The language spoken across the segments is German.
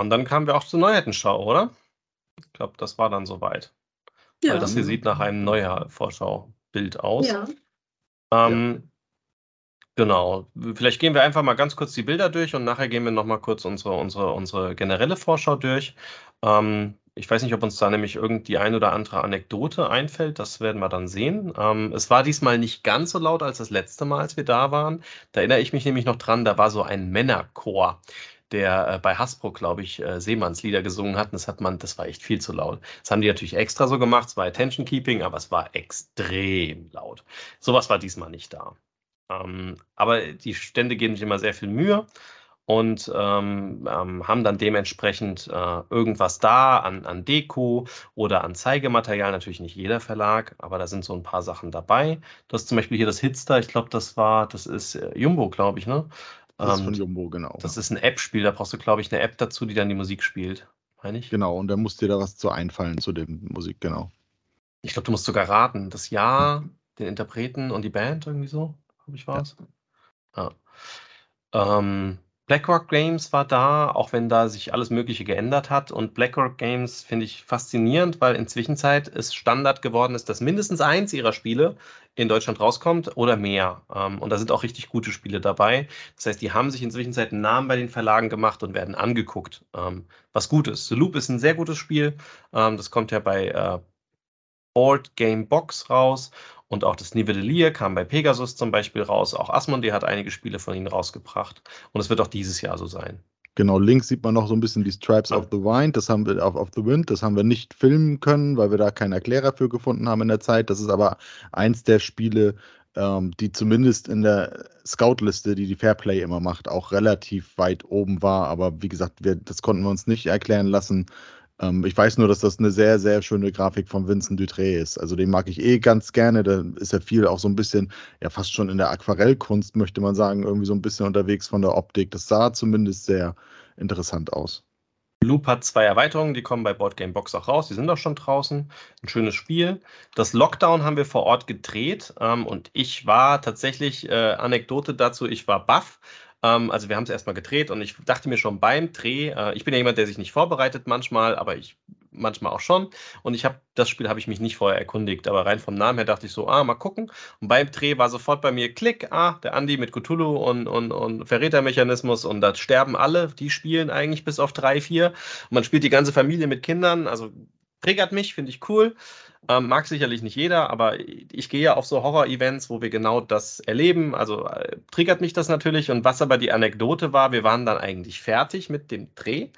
Und dann kamen wir auch zur Neuheitenschau, oder? Ich glaube, das war dann soweit. Ja. Weil das hier sieht nach einem Neujahr-Vorschau-Bild aus. Ja. Ähm, ja. Genau. Vielleicht gehen wir einfach mal ganz kurz die Bilder durch und nachher gehen wir nochmal kurz unsere, unsere, unsere generelle Vorschau durch. Ähm, ich weiß nicht, ob uns da nämlich irgendwie ein oder andere Anekdote einfällt. Das werden wir dann sehen. Ähm, es war diesmal nicht ganz so laut als das letzte Mal, als wir da waren. Da erinnere ich mich nämlich noch dran, da war so ein Männerchor der äh, bei Hasbro, glaube ich, äh, Seemannslieder gesungen hat. Und das hat man, das war echt viel zu laut. Das haben die natürlich extra so gemacht, es war Attention Keeping, aber es war extrem laut. Sowas war diesmal nicht da. Ähm, aber die Stände geben sich immer sehr viel Mühe und ähm, ähm, haben dann dementsprechend äh, irgendwas da an, an Deko oder an Zeigematerial. Natürlich nicht jeder Verlag, aber da sind so ein paar Sachen dabei. Das ist zum Beispiel hier das Hitster. Ich glaube, das war, das ist äh, Jumbo, glaube ich, ne? Das ist von ähm, Jumbo, genau. Das ist ein App-Spiel, da brauchst du, glaube ich, eine App dazu, die dann die Musik spielt. Meine ich? Genau, und da muss dir da was zu einfallen zu der Musik, genau. Ich glaube, du musst sogar raten. Das Jahr, den Interpreten und die Band irgendwie so, glaube ich, war es. Ja. ja. Ähm, BlackRock Games war da, auch wenn da sich alles Mögliche geändert hat. Und BlackRock Games finde ich faszinierend, weil inzwischen es Standard geworden ist, dass mindestens eins ihrer Spiele in Deutschland rauskommt oder mehr. Ähm, und da sind auch richtig gute Spiele dabei. Das heißt, die haben sich inzwischen einen Namen bei den Verlagen gemacht und werden angeguckt, ähm, was gut ist. The Loop ist ein sehr gutes Spiel. Ähm, das kommt ja bei äh, Board Game Box raus und auch das Nivellierr kam bei Pegasus zum Beispiel raus. Auch Asmodee hat einige Spiele von ihnen rausgebracht. Und es wird auch dieses Jahr so sein. Genau, links sieht man noch so ein bisschen die Stripes ja. of the Wind, das haben wir auf, auf the Wind, das haben wir nicht filmen können, weil wir da keinen Erklärer für gefunden haben in der Zeit. Das ist aber eins der Spiele, ähm, die zumindest in der Scout-Liste, die die Fairplay immer macht, auch relativ weit oben war. Aber wie gesagt, wir, das konnten wir uns nicht erklären lassen. Ähm, ich weiß nur, dass das eine sehr, sehr schöne Grafik von Vincent Dutré ist. Also den mag ich eh ganz gerne. Da ist er viel auch so ein bisschen, ja fast schon in der Aquarellkunst, möchte man sagen, irgendwie so ein bisschen unterwegs von der Optik. Das sah zumindest sehr interessant aus. Loop hat zwei Erweiterungen, die kommen bei Boardgame Box auch raus, die sind auch schon draußen. Ein schönes Spiel. Das Lockdown haben wir vor Ort gedreht ähm, und ich war tatsächlich, äh, Anekdote dazu, ich war baff, ähm, also wir haben es erstmal gedreht und ich dachte mir schon beim Dreh, äh, ich bin ja jemand, der sich nicht vorbereitet manchmal, aber ich manchmal auch schon. Und ich habe das Spiel habe ich mich nicht vorher erkundigt, aber rein vom Namen her dachte ich so, ah, mal gucken. Und beim Dreh war sofort bei mir Klick, ah, der Andi mit Cthulhu und, und, und Verrätermechanismus und da sterben alle, die spielen eigentlich bis auf drei, vier. Und man spielt die ganze Familie mit Kindern, also triggert mich, finde ich cool. Ähm, mag sicherlich nicht jeder, aber ich gehe ja auf so Horror-Events, wo wir genau das erleben. Also äh, triggert mich das natürlich. Und was aber die Anekdote war, wir waren dann eigentlich fertig mit dem Dreh.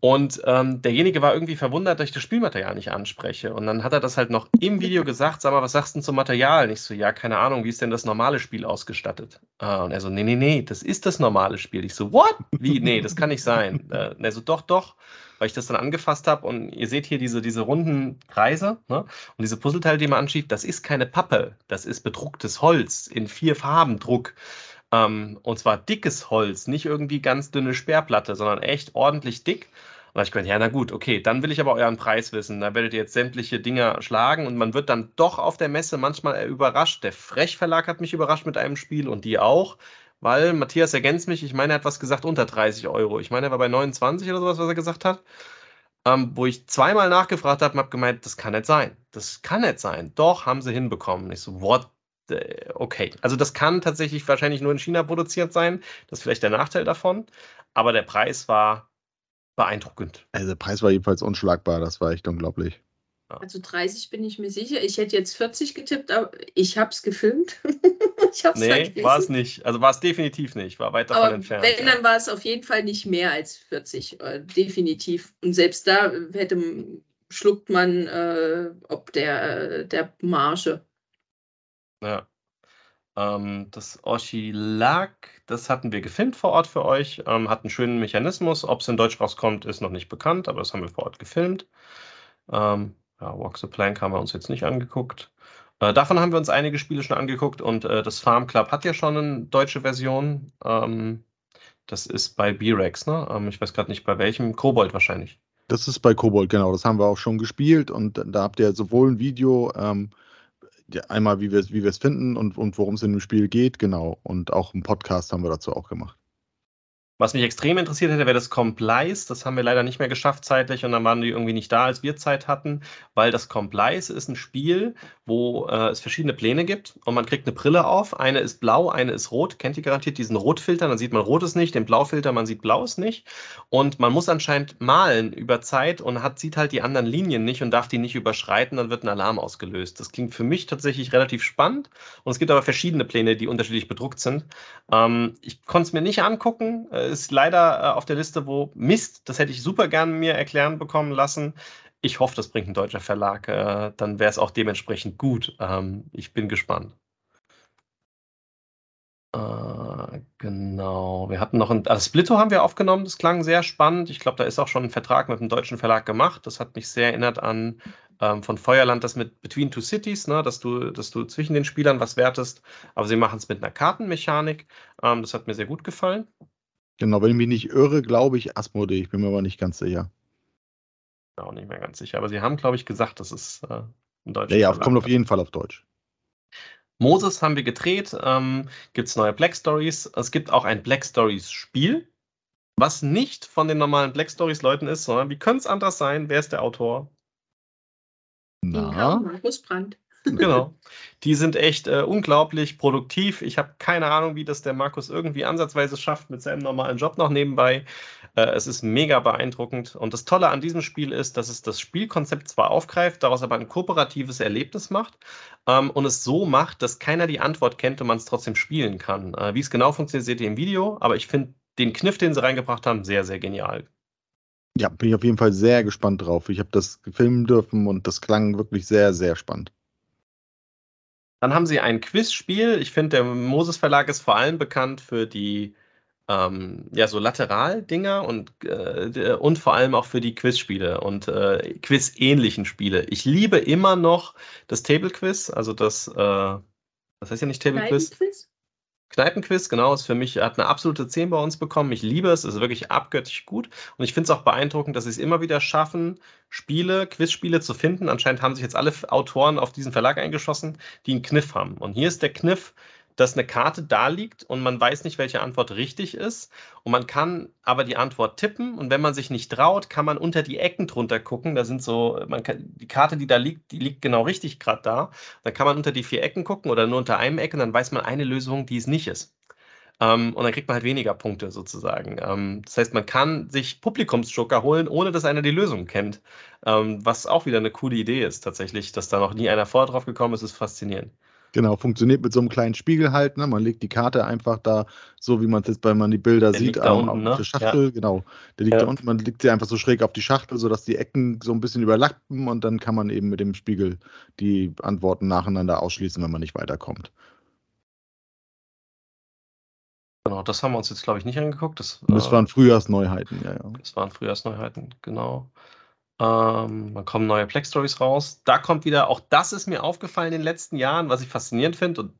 Und ähm, derjenige war irgendwie verwundert, dass ich das Spielmaterial nicht anspreche. Und dann hat er das halt noch im Video gesagt, sag mal, was sagst du zum Material? Und ich so, ja, keine Ahnung, wie ist denn das normale Spiel ausgestattet? Äh, und er so, nee, nee, nee, das ist das normale Spiel. Ich so, what? Wie? Nee, das kann nicht sein. Äh, und er so, doch, doch weil ich das dann angefasst habe und ihr seht hier diese, diese runden Kreise ne? und diese Puzzleteile, die man anschiebt, das ist keine Pappe, das ist bedrucktes Holz in vier Farben Druck. Ähm, und zwar dickes Holz, nicht irgendwie ganz dünne Sperrplatte, sondern echt ordentlich dick. Und da habe ich gedacht, ja, na gut, okay, dann will ich aber euren Preis wissen. Da werdet ihr jetzt sämtliche Dinger schlagen und man wird dann doch auf der Messe manchmal überrascht. Der Frech-Verlag hat mich überrascht mit einem Spiel und die auch weil Matthias ergänzt mich, ich meine, er hat was gesagt unter 30 Euro. Ich meine, er war bei 29 oder sowas, was er gesagt hat. Ähm, wo ich zweimal nachgefragt habe und habe gemeint, das kann nicht sein. Das kann nicht sein. Doch, haben sie hinbekommen. Ich so, what? Okay. Also das kann tatsächlich wahrscheinlich nur in China produziert sein. Das ist vielleicht der Nachteil davon. Aber der Preis war beeindruckend. Also der Preis war jedenfalls unschlagbar. Das war echt unglaublich. Also 30 bin ich mir sicher. Ich hätte jetzt 40 getippt, aber ich habe es gefilmt. ich hab's nee, war es nicht. Also war es definitiv nicht. War weit davon aber entfernt. Wenn, ja. dann war es auf jeden Fall nicht mehr als 40. Äh, definitiv. Und selbst da hätte, schluckt man äh, ob der, der Marge. Ja. Ähm, das Oschilag, das hatten wir gefilmt vor Ort für euch. Ähm, hat einen schönen Mechanismus. Ob es in Deutsch rauskommt, ist noch nicht bekannt, aber das haben wir vor Ort gefilmt. Ähm, ja, Walk the Plank haben wir uns jetzt nicht angeguckt. Äh, davon haben wir uns einige Spiele schon angeguckt und äh, das Farm Club hat ja schon eine deutsche Version. Ähm, das ist bei B-Rex, ne? Ähm, ich weiß gerade nicht bei welchem. Kobold wahrscheinlich. Das ist bei Kobold, genau. Das haben wir auch schon gespielt und da habt ihr sowohl ein Video, ähm, einmal wie wir es wie finden und, und worum es in dem Spiel geht, genau. Und auch einen Podcast haben wir dazu auch gemacht. Was mich extrem interessiert hätte, wäre das Complice. Das haben wir leider nicht mehr geschafft zeitlich und dann waren die irgendwie nicht da, als wir Zeit hatten, weil das Complice ist ein Spiel, wo äh, es verschiedene Pläne gibt und man kriegt eine Brille auf. Eine ist blau, eine ist rot. Kennt ihr garantiert diesen Rotfilter? Dann sieht man Rotes nicht, den Blaufilter, man sieht Blaues nicht. Und man muss anscheinend malen über Zeit und hat, sieht halt die anderen Linien nicht und darf die nicht überschreiten, dann wird ein Alarm ausgelöst. Das klingt für mich tatsächlich relativ spannend und es gibt aber verschiedene Pläne, die unterschiedlich bedruckt sind. Ähm, ich konnte es mir nicht angucken äh, ist leider äh, auf der Liste, wo Mist, das hätte ich super gerne mir erklären bekommen lassen. Ich hoffe, das bringt ein deutscher Verlag. Äh, dann wäre es auch dementsprechend gut. Ähm, ich bin gespannt. Äh, genau. Wir hatten noch ein. Also Splitto haben wir aufgenommen, das klang sehr spannend. Ich glaube, da ist auch schon ein Vertrag mit einem deutschen Verlag gemacht. Das hat mich sehr erinnert an ähm, von Feuerland das mit Between Two Cities, ne, dass du, dass du zwischen den Spielern was wertest. Aber sie machen es mit einer Kartenmechanik. Ähm, das hat mir sehr gut gefallen. Genau, wenn ich mich nicht irre, glaube ich Asmodee. Ich bin mir aber nicht ganz sicher. Auch nicht mehr ganz sicher. Aber sie haben, glaube ich, gesagt, dass es äh, in Deutsch Ja, ja, kommt auf jeden Fall auf Deutsch. Moses haben wir gedreht. Ähm, gibt es neue Black Stories. Es gibt auch ein Black Stories Spiel, was nicht von den normalen Black Stories Leuten ist, sondern wie könnte es anders sein? Wer ist der Autor? Na? Markus Brandt. Genau. Die sind echt äh, unglaublich produktiv. Ich habe keine Ahnung, wie das der Markus irgendwie ansatzweise schafft mit seinem normalen Job noch nebenbei. Äh, es ist mega beeindruckend. Und das Tolle an diesem Spiel ist, dass es das Spielkonzept zwar aufgreift, daraus aber ein kooperatives Erlebnis macht ähm, und es so macht, dass keiner die Antwort kennt und man es trotzdem spielen kann. Äh, wie es genau funktioniert, seht ihr im Video. Aber ich finde den Kniff, den sie reingebracht haben, sehr, sehr genial. Ja, bin ich auf jeden Fall sehr gespannt drauf. Ich habe das gefilmen dürfen und das klang wirklich sehr, sehr spannend. Dann haben sie ein Quizspiel. Ich finde, der Moses Verlag ist vor allem bekannt für die ähm, ja, so Lateral-Dinger und, äh, und vor allem auch für die Quizspiele und äh, Quiz-ähnlichen Spiele. Ich liebe immer noch das Table Quiz, also das, äh, was heißt ja nicht Table Quiz? Kneipenquiz, genau, ist für mich, hat eine absolute 10 bei uns bekommen. Ich liebe es, ist wirklich abgöttisch gut. Und ich finde es auch beeindruckend, dass sie es immer wieder schaffen, Spiele, Quizspiele zu finden. Anscheinend haben sich jetzt alle Autoren auf diesen Verlag eingeschossen, die einen Kniff haben. Und hier ist der Kniff, dass eine Karte da liegt und man weiß nicht, welche Antwort richtig ist. Und man kann aber die Antwort tippen und wenn man sich nicht traut, kann man unter die Ecken drunter gucken. Da sind so, man kann, die Karte, die da liegt, die liegt genau richtig gerade da. Dann kann man unter die vier Ecken gucken oder nur unter einem Eck und dann weiß man eine Lösung, die es nicht ist. Ähm, und dann kriegt man halt weniger Punkte sozusagen. Ähm, das heißt, man kann sich Publikumsjoker holen, ohne dass einer die Lösung kennt. Ähm, was auch wieder eine coole Idee ist, tatsächlich, dass da noch nie einer vorher drauf gekommen ist, ist faszinierend. Genau, funktioniert mit so einem kleinen Spiegel halt. Ne? Man legt die Karte einfach da, so wie man es jetzt, wenn man die Bilder der sieht, da unten, auf ne? der Schachtel. Ja. Genau, der liegt ja. da unten. Man legt sie einfach so schräg auf die Schachtel, sodass die Ecken so ein bisschen überlappen und dann kann man eben mit dem Spiegel die Antworten nacheinander ausschließen, wenn man nicht weiterkommt. Genau, das haben wir uns jetzt, glaube ich, nicht angeguckt. Das, das äh, waren Frühjahrsneuheiten, ja, ja. Das waren Frühjahrsneuheiten, genau. Ähm, dann kommen neue Plex Stories raus. Da kommt wieder, auch das ist mir aufgefallen in den letzten Jahren, was ich faszinierend finde und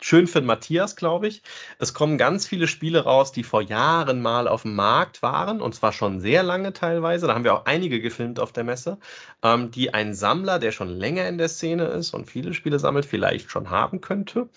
schön für den Matthias, glaube ich. Es kommen ganz viele Spiele raus, die vor Jahren mal auf dem Markt waren und zwar schon sehr lange teilweise. Da haben wir auch einige gefilmt auf der Messe, ähm, die ein Sammler, der schon länger in der Szene ist und viele Spiele sammelt, vielleicht schon haben könnte.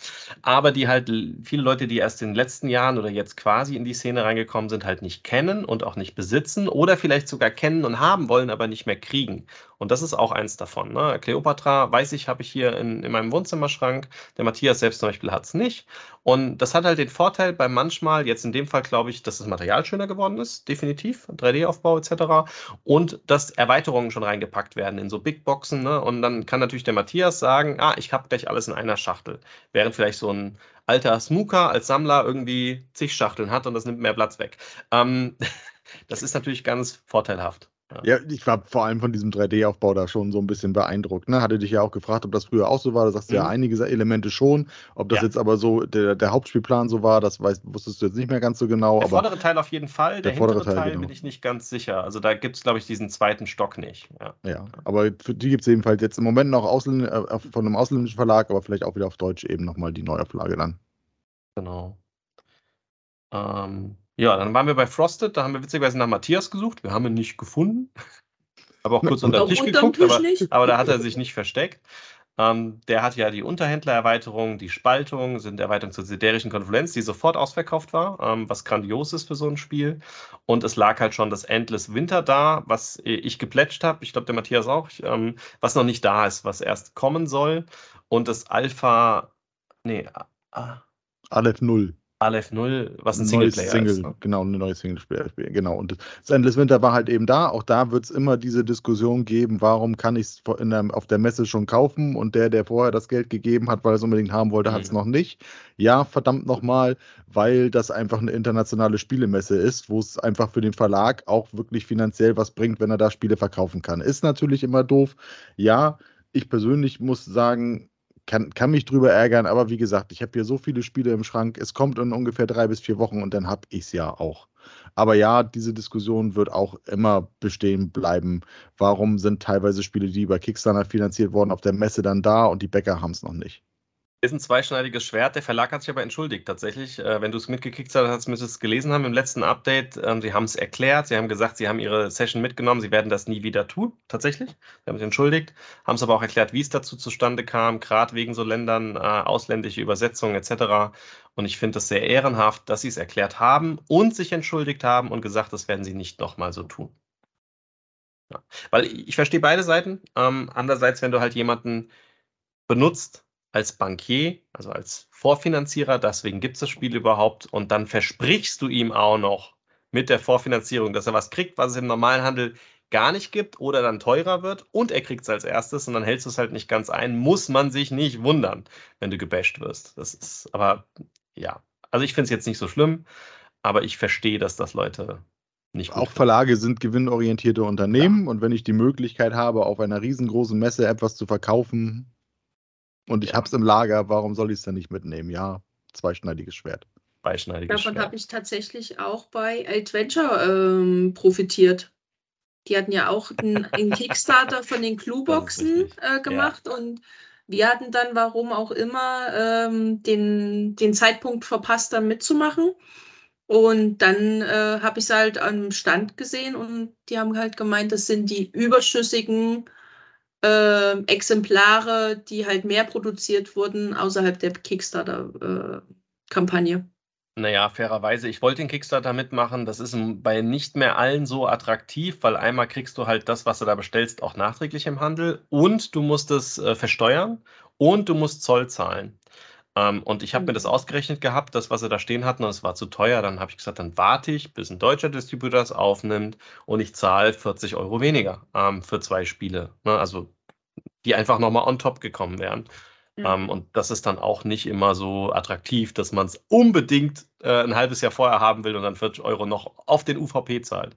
Aber die halt viele Leute, die erst in den letzten Jahren oder jetzt quasi in die Szene reingekommen sind, halt nicht kennen und auch nicht besitzen oder vielleicht sogar kennen und haben wollen, aber nicht mehr kriegen. Und das ist auch eins davon. Ne? Cleopatra, weiß ich, habe ich hier in, in meinem Wohnzimmerschrank. Der Matthias selbst zum Beispiel hat es nicht. Und das hat halt den Vorteil bei manchmal, jetzt in dem Fall glaube ich, dass das Material schöner geworden ist, definitiv, 3D-Aufbau etc. Und dass Erweiterungen schon reingepackt werden in so Big Boxen. Ne? Und dann kann natürlich der Matthias sagen, ah, ich habe gleich alles in einer Schachtel. Während vielleicht so ein alter Smooker als Sammler irgendwie zig Schachteln hat und das nimmt mehr Platz weg. Ähm, das ist natürlich ganz vorteilhaft. Ja. ich war vor allem von diesem 3D-Aufbau da schon so ein bisschen beeindruckt. Ne? Hatte dich ja auch gefragt, ob das früher auch so war. Da sagst du mhm. ja einige Elemente schon. Ob das ja. jetzt aber so der, der, Hauptspielplan so war, das weißt, wusstest du jetzt nicht mehr ganz so genau. Der vordere Teil auf jeden Fall. Der, der hintere Teil, Teil genau. bin ich nicht ganz sicher. Also da gibt es, glaube ich, diesen zweiten Stock nicht. Ja, ja aber für die gibt es ebenfalls jetzt im Moment noch Ausländ äh, von einem ausländischen Verlag, aber vielleicht auch wieder auf Deutsch eben nochmal die Neuauflage dann. Genau. Ähm, ja, dann waren wir bei Frosted, da haben wir witzigerweise nach Matthias gesucht. Wir haben ihn nicht gefunden. Aber auch kurz unter den Tisch geguckt, Tisch aber, aber, da hat er sich nicht versteckt. Ähm, der hat ja die Unterhändlererweiterung, die Spaltung, sind Erweiterung zur siderischen Konfluenz, die sofort ausverkauft war, ähm, was grandios ist für so ein Spiel. Und es lag halt schon das Endless Winter da, was ich geplätscht habe, ich glaube der Matthias auch, ähm, was noch nicht da ist, was erst kommen soll. Und das Alpha, nee, ah, Aleph 0. Aleph 0, was ein, Singleplayer Single, ist. Ne? Genau, ein neues Singleplayer-Spiel. Genau. Und das Endless Winter war halt eben da. Auch da wird es immer diese Diskussion geben, warum kann ich es auf der Messe schon kaufen und der, der vorher das Geld gegeben hat, weil er es unbedingt haben wollte, mhm. hat es noch nicht. Ja, verdammt nochmal, weil das einfach eine internationale Spielemesse ist, wo es einfach für den Verlag auch wirklich finanziell was bringt, wenn er da Spiele verkaufen kann. Ist natürlich immer doof. Ja, ich persönlich muss sagen, kann, kann mich drüber ärgern, aber wie gesagt, ich habe hier so viele Spiele im Schrank. Es kommt in ungefähr drei bis vier Wochen und dann habe ich es ja auch. Aber ja, diese Diskussion wird auch immer bestehen bleiben. Warum sind teilweise Spiele, die über Kickstarter finanziert wurden, auf der Messe dann da und die Bäcker haben es noch nicht? Ist ein zweischneidiges Schwert. Der Verlag hat sich aber entschuldigt tatsächlich. Äh, wenn du es mitgekickt hast, müsstest du es gelesen haben im letzten Update. Ähm, sie haben es erklärt. Sie haben gesagt, sie haben ihre Session mitgenommen. Sie werden das nie wieder tun. Tatsächlich. Sie haben sich entschuldigt. Haben es aber auch erklärt, wie es dazu zustande kam. Gerade wegen so Ländern, äh, ausländische Übersetzungen etc. Und ich finde es sehr ehrenhaft, dass sie es erklärt haben und sich entschuldigt haben und gesagt, das werden sie nicht nochmal so tun. Ja. Weil ich verstehe beide Seiten. Ähm, andererseits, wenn du halt jemanden benutzt, als Bankier, also als Vorfinanzierer, deswegen gibt es das Spiel überhaupt, und dann versprichst du ihm auch noch mit der Vorfinanzierung, dass er was kriegt, was es im normalen Handel gar nicht gibt oder dann teurer wird und er kriegt es als erstes und dann hältst du es halt nicht ganz ein, muss man sich nicht wundern, wenn du gebasht wirst. Das ist aber, ja, also ich finde es jetzt nicht so schlimm, aber ich verstehe, dass das Leute nicht Auch Verlage sind gewinnorientierte Unternehmen ja. und wenn ich die Möglichkeit habe, auf einer riesengroßen Messe etwas zu verkaufen, und ich ja. habe es im Lager, warum soll ich es denn nicht mitnehmen? Ja, zweischneidiges Schwert. Zweischneidiges Davon habe ich tatsächlich auch bei Adventure ähm, profitiert. Die hatten ja auch einen, Kickstarter von den Clueboxen äh, gemacht ja. und wir hatten dann, warum auch immer, ähm, den, den Zeitpunkt verpasst, dann mitzumachen. Und dann äh, habe ich es halt am Stand gesehen und die haben halt gemeint, das sind die überschüssigen äh, Exemplare, die halt mehr produziert wurden außerhalb der Kickstarter-Kampagne. Äh, naja, fairerweise, ich wollte den Kickstarter mitmachen. Das ist bei nicht mehr allen so attraktiv, weil einmal kriegst du halt das, was du da bestellst, auch nachträglich im Handel und du musst es äh, versteuern und du musst Zoll zahlen. Ähm, und ich habe mir das mhm. ausgerechnet gehabt, das, was sie da stehen hatten, und es war zu teuer. Dann habe ich gesagt, dann warte ich, bis ein deutscher Distributor das aufnimmt und ich zahle 40 Euro weniger ähm, für zwei Spiele. Ne? Also die einfach nochmal on top gekommen wären. Ja. Ähm, und das ist dann auch nicht immer so attraktiv, dass man es unbedingt äh, ein halbes Jahr vorher haben will und dann 40 Euro noch auf den UVP zahlt.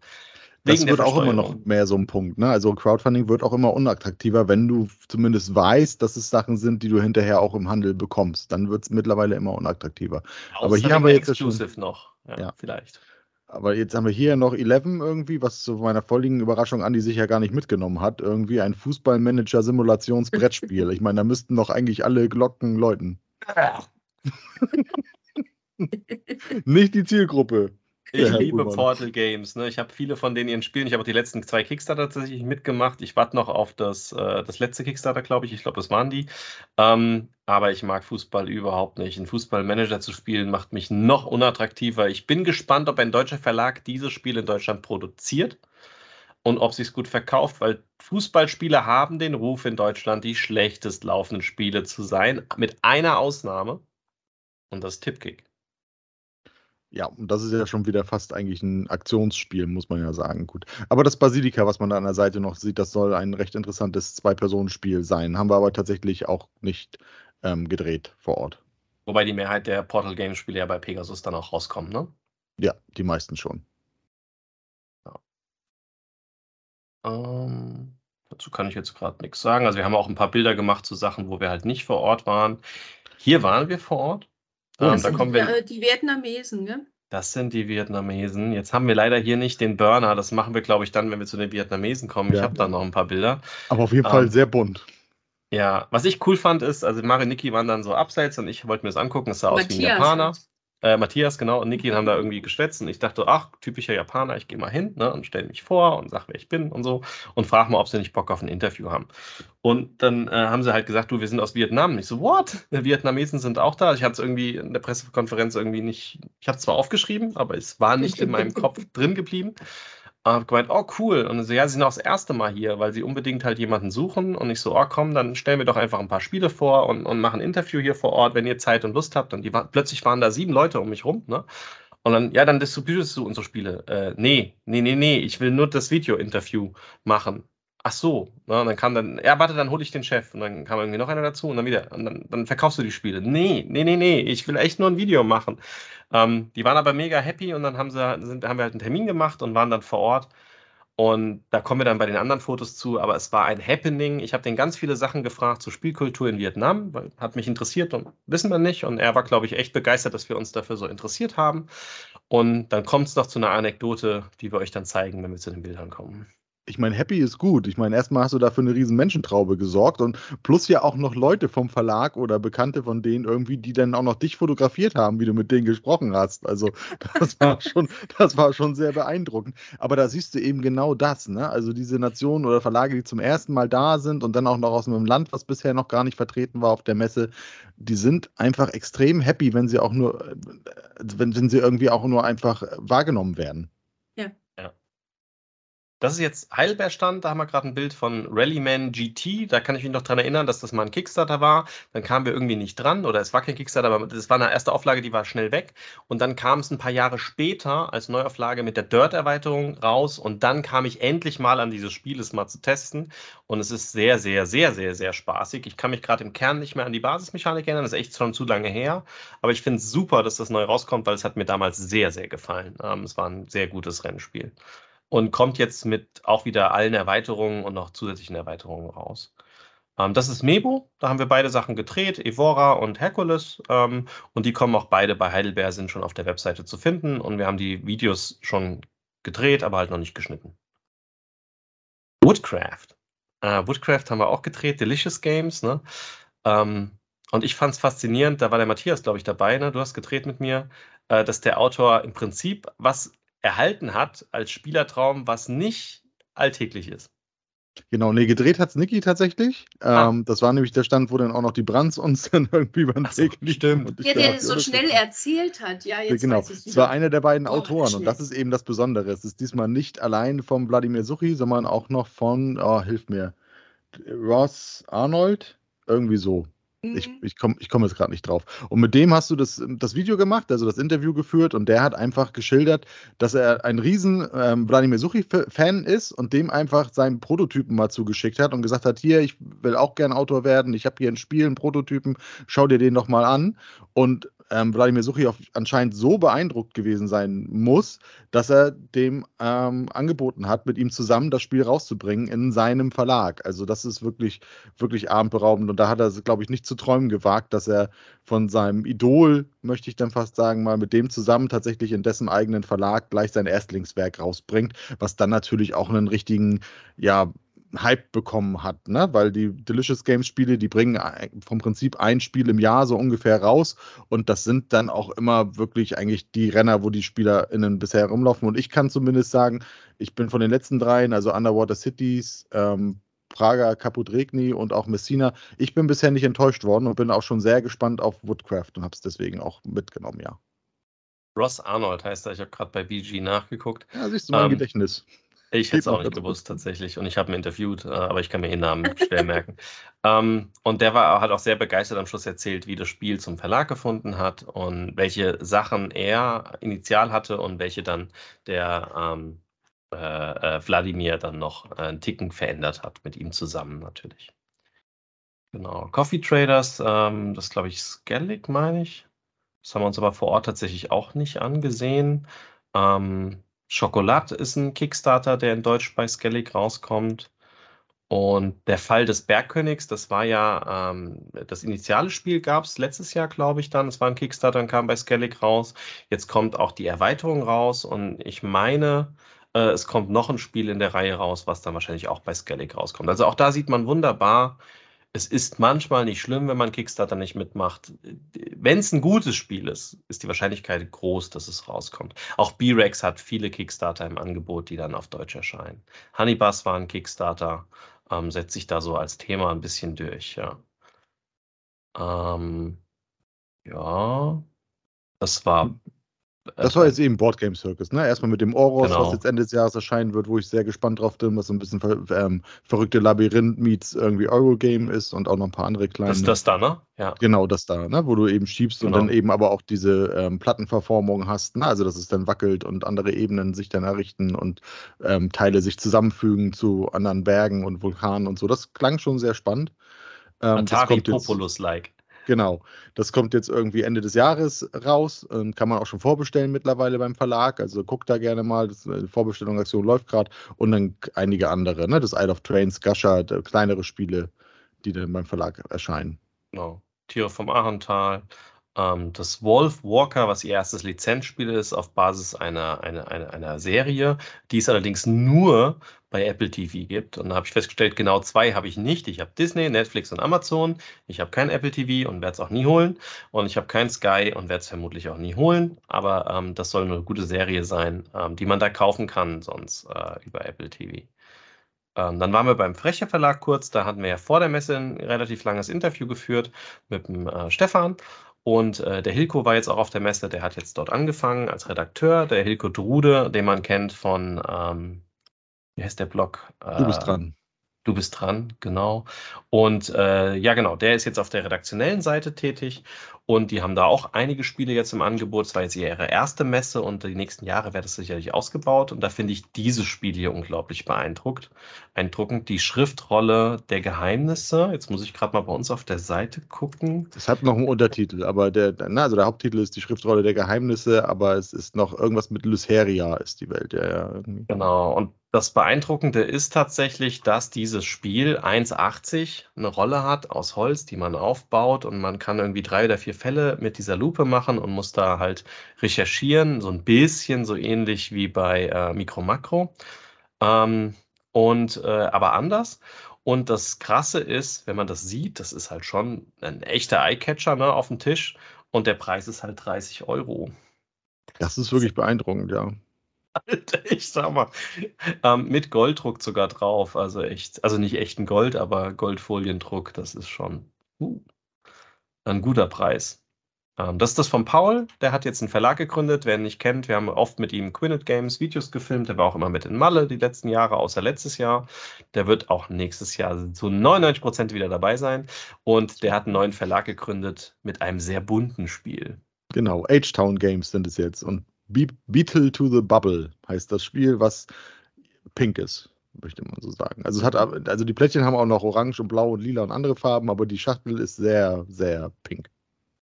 Das wird auch immer noch mehr so ein Punkt. Ne? Also Crowdfunding wird auch immer unattraktiver, wenn du zumindest weißt, dass es Sachen sind, die du hinterher auch im Handel bekommst. Dann wird es mittlerweile immer unattraktiver. Außer Aber hier haben wir jetzt schon, noch. Ja, ja, vielleicht. Aber jetzt haben wir hier noch 11 irgendwie, was zu meiner völligen Überraschung Andi sich ja gar nicht mitgenommen hat. Irgendwie ein Fußballmanager-Simulationsbrettspiel. ich meine, da müssten doch eigentlich alle Glocken läuten. nicht die Zielgruppe. Ich ja, liebe Portal Games. Ne? Ich habe viele von denen ihren Spielen. Ich habe auch die letzten zwei Kickstarter tatsächlich mitgemacht. Ich warte noch auf das, äh, das letzte Kickstarter, glaube ich. Ich glaube, das waren die. Ähm, aber ich mag Fußball überhaupt nicht. Ein Fußballmanager zu spielen macht mich noch unattraktiver. Ich bin gespannt, ob ein deutscher Verlag dieses Spiel in Deutschland produziert und ob sie es gut verkauft, weil Fußballspiele haben den Ruf in Deutschland, die schlechtest laufenden Spiele zu sein, mit einer Ausnahme. Und das ist Tipkick. Ja, und das ist ja schon wieder fast eigentlich ein Aktionsspiel, muss man ja sagen. Gut. Aber das Basilika, was man da an der Seite noch sieht, das soll ein recht interessantes Zwei-Personen-Spiel sein. Haben wir aber tatsächlich auch nicht ähm, gedreht vor Ort. Wobei die Mehrheit der Portal Games Spiele ja bei Pegasus dann auch rauskommen, ne? Ja, die meisten schon. Ja. Ähm, dazu kann ich jetzt gerade nichts sagen. Also wir haben auch ein paar Bilder gemacht zu Sachen, wo wir halt nicht vor Ort waren. Hier waren wir vor Ort. Ähm, das da kommen die, wir, die Vietnamesen, ne? Das sind die Vietnamesen. Jetzt haben wir leider hier nicht den Burner. Das machen wir, glaube ich, dann, wenn wir zu den Vietnamesen kommen. Ja. Ich habe da noch ein paar Bilder. Aber auf jeden ähm, Fall sehr bunt. Ja, was ich cool fand, ist, also Mari und Niki waren dann so abseits und ich wollte mir das angucken. Es sah Matthias. aus wie ein Japaner. Äh, Matthias, genau, und Niki haben da irgendwie geschwätzt und ich dachte, ach, typischer Japaner, ich gehe mal hin ne, und stelle mich vor und sage, wer ich bin und so und frage mal, ob sie nicht Bock auf ein Interview haben. Und dann äh, haben sie halt gesagt, du, wir sind aus Vietnam. Und ich so, what? Vietnamesen sind auch da. Ich hatte es irgendwie in der Pressekonferenz irgendwie nicht, ich habe es zwar aufgeschrieben, aber es war nicht in meinem Kopf drin geblieben. Habe gemeint, oh cool. Und so, ja, sie sind auch das erste Mal hier, weil sie unbedingt halt jemanden suchen. Und ich so, oh komm, dann stellen wir doch einfach ein paar Spiele vor und, und machen ein Interview hier vor Ort, wenn ihr Zeit und Lust habt. Und die plötzlich waren da sieben Leute um mich rum, ne? Und dann, ja, dann distributest du unsere Spiele. Äh, nee, nee, nee, nee, ich will nur das Video-Interview machen. Ach so, ne, und dann kam dann, ja, warte, dann hole ich den Chef. Und dann kam irgendwie noch einer dazu und dann wieder, und dann, dann verkaufst du die Spiele. Nee, nee, nee, nee, ich will echt nur ein Video machen. Ähm, die waren aber mega happy und dann haben sie, sind, haben wir halt einen Termin gemacht und waren dann vor Ort. Und da kommen wir dann bei den anderen Fotos zu, aber es war ein Happening. Ich habe den ganz viele Sachen gefragt zur Spielkultur in Vietnam, weil hat mich interessiert und wissen wir nicht. Und er war, glaube ich, echt begeistert, dass wir uns dafür so interessiert haben. Und dann kommt es noch zu einer Anekdote, die wir euch dann zeigen, wenn wir zu den Bildern kommen ich meine, happy ist gut. Ich meine, erstmal hast du dafür eine riesen Menschentraube gesorgt und plus ja auch noch Leute vom Verlag oder Bekannte von denen irgendwie, die dann auch noch dich fotografiert haben, wie du mit denen gesprochen hast. Also das war schon, das war schon sehr beeindruckend. Aber da siehst du eben genau das, ne? Also diese Nationen oder Verlage, die zum ersten Mal da sind und dann auch noch aus einem Land, was bisher noch gar nicht vertreten war auf der Messe, die sind einfach extrem happy, wenn sie auch nur, wenn, wenn sie irgendwie auch nur einfach wahrgenommen werden. Das ist jetzt Heidelberg-Stand, da haben wir gerade ein Bild von Rallyman GT. Da kann ich mich noch dran erinnern, dass das mal ein Kickstarter war. Dann kamen wir irgendwie nicht dran oder es war kein Kickstarter, aber das war eine erste Auflage, die war schnell weg. Und dann kam es ein paar Jahre später als Neuauflage mit der Dirt-Erweiterung raus. Und dann kam ich endlich mal an dieses Spiel, es mal zu testen. Und es ist sehr, sehr, sehr, sehr, sehr spaßig. Ich kann mich gerade im Kern nicht mehr an die Basismechanik erinnern. Das ist echt schon zu lange her. Aber ich finde es super, dass das neu rauskommt, weil es hat mir damals sehr, sehr gefallen. Ähm, es war ein sehr gutes Rennspiel und kommt jetzt mit auch wieder allen Erweiterungen und noch zusätzlichen Erweiterungen raus. Ähm, das ist Mebo, da haben wir beide Sachen gedreht, Evora und Hercules. Ähm, und die kommen auch beide bei Heidelberg, sind schon auf der Webseite zu finden. Und wir haben die Videos schon gedreht, aber halt noch nicht geschnitten. Woodcraft. Äh, Woodcraft haben wir auch gedreht, Delicious Games. Ne? Ähm, und ich fand es faszinierend, da war der Matthias, glaube ich, dabei, ne? du hast gedreht mit mir, äh, dass der Autor im Prinzip was erhalten hat als Spielertraum, was nicht alltäglich ist. Genau, nee, gedreht hat es Niki tatsächlich. Ah. Ähm, das war nämlich der Stand, wo dann auch noch die Brands uns dann irgendwie beim so, Weg liegen. Ja, der das so schnell erzählt hat. Ja, jetzt genau. weiß Es war einer der beiden oh, Autoren und das ist eben das Besondere. Es ist diesmal nicht allein vom Wladimir Suchi, sondern auch noch von, oh, hilf mir, Ross Arnold, irgendwie so. Ich, mhm. ich komme ich komm jetzt gerade nicht drauf. Und mit dem hast du das, das Video gemacht, also das Interview geführt und der hat einfach geschildert, dass er ein riesen ähm, Vladimir Suchi-Fan ist und dem einfach seinen Prototypen mal zugeschickt hat und gesagt hat, hier, ich will auch gern Autor werden, ich habe hier ein Spiel, einen Prototypen, schau dir den doch mal an. Und ähm, Wladimir Suchi anscheinend so beeindruckt gewesen sein muss, dass er dem ähm, angeboten hat, mit ihm zusammen das Spiel rauszubringen in seinem Verlag. Also das ist wirklich, wirklich abendberaubend. Und da hat er, glaube ich, nicht zu träumen gewagt, dass er von seinem Idol, möchte ich dann fast sagen, mal mit dem zusammen tatsächlich in dessen eigenen Verlag gleich sein Erstlingswerk rausbringt, was dann natürlich auch einen richtigen, ja, Hype bekommen hat, ne? weil die Delicious Games Spiele, die bringen vom Prinzip ein Spiel im Jahr so ungefähr raus und das sind dann auch immer wirklich eigentlich die Renner, wo die SpielerInnen bisher rumlaufen und ich kann zumindest sagen, ich bin von den letzten dreien, also Underwater Cities, ähm, Praga, Caput-Regni und auch Messina. Ich bin bisher nicht enttäuscht worden und bin auch schon sehr gespannt auf Woodcraft und habe es deswegen auch mitgenommen, ja. Ross Arnold heißt er, ich habe gerade bei BG nachgeguckt. Ja, siehst du mein ähm, Gedächtnis. Ich hätte es auch nicht gewusst tatsächlich und ich habe ihn interviewt, äh, aber ich kann mir den Namen schwer merken. Ähm, und der war, hat auch sehr begeistert am Schluss erzählt, wie das Spiel zum Verlag gefunden hat und welche Sachen er initial hatte und welche dann der ähm, äh, äh, Wladimir dann noch äh, einen Ticken verändert hat, mit ihm zusammen natürlich. Genau. Coffee Traders, ähm, das glaube ich Skellig, meine ich. Das haben wir uns aber vor Ort tatsächlich auch nicht angesehen. Ähm, Schokolade ist ein Kickstarter, der in Deutsch bei Skellig rauskommt. Und der Fall des Bergkönigs, das war ja ähm, das initiale Spiel, gab es letztes Jahr, glaube ich, dann. Es war ein Kickstarter und kam bei Skellig raus. Jetzt kommt auch die Erweiterung raus und ich meine, äh, es kommt noch ein Spiel in der Reihe raus, was dann wahrscheinlich auch bei Skellig rauskommt. Also auch da sieht man wunderbar, es ist manchmal nicht schlimm, wenn man Kickstarter nicht mitmacht. Wenn es ein gutes Spiel ist, ist die Wahrscheinlichkeit groß, dass es rauskommt. Auch B-Rex hat viele Kickstarter im Angebot, die dann auf Deutsch erscheinen. Honeybus war ein Kickstarter, ähm, setzt sich da so als Thema ein bisschen durch, ja. Ähm, ja, das war das war jetzt eben Board Game Circus, ne? Erstmal mit dem Oros, Genau. was jetzt Ende des Jahres erscheinen wird, wo ich sehr gespannt drauf bin, was so ein bisschen ähm, verrückte Labyrinth meets irgendwie Eurogame ist und auch noch ein paar andere kleine. Das ist das da, ne? Ja. Genau, das da, ne? wo du eben schiebst und Genau. dann eben aber auch diese ähm, Plattenverformung hast, ne? also dass es dann wackelt und andere Ebenen sich dann errichten und ähm, Teile sich zusammenfügen zu anderen Bergen und Vulkanen und so. Das klang schon sehr spannend. Ähm, Atari Populus-like. Genau. Das kommt jetzt irgendwie Ende des Jahres raus. Ähm, kann man auch schon vorbestellen mittlerweile beim Verlag. Also guckt da gerne mal. Das, äh, die Vorbestellungsaktion läuft gerade. Und dann einige andere. Ne? Das Isle of Trains, Gasha, d- kleinere Spiele, die dann beim Verlag erscheinen. Genau. Tiere vom Arental. Ähm, das Wolf Walker, was ihr erstes Lizenzspiel ist, auf Basis einer, einer, einer, einer Serie, die es allerdings nur bei Apple TV gibt. Und da habe ich festgestellt, genau zwei habe ich nicht. Ich habe Disney, Netflix und Amazon. Ich habe kein Apple TV und werde es auch nie holen. Und ich habe kein Sky und werde es vermutlich auch nie holen. Aber ähm, das soll eine gute Serie sein, ähm, die man da kaufen kann, sonst äh, über Apple TV. Ähm, dann waren wir beim Freche Verlag kurz. Da hatten wir ja vor der Messe ein relativ langes Interview geführt mit dem äh, Stefan. Und äh, der Hilko war jetzt auch auf der Messe. Der hat jetzt dort angefangen als Redakteur. Der Hilko Drude, den man kennt von, ähm, wie heißt der Blog? Du bist dran. Du bist dran, genau. Und äh, ja, genau, der ist jetzt auf der redaktionellen Seite tätig und die haben da auch einige Spiele jetzt im Angebot. Es war jetzt ihre erste Messe und die nächsten Jahre wird es sicherlich ausgebaut. Und da finde ich dieses Spiel hier unglaublich beeindruckt. Beeindruckend. Die Schriftrolle der Geheimnisse. Jetzt muss ich gerade mal bei uns auf der Seite gucken. Es hat noch einen Untertitel, aber der, na, also der Haupttitel ist die Schriftrolle der Geheimnisse, aber es ist noch irgendwas mit Lyseria ist die Welt. Ja, ja, irgendwie. Genau. Und das Beeindruckende ist tatsächlich, dass dieses Spiel 1,80 eine Rolle hat aus Holz, die man aufbaut und man kann irgendwie drei oder vier Fälle mit dieser Lupe machen und muss da halt recherchieren, so ein bisschen so ähnlich wie bei äh, Micro Macro. Ähm, und äh, aber anders. Und das Krasse ist, wenn man das sieht, das ist halt schon ein echter Eyecatcher ne, auf dem Tisch und der Preis ist halt 30 Euro. Das ist wirklich beeindruckend, ja. Alter, ich sag mal, ähm, mit Golddruck sogar drauf. Also echt, also nicht echten Gold, aber Goldfoliendruck, das ist schon uh, ein guter Preis. Ähm, das ist das von Paul, der hat jetzt einen Verlag gegründet, wer ihn nicht kennt, wir haben oft mit ihm Quinnet Games Videos gefilmt, der war auch immer mit in Malle die letzten Jahre, außer letztes Jahr. Der wird auch nächstes Jahr zu 99 Prozent wieder dabei sein und der hat einen neuen Verlag gegründet mit einem sehr bunten Spiel. Genau, H-Town Games sind es jetzt. Und Be Beetle to the Bubble heißt das Spiel, was pink ist, möchte man so sagen. Also es hat also die Plättchen haben auch noch orange und blau und lila und andere Farben, aber die Schachtel ist sehr, sehr pink.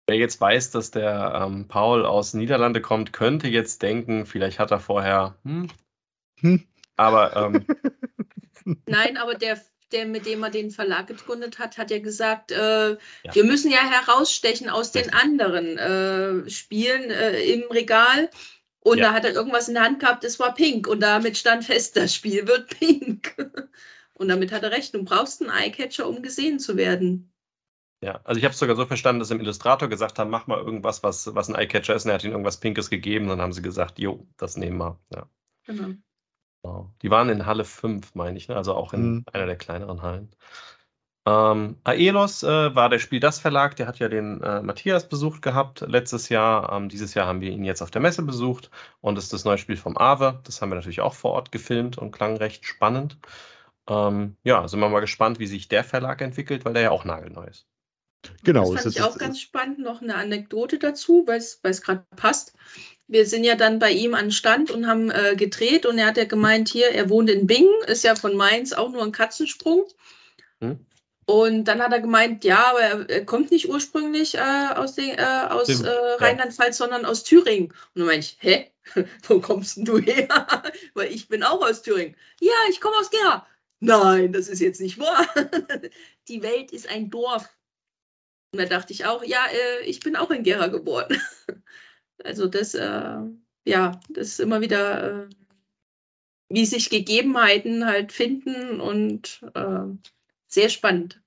Wer jetzt weiß, dass der ähm, Paul aus Niederlande kommt, könnte jetzt denken, vielleicht hat er vorher. Hm, Hm. aber ähm, Nein, aber der, der, mit dem er den Verlag gegründet hat, hat ja gesagt, äh, Ja. wir müssen ja herausstechen aus den anderen äh, Spielen äh, im Regal. Und Ja. da hat er irgendwas in der Hand gehabt, das war pink. Und damit stand fest, das Spiel wird pink. Und damit hat er recht. Du brauchst einen Eyecatcher, um gesehen zu werden. ja, also ich habe es sogar so verstanden, dass im Illustrator gesagt haben, mach mal irgendwas, was, was ein Eyecatcher ist. Und er hat ihnen irgendwas Pinkes gegeben. Dann haben sie gesagt, jo, das nehmen wir. Ja, Genau. Genau. Die waren in Halle 5, meine ich, ne? also auch in Mhm. einer der kleineren Hallen. Ähm, Aelos äh, war der Spiel das Verlag, der hat ja den äh, Matthias besucht gehabt letztes Jahr. Ähm, dieses Jahr haben wir ihn jetzt auf der Messe besucht und das ist das neue Spiel vom Awe. Das haben wir natürlich auch vor Ort gefilmt und klang recht spannend. Ähm, ja, sind wir mal gespannt, wie sich der Verlag entwickelt, weil der ja auch nagelneu ist. Genau, das es fand ist ich auch ganz spannend. Noch eine Anekdote dazu, weil es gerade passt. Wir sind ja dann bei ihm an Stand und haben äh, gedreht und er hat ja gemeint, hier, er wohnt in Bingen, ist ja von Mainz auch nur ein Katzensprung. Hm? Und dann hat er gemeint, ja, aber er, kommt nicht ursprünglich äh, aus, den, äh, aus äh. Rheinland-Pfalz, sondern aus Thüringen. Und dann meine ich, hä? Wo kommst denn du her? Weil ich bin auch aus Thüringen. Ja, ich komme aus Gera. Nein, das ist jetzt nicht wahr. Die Welt ist ein Dorf. Und da dachte ich auch, ja, äh, ich bin auch in Gera geboren. Also das, äh, ja, das ist immer wieder, äh, wie sich Gegebenheiten halt finden und äh, sehr spannend.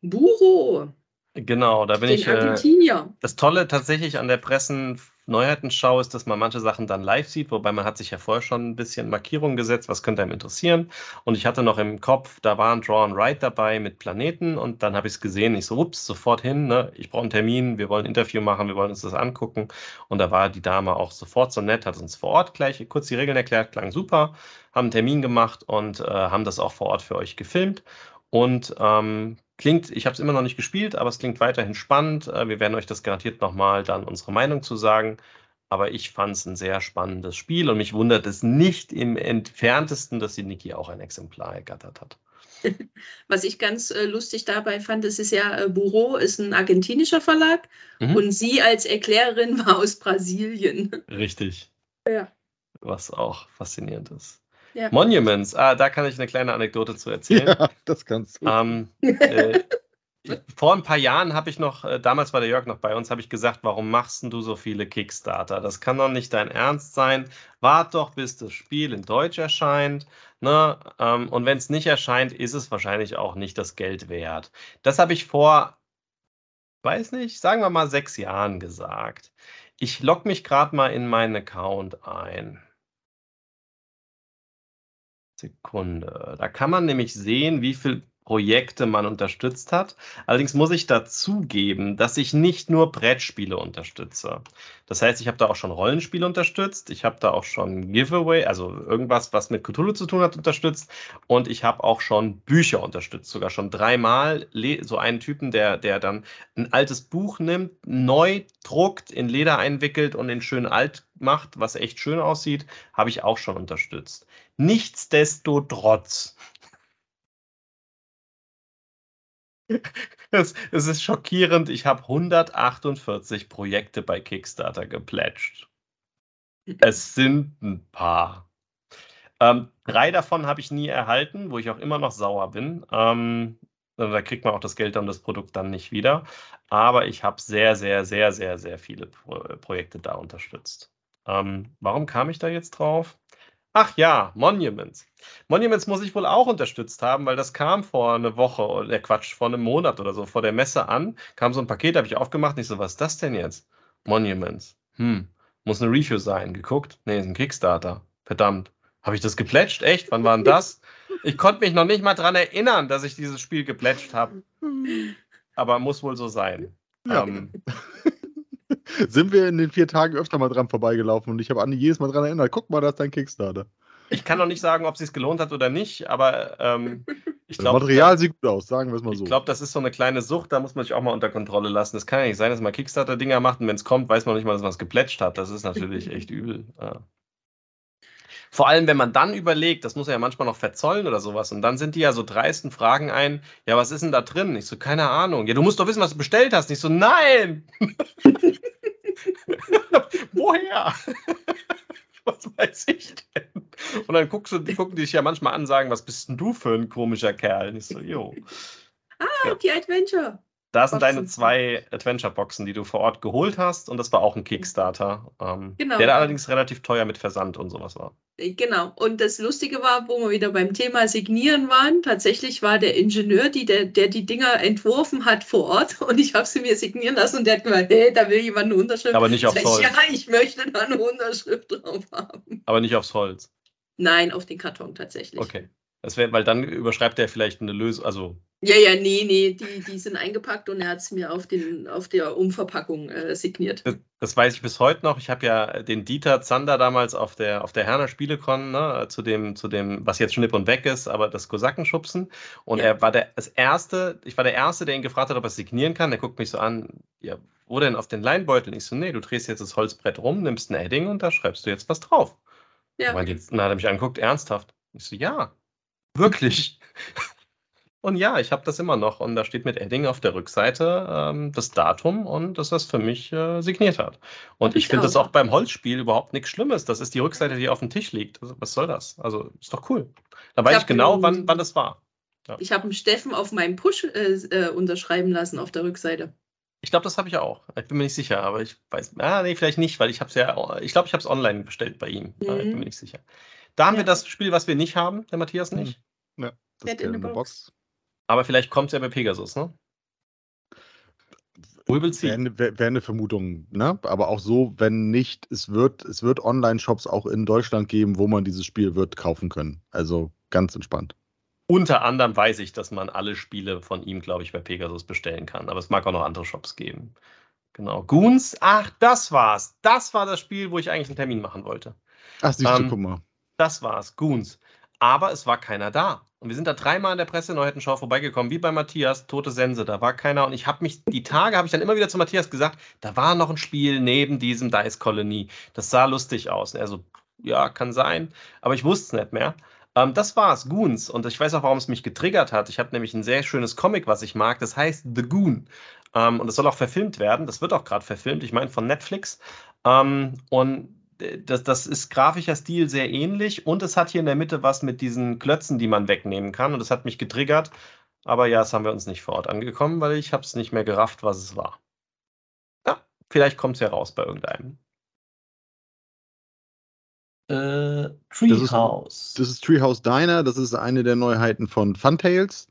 Buro. Genau, da bin ich. Äh, Argentinier. das Tolle tatsächlich an der Pressen Pressen-Neuheitenschau ist, dass man manche Sachen dann live sieht, wobei man hat sich ja vorher schon ein bisschen Markierungen gesetzt, was könnte einem interessieren. Und ich hatte noch im Kopf, da war ein Draw and Write dabei mit Planeten und dann habe ich es gesehen. Ich so, ups, sofort hin, ne? ich brauche einen Termin, wir wollen ein Interview machen, wir wollen uns das angucken. Und da war die Dame auch sofort so nett, hat uns vor Ort gleich kurz die Regeln erklärt, klang super, haben einen Termin gemacht und äh, haben das auch vor Ort für euch gefilmt. Und ähm, klingt, ich habe es immer noch nicht gespielt, aber es klingt weiterhin spannend. Äh, wir werden euch das garantiert nochmal dann unsere Meinung zu sagen. Aber ich fand es ein sehr spannendes Spiel und mich wundert es nicht im entferntesten, dass die Niki auch ein Exemplar ergattert hat. Was ich ganz äh, lustig dabei fand, es ist ja, äh, Buro ist ein argentinischer Verlag Mhm. und sie als Erklärerin war aus Brasilien. Richtig. Ja. Was auch faszinierend ist. Ja. Monuments, ah, da kann ich eine kleine Anekdote zu erzählen. Ja, das kannst du. Ähm, äh, vor ein paar Jahren habe ich noch, äh, damals war der Jörg noch bei uns, habe ich gesagt, warum machst denn du so viele Kickstarter? Das kann doch nicht dein Ernst sein. Wart doch, bis das Spiel in Deutsch erscheint. Ne? Ähm, und wenn es nicht erscheint, ist es wahrscheinlich auch nicht das Geld wert. Das habe ich vor, weiß nicht, sagen wir mal sechs Jahren gesagt. Ich logge mich gerade mal in meinen Account ein. Sekunde. Da kann man nämlich sehen, wie viele Projekte man unterstützt hat. Allerdings muss ich dazugeben, dass ich nicht nur Brettspiele unterstütze. Das heißt, ich habe da auch schon Rollenspiele unterstützt, ich habe da auch schon Giveaway, also irgendwas, was mit Cthulhu zu tun hat, unterstützt und ich habe auch schon Bücher unterstützt, sogar schon dreimal. So einen Typen, der, der dann ein altes Buch nimmt, neu druckt, in Leder einwickelt und in schön alt macht, was echt schön aussieht, habe ich auch schon unterstützt. Nichtsdestotrotz Es, ist schockierend. Ich habe 148 Projekte bei Kickstarter geplätscht. Es sind ein paar. Ähm, drei davon habe ich nie erhalten, wo ich auch immer noch sauer bin. Ähm, da kriegt man auch das Geld und das Produkt dann nicht wieder. Aber ich habe sehr, sehr, sehr, sehr, sehr viele Pro Projekte da unterstützt. Ähm, warum kam ich da jetzt drauf? Ach ja, Monuments. Monuments muss ich wohl auch unterstützt haben, weil das kam vor eine Woche oder äh, Quatsch, vor einem Monat oder so, vor der Messe an, kam so ein Paket, habe ich aufgemacht, nicht so, was ist das denn jetzt? Monuments. Hm, muss eine Review sein. Geguckt? Nee, ist ein Kickstarter. Verdammt. Habe ich das geplätscht? Echt? Wann war denn das? Ich konnte mich noch nicht mal dran erinnern, dass ich dieses Spiel geplätscht habe. Aber muss wohl so sein. Ja. Ähm, Sind wir in den vier Tagen öfter mal dran vorbeigelaufen und ich habe Anni jedes Mal dran erinnert. Guck mal, das ist dein Kickstarter. ich kann noch nicht sagen, ob es sich gelohnt hat oder nicht, aber ähm, ich Das glaube. Material sieht gut aus, sagen wir es mal so. Ich glaube, das ist so eine kleine Sucht, da muss man sich auch mal unter Kontrolle lassen. Das kann ja nicht sein, dass man Kickstarter-Dinger macht und wenn es kommt, weiß man nicht mal, dass man es geplätscht hat. Das ist natürlich echt übel. Ja. Vor allem, wenn man dann überlegt, das muss er ja manchmal noch verzollen oder sowas, und dann sind die ja so dreisten Fragen ein, ja, was ist denn da drin? Ich so, keine Ahnung. Ja, du musst doch wissen, was du bestellt hast. Ich so, nein! Woher? was weiß ich denn? Und dann guckst du, die gucken die dich ja manchmal an, sagen, was bist denn du für ein komischer Kerl? Und ich so, jo. Ah, Ja. die Adventure. Da sind deine zwei Adventure-Boxen, die du vor Ort geholt hast. Und das war auch ein Kickstarter, ähm, Genau. der da allerdings relativ teuer mit Versand und sowas war. Äh, Genau. Und das Lustige war, wo wir wieder beim Thema Signieren waren, tatsächlich war der Ingenieur, die, der, der die Dinger entworfen hat vor Ort und ich habe sie mir signieren lassen und der hat gemeint, hey, da will jemand eine Unterschrift. Aber nicht aufs Holz. ja, ich möchte da eine Unterschrift drauf haben. Aber nicht aufs Holz. Nein, auf den Karton tatsächlich. Okay. Das wäre, weil dann überschreibt er vielleicht eine Lösung, also Ja, ja, nee, nee, die, die sind eingepackt und er hat es mir auf, den, auf der Umverpackung äh, signiert. Das, das weiß ich bis heute noch. Ich habe ja den Dieter Zander damals auf der, auf der Herner Spielecon, ne, zu dem, zu dem, was jetzt schnipp und weg ist, aber das Kosakenschubsen. Und Ja. er war der das erste, ich war der Erste, der ihn gefragt hat, ob er signieren kann. Der guckt mich so an, ja, wo denn auf den Leinbeutel? Ich so, nee, du drehst jetzt das Holzbrett rum, nimmst ein Edding und da schreibst du jetzt was drauf. Ja. Und dann hat er mich angeguckt, ernsthaft. Ich so, ja, wirklich. Und ja, ich habe das immer noch. Und da steht mit Edding auf der Rückseite ähm, das Datum und dass das für mich äh, signiert hat. Und ich ich finde das auch. beim Holzspiel überhaupt nichts Schlimmes. Das ist die Rückseite, die auf dem Tisch liegt. Also, was soll das? Also ist doch cool. Da weiß hab ich genau, wann, wann das war. Ich habe einen Steffen auf meinem Push äh, äh, unterschreiben lassen auf der Rückseite. Ich glaube, das habe ich auch. Ich bin mir nicht sicher, aber ich weiß. Ah, nee, vielleicht nicht, weil ich habe es ja. Ich glaube, ich habe es online bestellt bei ihm. Ja, ich bin Mhm. mir nicht sicher. Da haben Ja. wir das Spiel, was wir nicht haben, der Matthias nicht. Das Cat ist in der Box. Box. Aber vielleicht kommt es ja bei Pegasus, ne? Wäre wär, wär eine Vermutung, ne? Aber auch so, wenn nicht, es wird, es wird Online-Shops auch in Deutschland geben, wo man dieses Spiel wird kaufen können. Also ganz entspannt. Unter anderem weiß ich, dass man alle Spiele von ihm, glaube ich, bei Pegasus bestellen kann. Aber es mag auch noch andere Shops geben. Genau. Goons, ach, das war's. Das war das Spiel, wo ich eigentlich einen Termin machen wollte. Ach, siehst ähm, du, guck mal. Das war's, Goons. Aber es war keiner da. Und wir sind da dreimal an der Presseneuheitenschau vorbeigekommen, wie bei Matthias, Tote Sense, da war keiner. Und ich habe mich, die Tage habe ich dann immer wieder zu Matthias gesagt, da war noch ein Spiel neben diesem Dice Colony. Das sah lustig aus. Und er so, ja, kann sein, aber ich wusste es nicht mehr. Ähm, das war's, Goons. Und ich weiß auch, warum es mich getriggert hat. Ich habe nämlich ein sehr schönes Comic, was ich mag. Das heißt The Goon. Ähm, und es soll auch verfilmt werden. Das wird auch gerade verfilmt. Ich meine von Netflix. Ähm, und das, das ist grafischer Stil sehr ähnlich und es hat hier in der Mitte was mit diesen Klötzen, die man wegnehmen kann und das hat mich getriggert. Aber ja, das haben wir uns nicht vor Ort angekommen, weil ich habe es nicht mehr gerafft, was es war. Ja, vielleicht kommt es ja raus bei irgendeinem. Äh, Treehouse. Das, das ist, Treehouse Diner, das ist eine der Neuheiten von Funtails,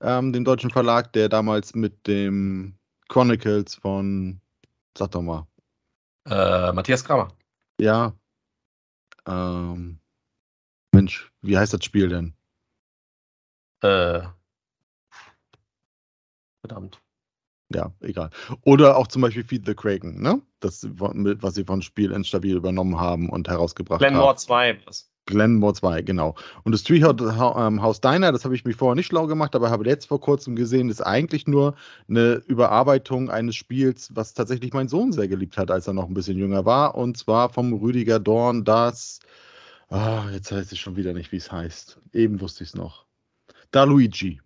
ähm, dem deutschen Verlag, der damals mit dem Chronicles von, sag doch mal. Äh, Matthias Kramer. Ja. Ähm, Mensch, wie heißt das Spiel denn? Äh. Verdammt. Ja, egal. Oder auch zum Beispiel Feed the Kraken, ne? Das, was sie von Spiel instabil übernommen haben und herausgebracht Glenmore haben. 2. Was? Glenmore 2, genau. Und das Treehouse ähm, Diner, das habe ich mich vorher nicht schlau gemacht, aber habe jetzt vor kurzem gesehen, ist eigentlich nur eine Überarbeitung eines Spiels, was tatsächlich mein Sohn sehr geliebt hat, als er noch ein bisschen jünger war. Und zwar vom Rüdiger Dorn, das. Ah, jetzt weiß ich schon wieder nicht, wie es heißt. Eben wusste ich es noch. Da Luigi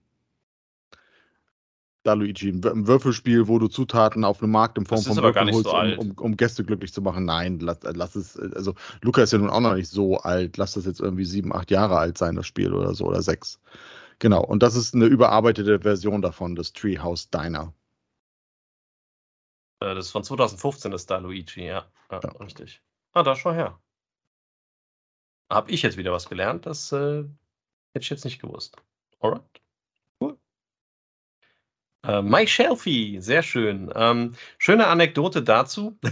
da Luigi, ein Würfelspiel, wo du Zutaten auf einem Markt in Form von Würfeln holst, so um, um, um, Gäste glücklich zu machen. Nein, lass, lass, es, also Luca ist ja nun auch noch nicht so alt, lass das jetzt irgendwie sieben, acht Jahre alt sein, das Spiel oder so, oder sechs. Genau, und das ist eine überarbeitete Version davon, das Treehouse Diner. Äh, das ist von 2015, das da Luigi, ja. ja, ja. Richtig. Ah, da schau her. Hab ich jetzt wieder was gelernt, das äh, hätte ich jetzt nicht gewusst. Alright. Äh, My Shelfie, sehr schön. Ähm, schöne Anekdote dazu.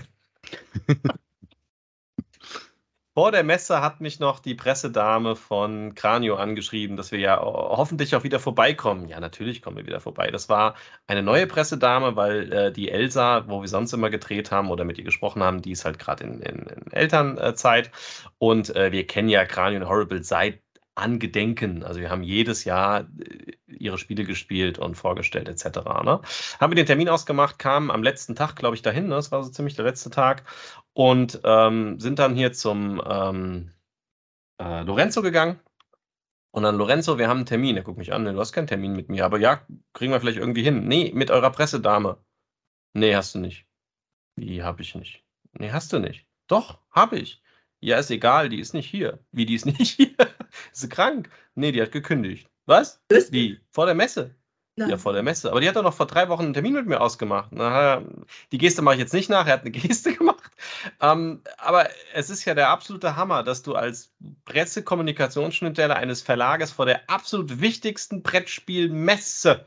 Vor der Messe hat mich noch die Pressedame von Cranio angeschrieben, dass wir ja hoffentlich auch wieder vorbeikommen. Ja, natürlich kommen wir wieder vorbei. Das war eine neue Pressedame, weil äh, die Elsa, wo wir sonst immer gedreht haben oder mit ihr gesprochen haben, die ist halt gerade in, in, in, Elternzeit. Und äh, wir kennen ja Cranio und Horrible seit angedenken. Also wir haben jedes Jahr äh, ihre Spiele gespielt und vorgestellt etc. Ne? Haben wir den Termin ausgemacht, kamen am letzten Tag, glaube ich, dahin. Ne? Das war so ziemlich der letzte Tag und ähm, sind dann hier zum ähm, äh, Lorenzo gegangen. Und dann Lorenzo, wir haben einen Termin. Er guckt mich an, du hast keinen Termin mit mir, aber ja, kriegen wir vielleicht irgendwie hin. Nee, mit eurer Pressedame. Nee, hast du nicht. Wie, hab ich nicht? Nee, hast du nicht. Doch, habe ich. Ja, ist egal, die ist nicht hier. Wie, die ist nicht hier? ist sie krank? Nee, die hat gekündigt. Was? Ist Wie? Vor der Messe? Nein. Ja, vor der Messe. Aber die hat doch noch vor drei Wochen einen Termin mit mir ausgemacht. Na, die Geste mache ich jetzt nicht nach, er hat eine Geste gemacht. Ähm, aber es ist ja der absolute Hammer, dass du als Pressekommunikationsschnittstelle eines Verlages vor der absolut wichtigsten Brettspielmesse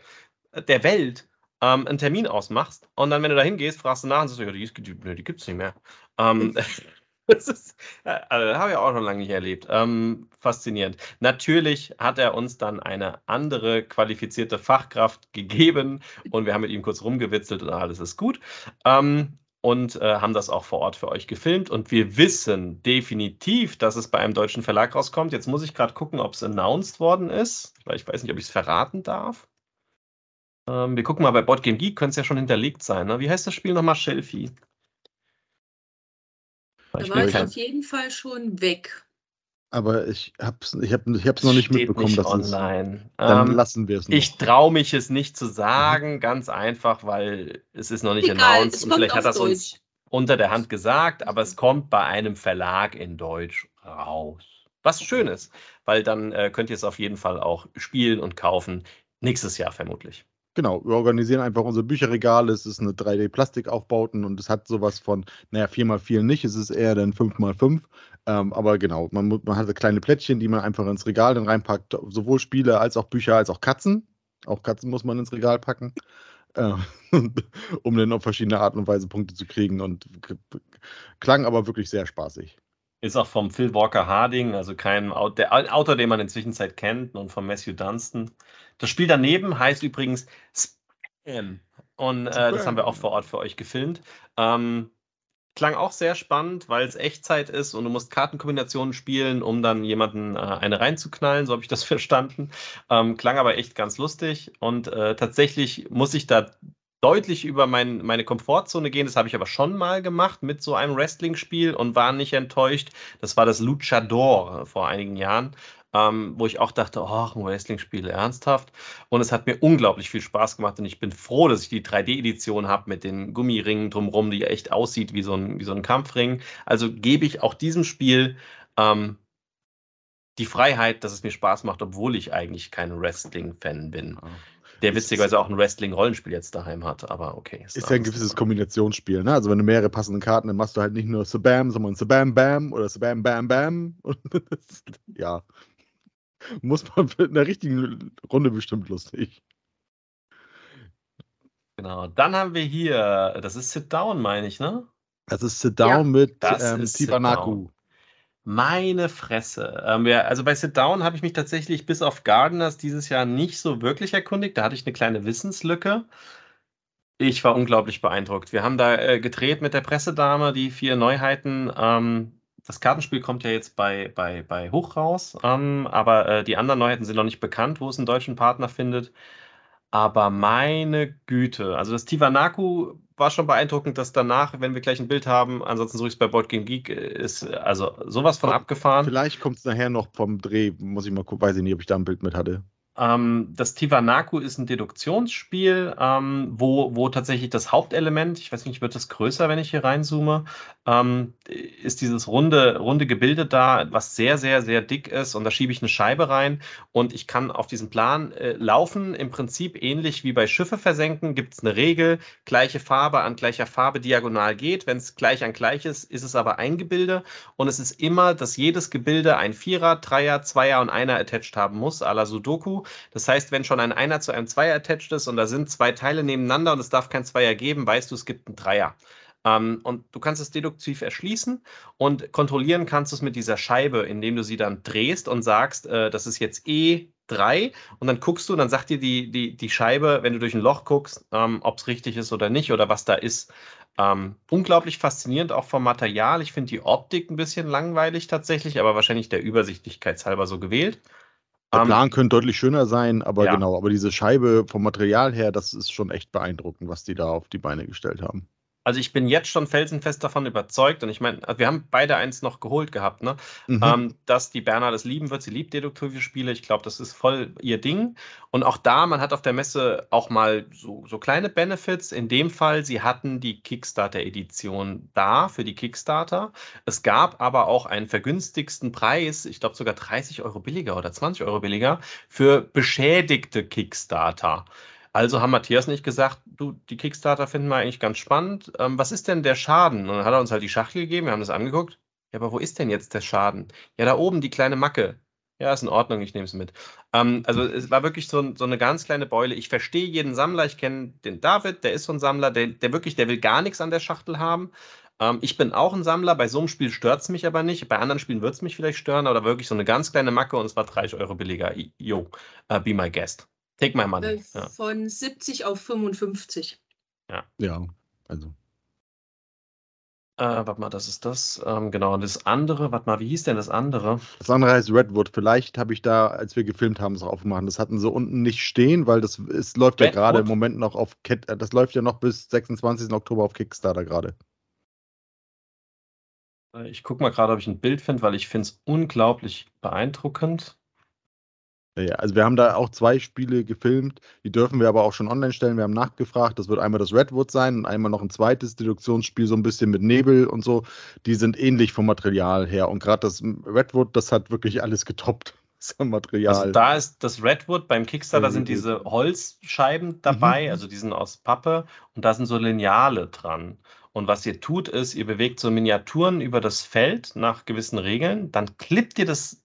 der Welt ähm, einen Termin ausmachst und dann, wenn du da hingehst, fragst du nach und sagst, ja, die, die, die gibt es nicht mehr. Ähm, Das ist, äh, also, habe ich auch schon lange nicht erlebt. Ähm, faszinierend. Natürlich hat er uns dann eine andere qualifizierte Fachkraft gegeben und wir haben mit ihm kurz rumgewitzelt und alles ist gut. Ähm, und äh, haben das auch vor Ort für euch gefilmt. Und wir wissen definitiv, dass es bei einem deutschen Verlag rauskommt. Jetzt muss ich gerade gucken, ob es announced worden ist, weil ich weiß nicht, ob ich es verraten darf. Ähm, wir gucken mal bei Boardgame Geek, könnte es ja schon hinterlegt sein. Ne? Wie heißt das Spiel nochmal? Shelfie. Da war es auf jeden Fall schon weg. Aber ich habe es ich hab, ich hab's noch nicht mitbekommen, nicht dass online. Es, dann ähm, lassen wir es noch. Ich traue mich es nicht zu sagen, mhm. ganz einfach, weil es ist noch nicht Egal, announced und vielleicht hat das uns unter der Hand gesagt, aber es kommt bei einem Verlag in Deutsch raus. Was schön ist, weil dann äh, könnt ihr es auf jeden Fall auch spielen und kaufen. Nächstes Jahr vermutlich. Genau, wir organisieren einfach unsere Bücherregale. Es ist eine 3D-Plastikaufbauten und es hat sowas von, naja, 4x4 nicht, es ist eher dann 5x5. Ähm, aber genau, man, man hat kleine Plättchen, die man einfach ins Regal dann reinpackt. Sowohl Spiele als auch Bücher als auch Katzen. Auch Katzen muss man ins Regal packen. äh, um dann auf verschiedene Arten und Weise Punkte zu kriegen und klang aber wirklich sehr spaßig. Ist auch vom Phil Walker Harding, also kein der Autor, den man inzwischen Zeit kennt, und von Matthew Dunstan. Das Spiel daneben heißt übrigens Spam. Und äh, das haben wir auch vor Ort für euch gefilmt. Ähm, klang auch sehr spannend, weil es Echtzeit ist und du musst Kartenkombinationen spielen, um dann jemanden äh, eine reinzuknallen, so habe ich das verstanden. Ähm, klang aber echt ganz lustig und äh, tatsächlich muss ich da deutlich über mein, meine Komfortzone gehen. Das habe ich aber schon mal gemacht mit so einem Wrestling-Spiel und war nicht enttäuscht. Das war das Luchador vor einigen Jahren ähm, wo ich auch dachte, oh, ein Wrestling-Spiel, ernsthaft. Und es hat mir unglaublich viel Spaß gemacht und ich bin froh, dass ich die 3D-Edition habe mit den Gummiringen drumherum, die echt aussieht wie so ein, wie so ein Kampfring. Also gebe ich auch diesem Spiel ähm, die Freiheit, dass es mir Spaß macht, obwohl ich eigentlich kein Wrestling-Fan bin. Der witzigerweise auch ein Wrestling-Rollenspiel jetzt daheim hat, aber okay. Ist, ist ja ein gewisses Kombinationsspiel, ne? Also wenn du mehrere passende Karten, dann machst du halt nicht nur Sabam, sondern Sabam Bam oder Sabam Bam Bam. ja. Muss man in der richtigen Runde bestimmt lustig. Genau, dann haben wir hier, das ist Sit Down, meine ich, ne? Das ist Sit Down ja, mit ähm, Tibanaku. Meine Fresse. Ähm, also bei Sit Down habe ich mich tatsächlich bis auf Gardeners dieses Jahr nicht so wirklich erkundigt. Da hatte ich eine kleine Wissenslücke. Ich war unglaublich beeindruckt. Wir haben da äh, gedreht mit der Pressedame, die vier Neuheiten. Ähm, das Kartenspiel kommt ja jetzt bei, bei, bei Hoch raus, ähm, aber äh, die anderen Neuheiten sind noch nicht bekannt, wo es einen deutschen Partner findet. Aber meine Güte, also das Tivanaku war schon beeindruckend, dass danach, wenn wir gleich ein Bild haben, ansonsten suche ich es bei Board Game Geek, ist also sowas von abgefahren. Vielleicht kommt es nachher noch vom Dreh, muss ich mal gucken, weiß ich nicht, ob ich da ein Bild mit hatte. Ähm, das Tivanaku ist ein Deduktionsspiel, ähm, wo, wo tatsächlich das Hauptelement, ich weiß nicht, wird das größer, wenn ich hier reinzoome, ähm, ist dieses runde, runde Gebilde da, was sehr, sehr, sehr dick ist. Und da schiebe ich eine Scheibe rein und ich kann auf diesem Plan äh, laufen. Im Prinzip ähnlich wie bei Schiffe versenken, gibt es eine Regel, gleiche Farbe an gleicher Farbe diagonal geht. Wenn es gleich an gleich ist, ist es aber ein Gebilde. Und es ist immer, dass jedes Gebilde ein Vierer, Dreier, Zweier und Einer attached haben muss, à la Sudoku. Das heißt, wenn schon ein Einer zu einem Zweier attached ist und da sind zwei Teile nebeneinander und es darf kein Zweier geben, weißt du, es gibt einen Dreier. Ähm, und du kannst es deduktiv erschließen und kontrollieren kannst du es mit dieser Scheibe, indem du sie dann drehst und sagst, äh, das ist jetzt E3 und dann guckst du, dann sagt dir die, die, die Scheibe, wenn du durch ein Loch guckst, ähm, ob es richtig ist oder nicht oder was da ist. Ähm, unglaublich faszinierend auch vom Material. Ich finde die Optik ein bisschen langweilig tatsächlich, aber wahrscheinlich der Übersichtlichkeitshalber so gewählt. Der ähm, Plan könnte deutlich schöner sein, aber ja. genau, aber diese Scheibe vom Material her, das ist schon echt beeindruckend, was die da auf die Beine gestellt haben. Also ich bin jetzt schon felsenfest davon überzeugt und ich meine, wir haben beide eins noch geholt gehabt, ne? Mhm. Ähm, dass die Berner das lieben wird. Sie liebt deduktive Spiele. Ich glaube, das ist voll ihr Ding. Und auch da, man hat auf der Messe auch mal so, so kleine Benefits. In dem Fall, sie hatten die Kickstarter-Edition da für die Kickstarter. Es gab aber auch einen vergünstigsten Preis, ich glaube sogar 30 Euro billiger oder 20 Euro billiger, für beschädigte Kickstarter. Also haben Matthias nicht gesagt, du, die Kickstarter finden wir eigentlich ganz spannend. Ähm, was ist denn der Schaden? Und dann hat er uns halt die Schachtel gegeben, wir haben das angeguckt. Ja, aber wo ist denn jetzt der Schaden? Ja, da oben die kleine Macke. Ja, ist in Ordnung, ich nehme es mit. Ähm, also es war wirklich so, so, eine ganz kleine Beule. Ich verstehe jeden Sammler, ich kenne den David, der ist so ein Sammler, der, der wirklich, der will gar nichts an der Schachtel haben. Ähm, ich bin auch ein Sammler, bei so einem Spiel stört es mich aber nicht. Bei anderen Spielen wird es mich vielleicht stören, aber wirklich so eine ganz kleine Macke und es war 30 Euro billiger. Jo, uh, be my guest. Take my money. Äh, ja. Von 70 auf 55. Ja. Ja, also. Äh, warte mal, das ist das. Ähm, genau, und das andere, warte mal, wie hieß denn das andere? Das andere heißt Redwood. Vielleicht habe ich da, als wir gefilmt haben, es aufgemacht. Das hatten sie unten nicht stehen, weil das ist, läuft Redwood? ja gerade im Moment noch auf, äh, das läuft ja noch bis 26. Oktober auf Kickstarter gerade. Äh, ich gucke mal gerade, ob ich ein Bild finde, weil ich finde es unglaublich beeindruckend. Ja, also wir haben da auch zwei Spiele gefilmt, die dürfen wir aber auch schon online stellen. Wir haben nachgefragt, das wird einmal das Redwood sein und einmal noch ein zweites Deduktionsspiel, so ein bisschen mit Nebel und so. Die sind ähnlich vom Material her. Und gerade das Redwood, das hat wirklich alles getoppt. Material. Also da ist das Redwood, beim Kickstarter sind diese Holzscheiben dabei, mhm. also die sind aus Pappe und da sind so Lineale dran. Und was ihr tut, ist, ihr bewegt so Miniaturen über das Feld nach gewissen Regeln, dann klippt ihr das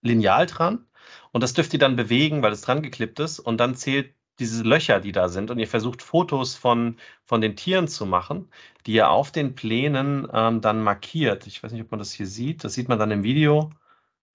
Lineal dran und das dürft ihr dann bewegen, weil es dran geklippt ist. Und dann zählt diese Löcher, die da sind, und ihr versucht Fotos von, von den Tieren zu machen, die ihr auf den Plänen ähm, dann markiert. Ich weiß nicht, ob man das hier sieht. Das sieht man dann im Video.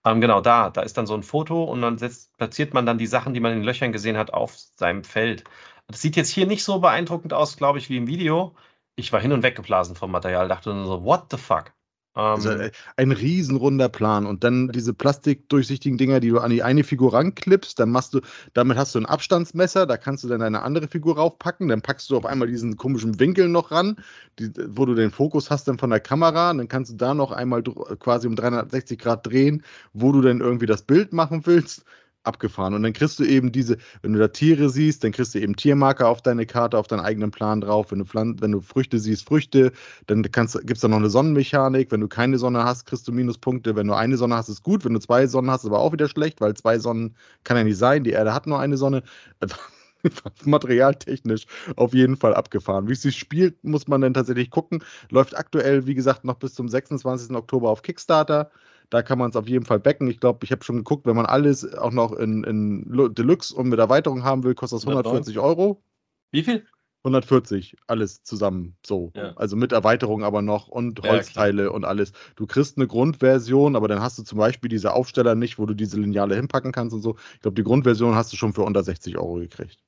Ähm, genau, da, da ist dann so ein Foto und dann setzt, platziert man dann die Sachen, die man in den Löchern gesehen hat, auf seinem Feld. Das sieht jetzt hier nicht so beeindruckend aus, glaube ich, wie im Video. Ich war hin und weg geblasen vom Material, dachte nur so, what the fuck? Also ähm, ein riesenrunder Plan und dann diese plastikdurchsichtigen Dinger, die du an die eine Figur ranklippst, dann machst du, damit hast du ein Abstandsmesser, da kannst du dann eine andere Figur raufpacken, dann packst du auf einmal diesen komischen Winkel noch ran, die, wo du den Fokus hast dann von der Kamera, und dann kannst du da noch einmal quasi um 360 Grad drehen, wo du dann irgendwie das Bild machen willst abgefahren. Und dann kriegst du eben diese, wenn du da Tiere siehst, dann kriegst du eben Tiermarker auf deine Karte, auf deinen eigenen Plan drauf. Wenn du, Pflanzen, wenn du Früchte siehst, Früchte, dann gibt es da noch eine Sonnenmechanik. Wenn du keine Sonne hast, kriegst du Minuspunkte. Wenn du eine Sonne hast, ist gut. Wenn du zwei Sonnen hast, ist aber auch wieder schlecht, weil zwei Sonnen kann ja nicht sein. Die Erde hat nur eine Sonne. materialtechnisch auf jeden Fall abgefahren. Wie es sich spielt, muss man dann tatsächlich gucken. Läuft aktuell, wie gesagt, noch bis zum 26. Oktober auf Kickstarter. Da kann man es auf jeden Fall backen. Ich glaube, ich habe schon geguckt, wenn man alles auch noch in, in Deluxe und mit Erweiterung haben will, kostet das 140 Euro. Wie viel? 140, alles zusammen so. Ja. Also mit Erweiterung aber noch und Holzteile ja, und alles. Du kriegst eine Grundversion, aber dann hast du zum Beispiel diese Aufsteller nicht, wo du diese Lineale hinpacken kannst und so. Ich glaube, die Grundversion hast du schon für unter 60 Euro gekriegt.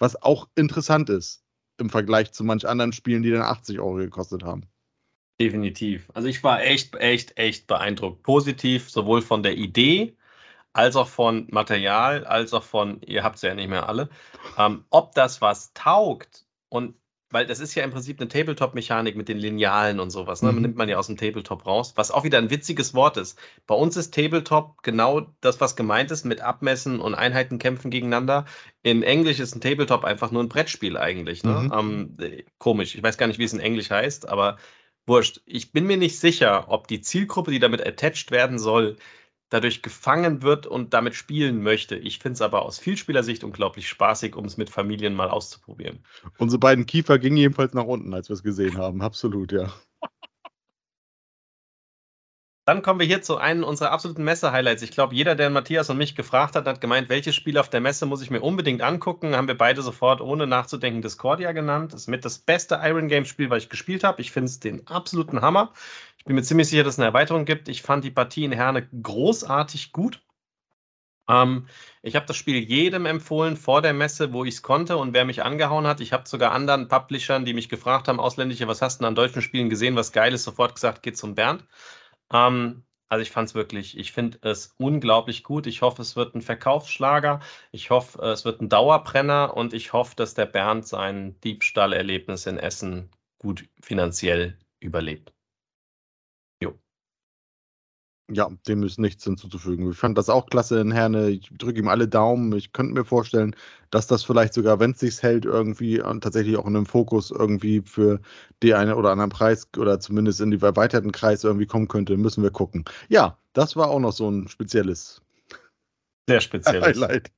Was auch interessant ist im Vergleich zu manch anderen Spielen, die dann 80 Euro gekostet haben. Definitiv. Also ich war echt, echt, echt beeindruckt. Positiv, sowohl von der Idee, als auch von Material, als auch von, ihr habt es ja nicht mehr alle, ähm, ob das was taugt und weil das ist ja im Prinzip eine Tabletop-Mechanik mit den Linealen und sowas. Ne? Mhm. Nimmt man ja aus dem Tabletop raus, was auch wieder ein witziges Wort ist. Bei uns ist Tabletop genau das, was gemeint ist mit Abmessen und Einheiten kämpfen gegeneinander. In Englisch ist ein Tabletop einfach nur ein Brettspiel eigentlich. Ne? Mhm. Ähm, äh, komisch, ich weiß gar nicht, wie es in Englisch heißt, aber wurscht. Ich bin mir nicht sicher, ob die Zielgruppe, die damit attached werden soll, dadurch gefangen wird und damit spielen möchte. Ich finde es aber aus Vielspielersicht unglaublich spaßig, um es mit Familien mal auszuprobieren. Unsere beiden Kiefer gingen jedenfalls nach unten, als wir es gesehen haben. Absolut, ja. Dann kommen wir hier zu einem unserer absoluten Messe-Highlights. Ich glaube, jeder, der Matthias und mich gefragt hat, hat gemeint, welches Spiel auf der Messe muss ich mir unbedingt angucken. Haben wir beide sofort ohne nachzudenken Discordia genannt. Das ist mit das beste Iron Game Spiel, was ich gespielt habe. Ich finde es den absoluten Hammer. Ich bin mir ziemlich sicher, dass es eine Erweiterung gibt. Ich fand die Partie in Herne großartig gut. Ähm, ich habe das Spiel jedem empfohlen vor der Messe, wo ich es konnte und wer mich angehauen hat. Ich habe sogar anderen Publishern, die mich gefragt haben, ausländische, was hast du an deutschen Spielen gesehen, was geil ist, sofort gesagt, geht zum Bernd. Ähm, also ich fand es wirklich, ich finde es unglaublich gut. Ich hoffe, es wird ein Verkaufsschlager. Ich hoffe, es wird ein Dauerbrenner und ich hoffe, dass der Bernd sein Diebstahlerlebnis in Essen gut finanziell überlebt. Ja, dem ist nichts hinzuzufügen. Ich fand das auch klasse in Herne. Ich drücke ihm alle Daumen. Ich könnte mir vorstellen, dass das vielleicht sogar, wenn es sich hält, irgendwie tatsächlich auch in einem Fokus irgendwie für die eine oder anderen Preis oder zumindest in die erweiterten Kreis irgendwie kommen könnte. Müssen wir gucken. Ja, das war auch noch so ein spezielles. Sehr spezielles. Highlight.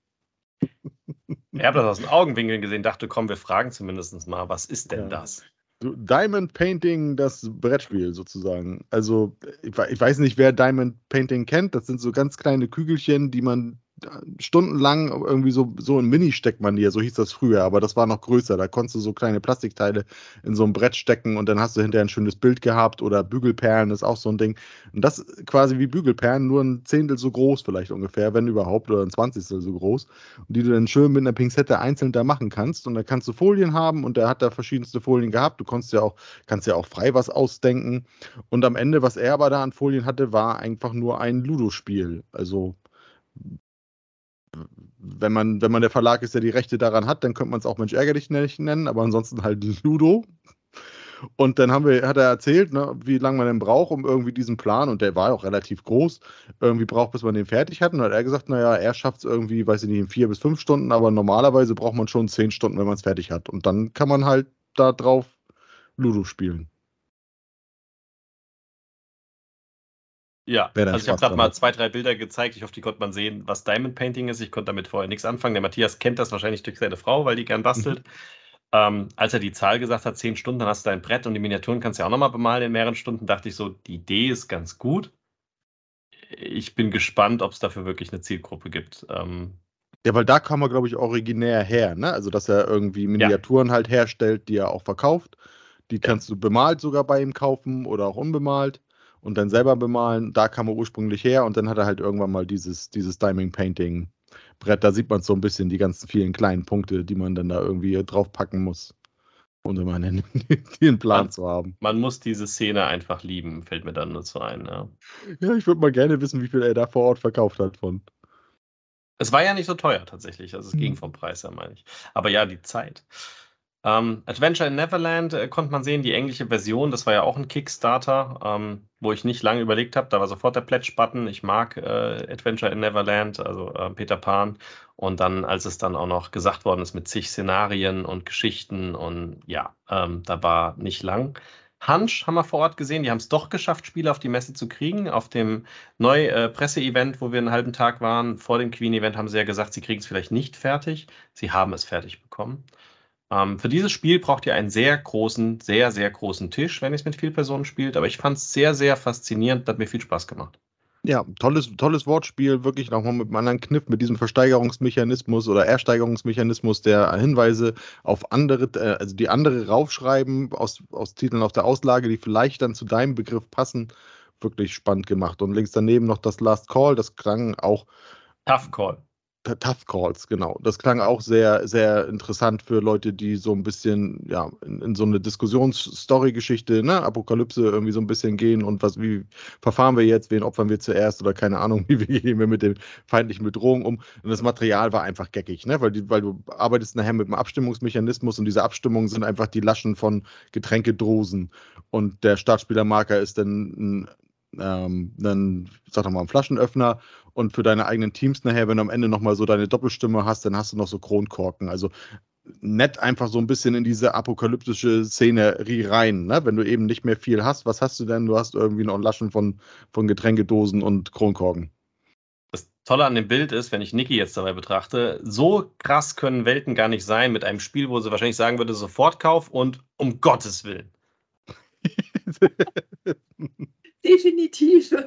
Ich habe das aus den Augenwinkeln gesehen, dachte, komm, wir fragen zumindest mal, was ist denn ja. das? Diamond Painting, das Brettspiel sozusagen. Also, ich, weiß nicht, wer Diamond Painting kennt. Das sind so ganz kleine Kügelchen, die man stundenlang irgendwie so, so in Mini-Steckmanier, so hieß das früher, aber das war noch größer. Da konntest du so kleine Plastikteile in so ein Brett stecken und dann hast du hinterher ein schönes Bild gehabt oder Bügelperlen ist auch so ein Ding. Und das quasi wie Bügelperlen, nur ein Zehntel so groß vielleicht ungefähr, wenn überhaupt, oder ein Zwanzigstel so groß. Und die du dann schön mit einer Pinzette einzeln da machen kannst. Und da kannst du Folien haben und der hat da verschiedenste Folien gehabt. Du konntest ja auch, kannst ja auch frei was ausdenken. Und am Ende, was er aber da an Folien hatte, war einfach nur ein Ludo-Spiel. Also wenn man, wenn man der Verlag ist, der die Rechte daran hat, dann könnte man es auch Mensch ärgerlich nennen, aber ansonsten halt Ludo. Und dann haben wir, hat er erzählt, ne, wie lange man denn braucht, um irgendwie diesen Plan, und der war auch relativ groß, irgendwie braucht, bis man den fertig hat. Und dann hat er gesagt, naja, er schafft es irgendwie, weiß ich nicht, in vier bis fünf Stunden, aber normalerweise braucht man schon zehn Stunden, wenn man es fertig hat. Und dann kann man halt da drauf Ludo spielen. Ja, also ich habe gerade mal zwei, drei Bilder gezeigt. Ich hoffe, die konnte man sehen, was Diamond Painting ist. Ich konnte damit vorher nichts anfangen. Der Matthias kennt das wahrscheinlich durch seine Frau, weil die gern bastelt. Mhm. Ähm, als er die Zahl gesagt hat, zehn Stunden, dann hast du dein Brett und die Miniaturen kannst du ja auch nochmal bemalen in mehreren Stunden, dachte ich so, die Idee ist ganz gut. Ich bin gespannt, ob es dafür wirklich eine Zielgruppe gibt. Ähm, Ja, weil da kam er, glaube ich, originär her, ne? Also, dass er irgendwie Miniaturen ja. halt herstellt, die er auch verkauft. Die kannst du bemalt sogar bei ihm kaufen oder auch unbemalt und dann selber bemalen. Da kam er ursprünglich her und dann hat er halt irgendwann mal dieses, dieses Diamond Painting Brett. Da sieht man so ein bisschen die ganzen vielen kleinen Punkte, die man dann da irgendwie draufpacken muss, um immer einen, den Plan man, zu haben. Man muss diese Szene einfach lieben, fällt mir dann nur so ein. Ja, ja ich würde mal gerne wissen, wie viel er da vor Ort verkauft hat von. Es war ja nicht so teuer tatsächlich, also es hm. ging vom Preis her, meine ich. Aber ja, die Zeit. Ähm, Adventure in Neverland äh, konnte man sehen, die englische Version, das war ja auch ein Kickstarter, ähm, wo ich nicht lange überlegt habe. Da war sofort der Pledge-Button. Ich mag äh, Adventure in Neverland, also äh, Peter Pan. Und dann, als es dann auch noch gesagt worden ist mit zig Szenarien und Geschichten und ja, ähm, da war nicht lang. Hunch haben wir vor Ort gesehen. Die haben es doch geschafft, Spiele auf die Messe zu kriegen. Auf dem Neu-Presse-Event, äh, wo wir einen halben Tag waren, vor dem Queen-Event, haben sie ja gesagt, sie kriegen es vielleicht nicht fertig. Sie haben es fertig bekommen. Ähm, für dieses Spiel braucht ihr einen sehr großen, sehr, sehr großen Tisch, wenn ihr es mit vielen Personen spielt. Aber ich fand es sehr, sehr faszinierend, hat mir viel Spaß gemacht. Ja, tolles, tolles Wortspiel, wirklich nochmal mit einem anderen Kniff, mit diesem Versteigerungsmechanismus oder Ersteigerungsmechanismus, der Hinweise auf andere, äh, also die andere raufschreiben aus, aus Titeln auf der Auslage, die vielleicht dann zu deinem Begriff passen. Wirklich spannend gemacht. Und links daneben noch das Last Call, das klang auch. Tough Call. Tough Calls, genau. Das klang auch sehr, sehr interessant für Leute, die so ein bisschen, ja, in, in so eine Diskussionsstory-Geschichte, ne, Apokalypse irgendwie so ein bisschen gehen und was, wie verfahren wir jetzt, wen opfern wir zuerst oder keine Ahnung, wie, gehen wir mit den feindlichen Bedrohungen um. Und das Material war einfach geckig, ne, weil, die, weil du arbeitest nachher mit einem Abstimmungsmechanismus und diese Abstimmungen sind einfach die Laschen von Getränkedosen und der Startspielermarker ist dann ein ähm, dann sag doch mal einen Flaschenöffner und für deine eigenen Teams nachher, wenn du am Ende nochmal so deine Doppelstimme hast, dann hast du noch so Kronkorken. Also nett einfach so ein bisschen in diese apokalyptische Szenerie rein, ne? Wenn du eben nicht mehr viel hast, was hast du denn? Du hast irgendwie noch Laschen von, von Getränkedosen und Kronkorken. Das Tolle an dem Bild ist, wenn ich Niki jetzt dabei betrachte, so krass können Welten gar nicht sein mit einem Spiel, wo sie wahrscheinlich sagen würde, Sofortkauf und um Gottes Willen. Definitiv.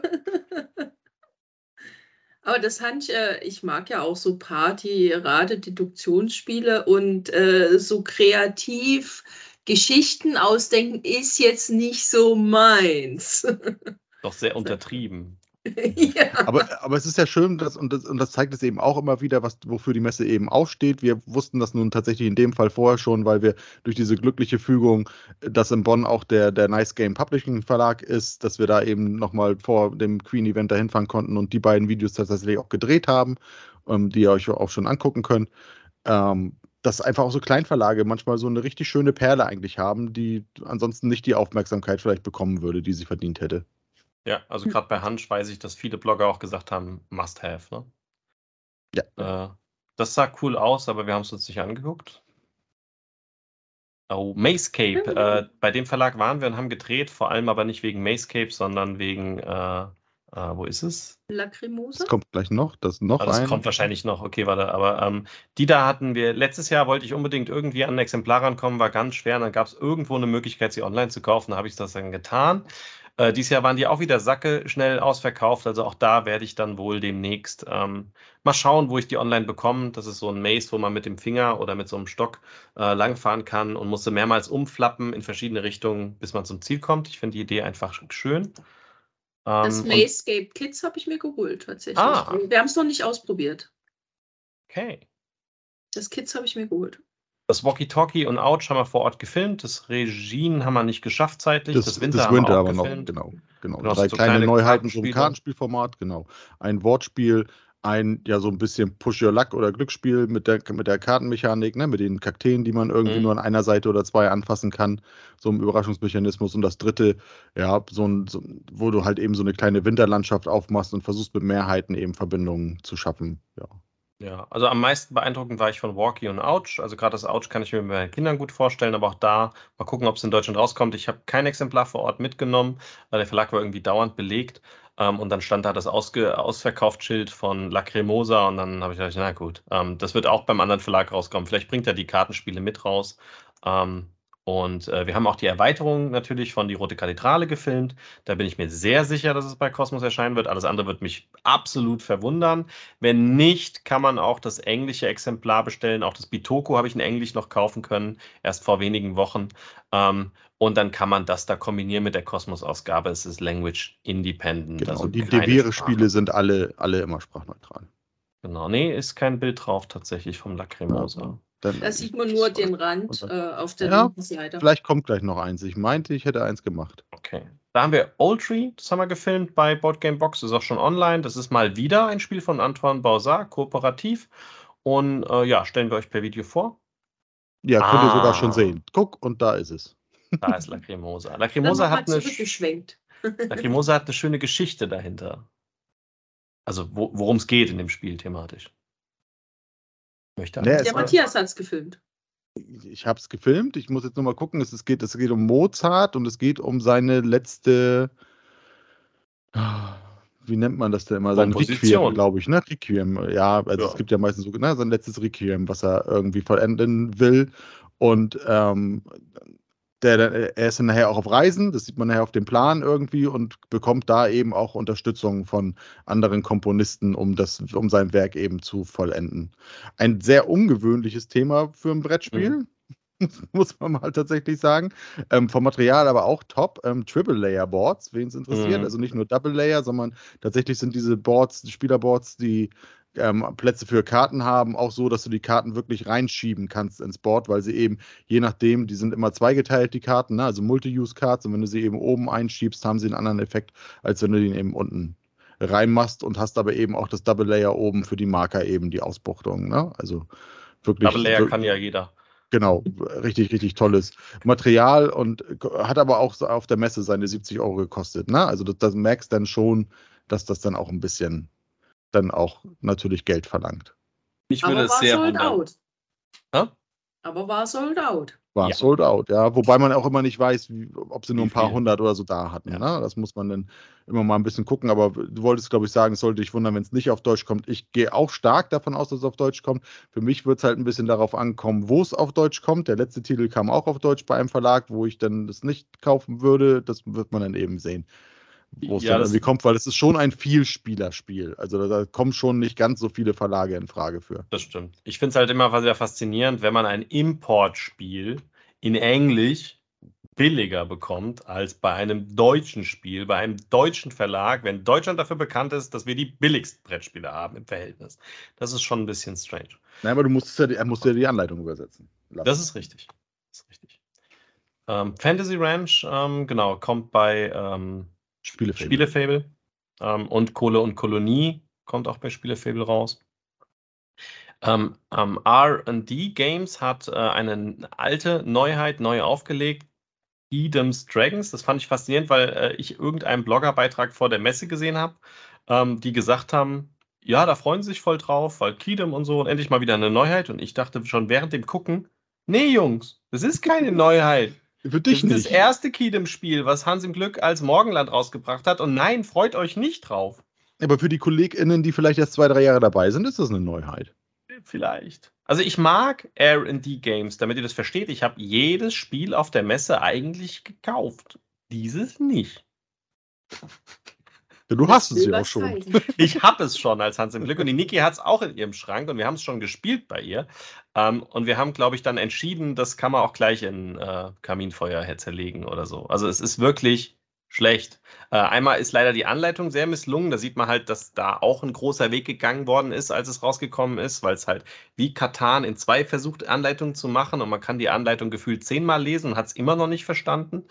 Aber das Hanch, äh, ich mag ja auch so Party, Rate-Deduktionsspiele und äh, so kreativ Geschichten ausdenken ist jetzt nicht so meins. Doch sehr untertrieben. aber, aber es ist ja schön, dass, und, das, und das zeigt es eben auch immer wieder, was, wofür die Messe eben auch steht. Wir wussten das nun tatsächlich in dem Fall vorher schon, weil wir durch diese glückliche Fügung, dass in Bonn auch der, der Nice Game Publishing Verlag ist, dass wir da eben nochmal vor dem Queen-Event dahin fahren konnten und die beiden Videos tatsächlich auch gedreht haben, ähm, die ihr euch auch schon angucken könnt. Ähm, dass einfach auch so Kleinverlage manchmal so eine richtig schöne Perle eigentlich haben, die ansonsten nicht die Aufmerksamkeit vielleicht bekommen würde, die sie verdient hätte. Ja, also hm. gerade bei Hansch weiß ich, dass viele Blogger auch gesagt haben, must have, ne? Ja. Äh, das sah cool aus, aber wir haben es uns nicht angeguckt. Oh, Macecape. Mhm. Äh, bei dem Verlag waren wir und haben gedreht, vor allem aber nicht wegen Macecape, sondern wegen, äh, äh wo ist es? Lacrimosa. Das kommt gleich noch, das noch also das ein. kommt wahrscheinlich noch, okay, warte, aber ähm, die da hatten wir, letztes Jahr wollte ich unbedingt irgendwie an ein Exemplar rankommen, war ganz schwer, und dann gab es irgendwo eine Möglichkeit, sie online zu kaufen, da habe ich das dann getan. Äh, dieses Jahr waren die auch wieder Sacke schnell ausverkauft. Also auch da werde ich dann wohl demnächst ähm, mal schauen, wo ich die online bekomme. Das ist so ein Maze, wo man mit dem Finger oder mit so einem Stock äh, langfahren kann und musste mehrmals umflappen in verschiedene Richtungen, bis man zum Ziel kommt. Ich finde die Idee einfach schön. Ähm, das Mazescape Kids habe ich mir geholt, tatsächlich. Ah. Wir haben es noch nicht ausprobiert. Okay. Das Kids habe ich mir geholt. Das Walkie-Talkie und Ouch haben wir vor Ort gefilmt. Das Regine haben wir nicht geschafft zeitlich. Das, das Winter, das Winter aber gefilmt. noch, genau. genau. genau Drei so kleine, kleine Neuheiten im Kartenspielformat, genau. Ein Wortspiel, ein ja so ein bisschen Push Your Luck oder Glücksspiel mit der, mit der Kartenmechanik, ne, mit den Kakteen, die man irgendwie mhm. nur an einer Seite oder zwei anfassen kann, so ein Überraschungsmechanismus. Und das dritte, ja, so ein, so, wo du halt eben so eine kleine Winterlandschaft aufmachst und versuchst mit Mehrheiten eben Verbindungen zu schaffen. Ja. Ja, also am meisten beeindruckend war ich von Walkie und Ouch. Also gerade das Ouch kann ich mir bei meinen Kindern gut vorstellen, aber auch da mal gucken, ob es in Deutschland rauskommt. Ich habe kein Exemplar vor Ort mitgenommen, weil der Verlag war irgendwie dauernd belegt. Ähm, und dann stand da das Ausge Ausverkaufsschild von Lacrimosa und dann habe ich gedacht, na gut, ähm, das wird auch beim anderen Verlag rauskommen. Vielleicht bringt er die Kartenspiele mit raus. Ähm, Und äh, wir haben auch die Erweiterung natürlich von die Rote Kathedrale gefilmt. Da bin ich mir sehr sicher, dass es bei Cosmos erscheinen wird. Alles andere wird mich absolut verwundern. Wenn nicht, kann man auch das englische Exemplar bestellen. Auch das Bitoku habe ich in Englisch noch kaufen können, erst vor wenigen Wochen. Ähm, und dann kann man das da kombinieren mit der Cosmos-Ausgabe. Es ist Language Independent. Genau, also die Devere-Spiele sind alle, alle immer sprachneutral. Genau, nee, ist kein Bild drauf tatsächlich vom Lacrimosa. Ja. Dann, da sieht man nur den Rand äh, auf der ja, linken Seite. Vielleicht kommt gleich noch eins. Ich meinte, ich hätte eins gemacht. Okay. Da haben wir Old Tree, das haben wir gefilmt bei Boardgame Box, ist auch schon online. Das ist mal wieder ein Spiel von Antoine Bausard, kooperativ. Und äh, ja, stellen wir euch per Video vor. Ja, könnt ah. ihr sogar schon sehen. Guck, und da ist es. Da ist Lacrimosa. Lacrimosa hat eine, Lacrimosa hat eine schöne Geschichte dahinter. Also, wo, worum es geht in dem Spiel thematisch. Möchte nee, Der Matthias hat es gefilmt. Ich habe es gefilmt. Ich muss jetzt nur mal gucken. Es, geht, es geht um Mozart und es geht um seine letzte. Wie nennt man das denn immer? Sein Requiem, glaube ich, ne? Requiem. Ja, also ja. es gibt ja meistens so, ne, sein letztes Requiem, was er irgendwie vollenden will. Und ähm, der, er ist dann nachher auch auf Reisen, das sieht man nachher auf dem Plan irgendwie und bekommt da eben auch Unterstützung von anderen Komponisten, um, das, um sein Werk eben zu vollenden. Ein sehr ungewöhnliches Thema für ein Brettspiel. Mhm. muss man mal tatsächlich sagen. Ähm, vom Material aber auch top. Ähm, Triple Layer Boards, wen es interessiert. Mhm. Also nicht nur Double Layer, sondern tatsächlich sind diese Boards, Spielerboards, die ähm, Plätze für Karten haben, auch so, dass du die Karten wirklich reinschieben kannst ins Board, weil sie eben, je nachdem, die sind immer zweigeteilt, die Karten, ne? also Multi-Use-Cards, und wenn du sie eben oben einschiebst, haben sie einen anderen Effekt, als wenn du die eben unten reinmachst und hast aber eben auch das Double Layer oben für die Marker eben die Ausbuchtung. Ne? Also wirklich. Double Layer kann ja jeder. Genau, richtig, richtig tolles Material und hat aber auch auf der Messe seine 70 Euro gekostet. Ne? Also das, das merkst dann schon, dass das dann auch ein bisschen dann auch natürlich Geld verlangt. Ich würde es sehr sold out. Ha? Aber war sold out. War ja. sold out, ja. Wobei man auch immer nicht weiß, wie, ob sie nur ein paar hundert oder so da hatten. Ja. Ne? Das muss man dann immer mal ein bisschen gucken. Aber du wolltest, glaube ich, sagen, es sollte dich wundern, wenn es nicht auf Deutsch kommt. Ich gehe auch stark davon aus, dass es auf Deutsch kommt. Für mich wird es halt ein bisschen darauf ankommen, wo es auf Deutsch kommt. Der letzte Titel kam auch auf Deutsch bei einem Verlag, wo ich dann das nicht kaufen würde. Das wird man dann eben sehen wo es ja, dann irgendwie kommt, weil es ist schon ein Vielspielerspiel. Also da, da, kommen schon nicht ganz so viele Verlage in Frage für. Das stimmt. Ich finde es halt immer sehr faszinierend, wenn man ein Importspiel in Englisch billiger bekommt als bei einem deutschen Spiel, bei einem deutschen Verlag, wenn Deutschland dafür bekannt ist, dass wir die billigsten Brettspiele haben im Verhältnis. Das ist schon ein bisschen strange. Nein, aber du musst ja, er musste ja die Anleitung übersetzen. Lassen. Das ist richtig. Das ist richtig. Ähm, Fantasy Ranch, ähm, genau, kommt bei ähm, Spielefable. Spielefable. Ähm, und Kohle und Kolonie kommt auch bei Spielefable raus. Ähm, ähm, RD Games hat äh, eine alte Neuheit neu aufgelegt. Edom's Dragons. Das fand ich faszinierend, weil äh, ich irgendeinen Bloggerbeitrag vor der Messe gesehen habe, ähm, die gesagt haben, ja, da freuen sie sich voll drauf, weil Kingdom und so und endlich mal wieder eine Neuheit. Und ich dachte schon während dem Gucken, nee, Jungs, das ist keine Neuheit. Für dich das ist nicht. das erste Kingdom-Spiel, was Hans im Glück als Morgenland rausgebracht hat. Und nein, freut euch nicht drauf. Aber für die KollegInnen, die vielleicht erst zwei, drei Jahre dabei sind, ist das eine Neuheit. Vielleicht. Also ich mag RD-Games, damit ihr das versteht. Ich habe jedes Spiel auf der Messe eigentlich gekauft. Dieses nicht. Ja, du hast es ja auch schon. Ich habe es schon als Hans im Glück und die Niki hat es auch in ihrem Schrank und wir haben es schon gespielt bei ihr. Ähm, und wir haben, glaube ich, dann entschieden, das kann man auch gleich in äh, Kaminfeuer zerlegen oder so. Also es ist wirklich schlecht. Äh, einmal ist leider die Anleitung sehr misslungen. Da sieht man halt, dass da auch ein großer Weg gegangen worden ist, als es rausgekommen ist, weil es halt wie Katan in zwei versucht, Anleitungen zu machen und man kann die Anleitung gefühlt zehnmal lesen und hat es immer noch nicht verstanden.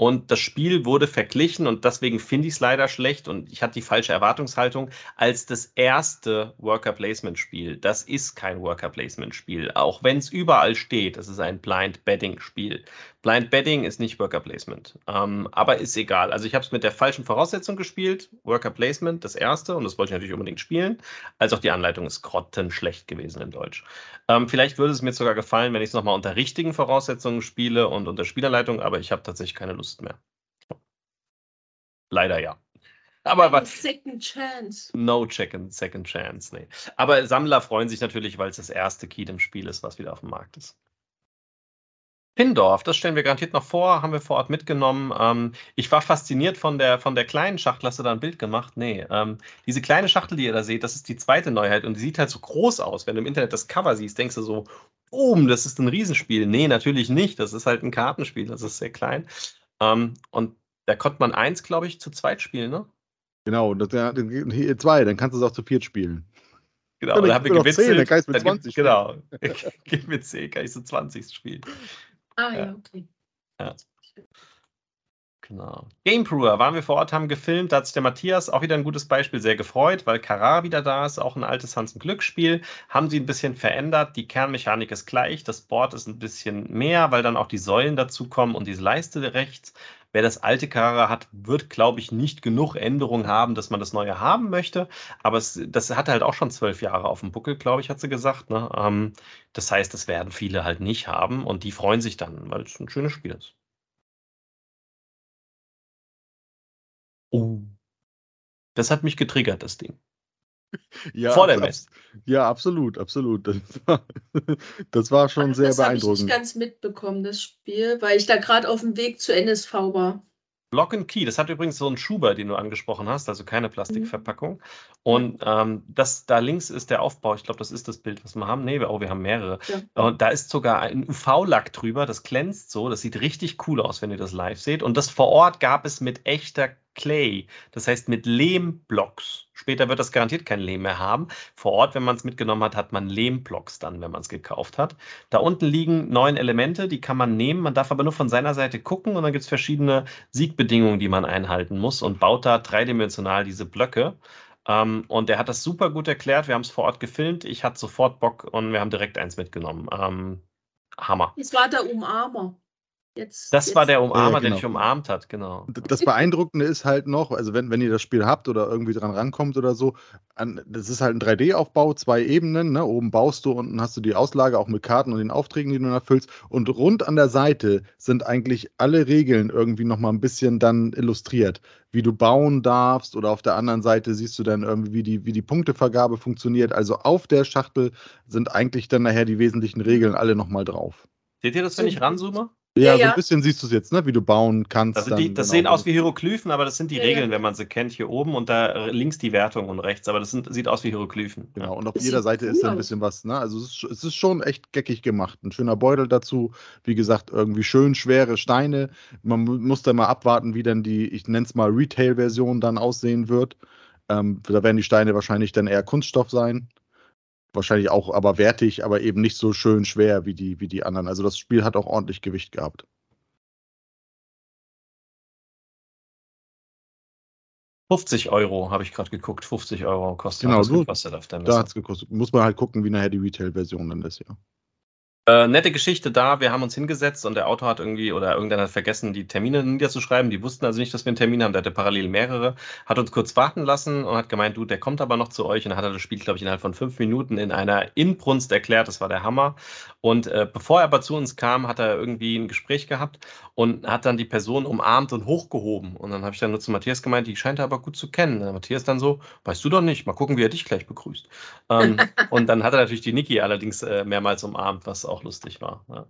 Und das Spiel wurde verglichen und deswegen finde ich es leider schlecht und ich hatte die falsche Erwartungshaltung als das erste Worker Placement Spiel. Das ist kein Worker Placement Spiel, auch wenn es überall steht. Das ist ein Blind Betting Spiel. Blind Betting ist nicht Worker Placement, ähm, aber ist egal. Also ich habe es mit der falschen Voraussetzung gespielt. Worker Placement, das erste und das wollte ich natürlich unbedingt spielen. Als auch die Anleitung ist grottenschlecht gewesen in Deutsch. Ähm, vielleicht würde es mir sogar gefallen, wenn ich es nochmal unter richtigen Voraussetzungen spiele und unter Spielerleitung, aber ich habe tatsächlich keine Lust mehr. Leider ja. Aber, aber Second Chance. No second, second Chance, nee. Aber Sammler freuen sich natürlich, weil es das erste Key im Spiel ist, was wieder auf dem Markt ist. Pindorf, das stellen wir garantiert noch vor, haben wir vor Ort mitgenommen. Ähm, ich war fasziniert von der, von der kleinen Schachtel. Hast du da ein Bild gemacht? Nee. Ähm, diese kleine Schachtel, die ihr da seht, das ist die zweite Neuheit und die sieht halt so groß aus. Wenn du im Internet das Cover siehst, denkst du so, oh, das ist ein Riesenspiel. Nee, natürlich nicht. Das ist halt ein Kartenspiel, das ist sehr klein. Ähm, und da konnte man eins, glaube ich, zu zweit spielen, ne? Genau, das, ja, hier zwei, dann kannst du es auch zu viert spielen. Genau, dann, dann haben wir gewitzelt. 10, dann kann ich mit 20 Genau, gib mir 10, kann ich so 20 spielen. Ah ja, okay. Ja. Genau. GamePrewer waren wir vor Ort, haben gefilmt. Da hat sich der Matthias auch wieder ein gutes Beispiel sehr gefreut, weil Kara wieder da ist, auch ein altes Hans- und Glücksspiel. Haben sie ein bisschen verändert. Die Kernmechanik ist gleich. Das Board ist ein bisschen mehr, weil dann auch die Säulen dazukommen und diese Leiste rechts. Wer das alte Kara hat, wird, glaube ich, nicht genug Änderungen haben, dass man das neue haben möchte. Aber es, das hat halt auch schon zwölf Jahre auf dem Buckel, glaube ich, hat sie gesagt. Ne? Ähm, das heißt, das werden viele halt nicht haben und die freuen sich dann, weil es ein schönes Spiel ist. Das hat mich getriggert, das Ding. Ja, Vor der Messe. Ja, absolut, absolut. Das war, das war schon sehr das beeindruckend. Das habe ich nicht ganz mitbekommen, das Spiel, weil ich da gerade auf dem Weg zu NSV war. Lock and Key, das hat übrigens so einen Schuber, den du angesprochen hast, also keine Plastikverpackung. Mhm. Und ähm, das da links ist der Aufbau. Ich glaube, das ist das Bild, was wir haben. Nee, oh, wir haben mehrere. Ja. Und da ist sogar ein UV-Lack drüber, das glänzt so. Das sieht richtig cool aus, wenn ihr das live seht. Und das vor Ort gab es mit echter Clay, das heißt mit Lehmblocks. Später wird das garantiert kein Lehm mehr haben. Vor Ort, wenn man es mitgenommen hat, hat man Lehmblocks dann, wenn man es gekauft hat. Da unten liegen neun Elemente, die kann man nehmen. Man darf aber nur von seiner Seite gucken und dann gibt es verschiedene Siegbedingungen, die man einhalten muss und baut da dreidimensional diese Blöcke. Ähm, und der hat das super gut erklärt. Wir haben es vor Ort gefilmt. Ich hatte sofort Bock und wir haben direkt eins mitgenommen. Ähm, Hammer. Es war der Umarmer. Jetzt, das jetzt. war der Umarmer, ja, genau. der dich umarmt hat, genau. Das Beeindruckende ist halt noch, also wenn, wenn ihr das Spiel habt oder irgendwie dran rankommt oder so, an, das ist halt ein 3D-Aufbau, zwei Ebenen, ne? oben baust du, unten hast du die Auslage auch mit Karten und den Aufträgen, die du erfüllst und rund an der Seite sind eigentlich alle Regeln irgendwie nochmal ein bisschen dann illustriert, wie du bauen darfst oder auf der anderen Seite siehst du dann irgendwie, wie die, wie die Punktevergabe funktioniert, also auf der Schachtel sind eigentlich dann nachher die wesentlichen Regeln alle nochmal drauf. Seht ihr das, wenn ich ranzoome? Ja, ja, so ein bisschen siehst du es jetzt, ne? wie du bauen kannst. Also die, das genau. sehen aus wie Hieroglyphen, aber das sind die ja, Regeln, wenn man sie kennt, hier oben und da links die Wertung und rechts, aber das sind, sieht aus wie Hieroglyphen. Genau, und auf das jeder Seite cool ist da ein bisschen was. Ne? Also es ist, es ist, schon echt geckig gemacht. Ein schöner Beutel dazu, wie gesagt, irgendwie schön schwere Steine. Man muss da mal abwarten, wie dann die, ich nenne es mal Retail-Version dann aussehen wird. Ähm, da werden die Steine wahrscheinlich dann eher Kunststoff sein wahrscheinlich auch aber wertig, aber eben nicht so schön schwer wie die, wie die anderen. Also das Spiel hat auch ordentlich Gewicht gehabt. ¡50 Euro habe ich gerade geguckt. 50 Euro kostet genau, das gekostet auf der Messe. Da hat es gekostet. Muss man halt gucken, wie nachher die Retail-Version dann ist, ja. Äh, nette Geschichte da, wir haben uns hingesetzt und der Autor hat irgendwie oder irgendeiner hat vergessen, die Termine niederzuschreiben. Die wussten also nicht, dass wir einen Termin haben. Der hatte parallel mehrere, hat uns kurz warten lassen und hat gemeint, du, der kommt aber noch zu euch. Und hat er das Spiel, glaube ich, innerhalb von fünf Minuten in einer Inbrunst erklärt. Das war der Hammer. Und äh, bevor er aber zu uns kam, hat er irgendwie ein Gespräch gehabt und hat dann die Person umarmt und hochgehoben. Und dann habe ich dann nur zu Matthias gemeint, die scheint er aber gut zu kennen. Und Matthias dann so, weißt du doch nicht, mal gucken, wie er dich gleich begrüßt. Ähm, und dann hat er natürlich die Niki allerdings äh, mehrmals umarmt, was auch lustig war. Ja.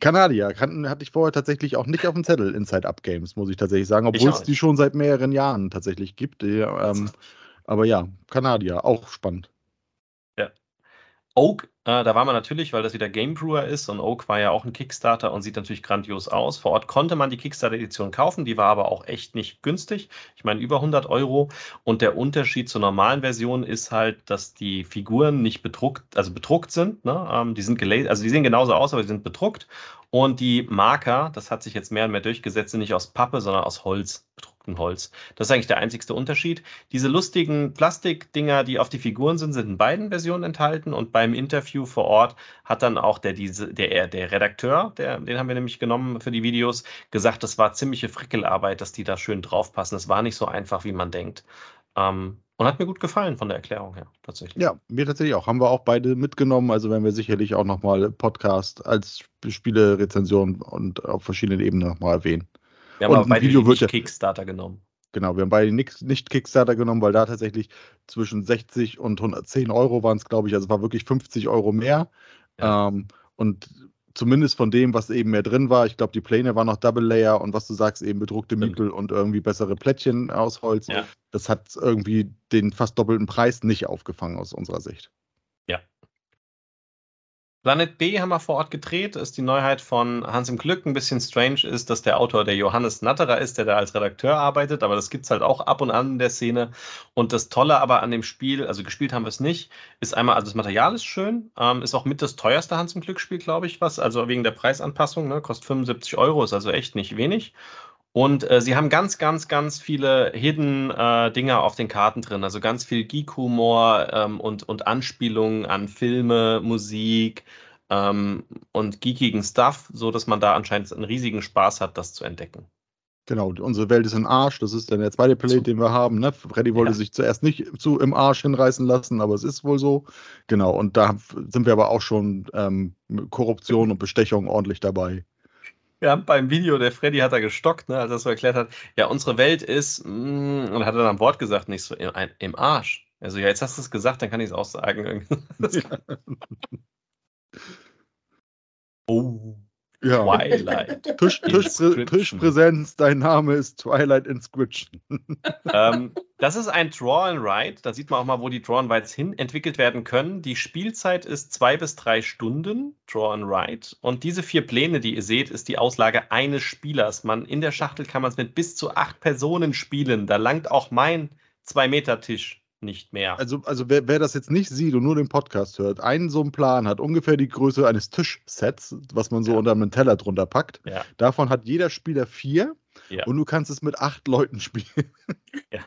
Kanadier kann, hatte ich vorher tatsächlich auch nicht auf dem Zettel Inside Up Games, muss ich tatsächlich sagen, obwohl es die schon seit mehreren Jahren tatsächlich gibt. Ähm, aber ja, Kanadier, auch spannend. Ja. Oak äh, da war man natürlich, weil das wieder Game Brewer ist und Oak war ja auch ein Kickstarter und sieht natürlich grandios aus. Vor Ort konnte man die Kickstarter-Edition kaufen, die war aber auch echt nicht günstig. Ich meine, über 100 Euro. Und der Unterschied zur normalen Version ist halt, dass die Figuren nicht bedruckt, also bedruckt sind. Ne? Ähm, die sind also die sehen genauso aus, aber die sind bedruckt. Und die Marker, das hat sich jetzt mehr und mehr durchgesetzt, sind nicht aus Pappe, sondern aus Holz bedruckt gedruckten Holz. Das ist eigentlich der einzigste Unterschied. Diese lustigen Plastikdinger, die auf die Figuren sind, sind in beiden Versionen enthalten und beim Interview vor Ort hat dann auch der, diese, der, der Redakteur, der, den haben wir nämlich genommen für die Videos, gesagt, das war ziemliche Frickelarbeit, dass die da schön draufpassen. Es war nicht so einfach, wie man denkt. Ähm, und hat mir gut gefallen von der Erklärung her, tatsächlich. Ja, mir tatsächlich auch. Haben wir auch beide mitgenommen. Also werden wir sicherlich auch nochmal Podcast als Spielerezension und auf verschiedenen Ebenen nochmal erwähnen. Wir haben und aber beide Video nicht Kickstarter genommen. Genau, wir haben beide nicht, nicht Kickstarter genommen, weil da tatsächlich zwischen 60 und 110 Euro waren es, glaube ich. Also war wirklich 50 Euro mehr. Ja. Ähm, und zumindest von dem, was eben mehr drin war. Ich glaube, die Pläne waren noch Double Layer und was du sagst, eben bedruckte Miepel und irgendwie bessere Plättchen aus Holz. Ja. Das hat irgendwie den fast doppelten Preis nicht aufgefangen aus unserer Sicht. Planet B haben wir vor Ort gedreht. Ist die Neuheit von Hans im Glück. Ein bisschen strange ist, dass der Autor der Johannes Natterer ist, der da als Redakteur arbeitet. Aber das gibt es halt auch ab und an in der Szene. Und das Tolle aber an dem Spiel, also gespielt haben wir es nicht, ist einmal, also das Material ist schön. Ähm, ist auch mit das teuerste Hans im Glück Spiel, glaube ich, was. Also wegen der Preisanpassung. Ne, kostet 75 Euro, ist also echt nicht wenig. Und äh, sie haben ganz, ganz, ganz viele Hidden äh, Dinger auf den Karten drin. Also ganz viel Geek-Humor ähm, und, und Anspielungen an Filme, Musik ähm, und geekigen Stuff, so dass man da anscheinend einen riesigen Spaß hat, das zu entdecken. Genau, unsere Welt ist im Arsch. Das ist dann der zweite Play, den wir haben. Ne? Freddy wollte ja. sich zuerst nicht zu im Arsch hinreißen lassen, aber es ist wohl so. Genau, und da sind wir aber auch schon ähm, Korruption und Bestechung ordentlich dabei. Ja, beim Video, der Freddy hat da gestockt, ne, als er so erklärt hat, ja, unsere Welt ist, mm, und hat er dann ein Wort gesagt, nicht so im, im Arsch. Also, ja, jetzt hast du es gesagt, dann kann ich es auch sagen. oh. Ja. Twilight. Tisch, Tischprä Tischpräsenz, dein Name ist Twilight Inscription. ähm, das ist ein Draw and Write. Da sieht man auch mal, wo die Draw and Writes hin entwickelt werden können. Die Spielzeit ist zwei bis drei Stunden, Draw and Write. Und diese vier Pläne, die ihr seht, ist die Auslage eines Spielers. Man, in der Schachtel kann man es mit bis zu acht Personen spielen. Da langt auch mein Zwei-Meter-Tisch nicht mehr. Also, also wer, wer, das jetzt nicht sieht und nur den Podcast hört, einen so einen Plan hat ungefähr die Größe eines Tischsets, was man so ja. unter einem Teller drunter packt. Ja. Davon hat jeder Spieler vier ja. und du kannst es mit acht Leuten spielen. Ja.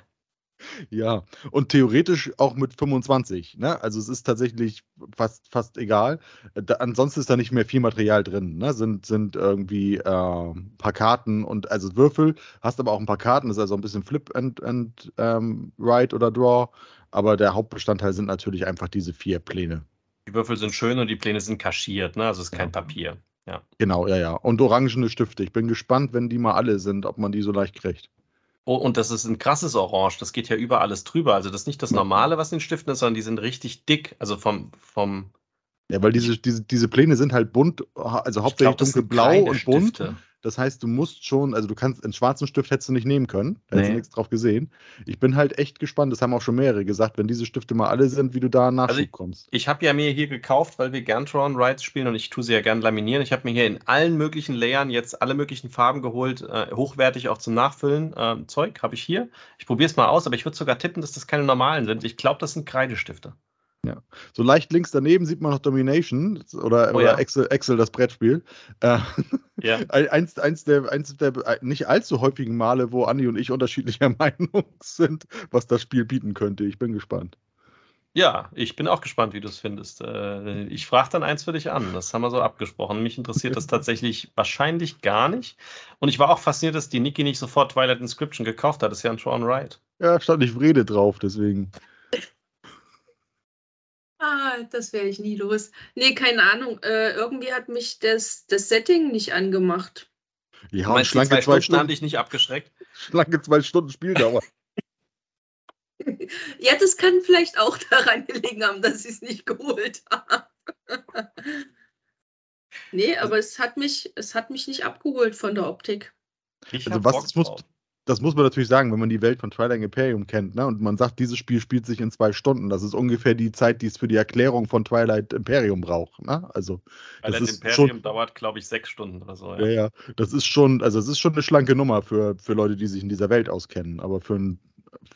Ja, und theoretisch auch mit 25. Ne? Also es ist tatsächlich fast, fast egal. Da, ansonsten ist da nicht mehr viel Material drin. Ne? Sind, sind irgendwie äh, ein paar Karten und also Würfel, hast aber auch ein paar Karten, ist also ein bisschen Flip and, and ähm, Write oder Draw. Aber der Hauptbestandteil sind natürlich einfach diese vier Pläne. Die Würfel sind schön und die Pläne sind kaschiert, ne? Also es ist kein ja. Papier. Ja. Genau, ja, ja. Und orangene Stifte. Ich bin gespannt, wenn die mal alle sind, ob man die so leicht kriegt. Oh, und das ist ein krasses Orange. Das geht ja über alles drüber. Also das ist nicht das Normale, was in den Stiften ist, sondern die sind richtig dick. Also vom, vom ja, weil diese, diese, diese Pläne sind halt bunt, also hauptsächlich dunkelblau und bunt. Stifte. Das heißt, du musst schon, also du kannst, einen schwarzen Stift hättest du nicht nehmen können. Da nee. hättest du nichts drauf gesehen. Ich bin halt echt gespannt, das haben auch schon mehrere gesagt, wenn diese Stifte mal alle sind, wie du da Nachschub also ich, kommst. Ich habe ja mir hier gekauft, weil wir gern Tron Rides spielen und ich tue sie ja gern laminieren. Ich habe mir hier in allen möglichen Layern jetzt alle möglichen Farben geholt, äh, hochwertig auch zum Nachfüllen. Äh, Zeug habe ich hier. Ich probiere es mal aus, aber ich würde sogar tippen, dass das keine normalen sind. Ich glaube, das sind Kreidestifte. Ja. So leicht links daneben sieht man noch Domination oder, oh, oder ja. Excel, Excel, das Brettspiel. Äh, ja. eins, eins, der, eins der nicht allzu häufigen Male, wo Andi und ich unterschiedlicher Meinung sind, was das Spiel bieten könnte. Ich bin gespannt. Ja, ich bin auch gespannt, wie du es findest. Äh, ich frage dann eins für dich an. Das haben wir so abgesprochen. Mich interessiert das tatsächlich wahrscheinlich gar nicht. Und ich war auch fasziniert, dass die Niki nicht sofort Twilight Inscription gekauft hat. Das ist ja ein Sean Wright. Ja, stand nicht Vrede drauf, deswegen. Ah, das wäre ich nie los. Nee, keine Ahnung. Äh, irgendwie hat mich das, das Setting nicht angemacht. Ja, und schlanke zwei, zwei Stunden haben dich nicht abgeschreckt. Schlanke zwei Stunden Spieldauer. ja, das kann vielleicht auch daran gelegen haben, dass ich es nicht geholt habe. nee, aber es hat mich, es hat mich nicht abgeholt von der Optik. Ich also was muss, das muss man natürlich sagen, wenn man die Welt von Twilight Imperium kennt, ne? Und man sagt, dieses Spiel spielt sich in zwei Stunden. Das ist ungefähr die Zeit, die es für die Erklärung von Twilight Imperium braucht. Ne? Also Twilight das ist Imperium schon, dauert, glaube ich, sechs Stunden oder so. Ja. ja, ja. Das ist schon, also es ist schon eine schlanke Nummer für, für Leute, die sich in dieser Welt auskennen. Aber für ein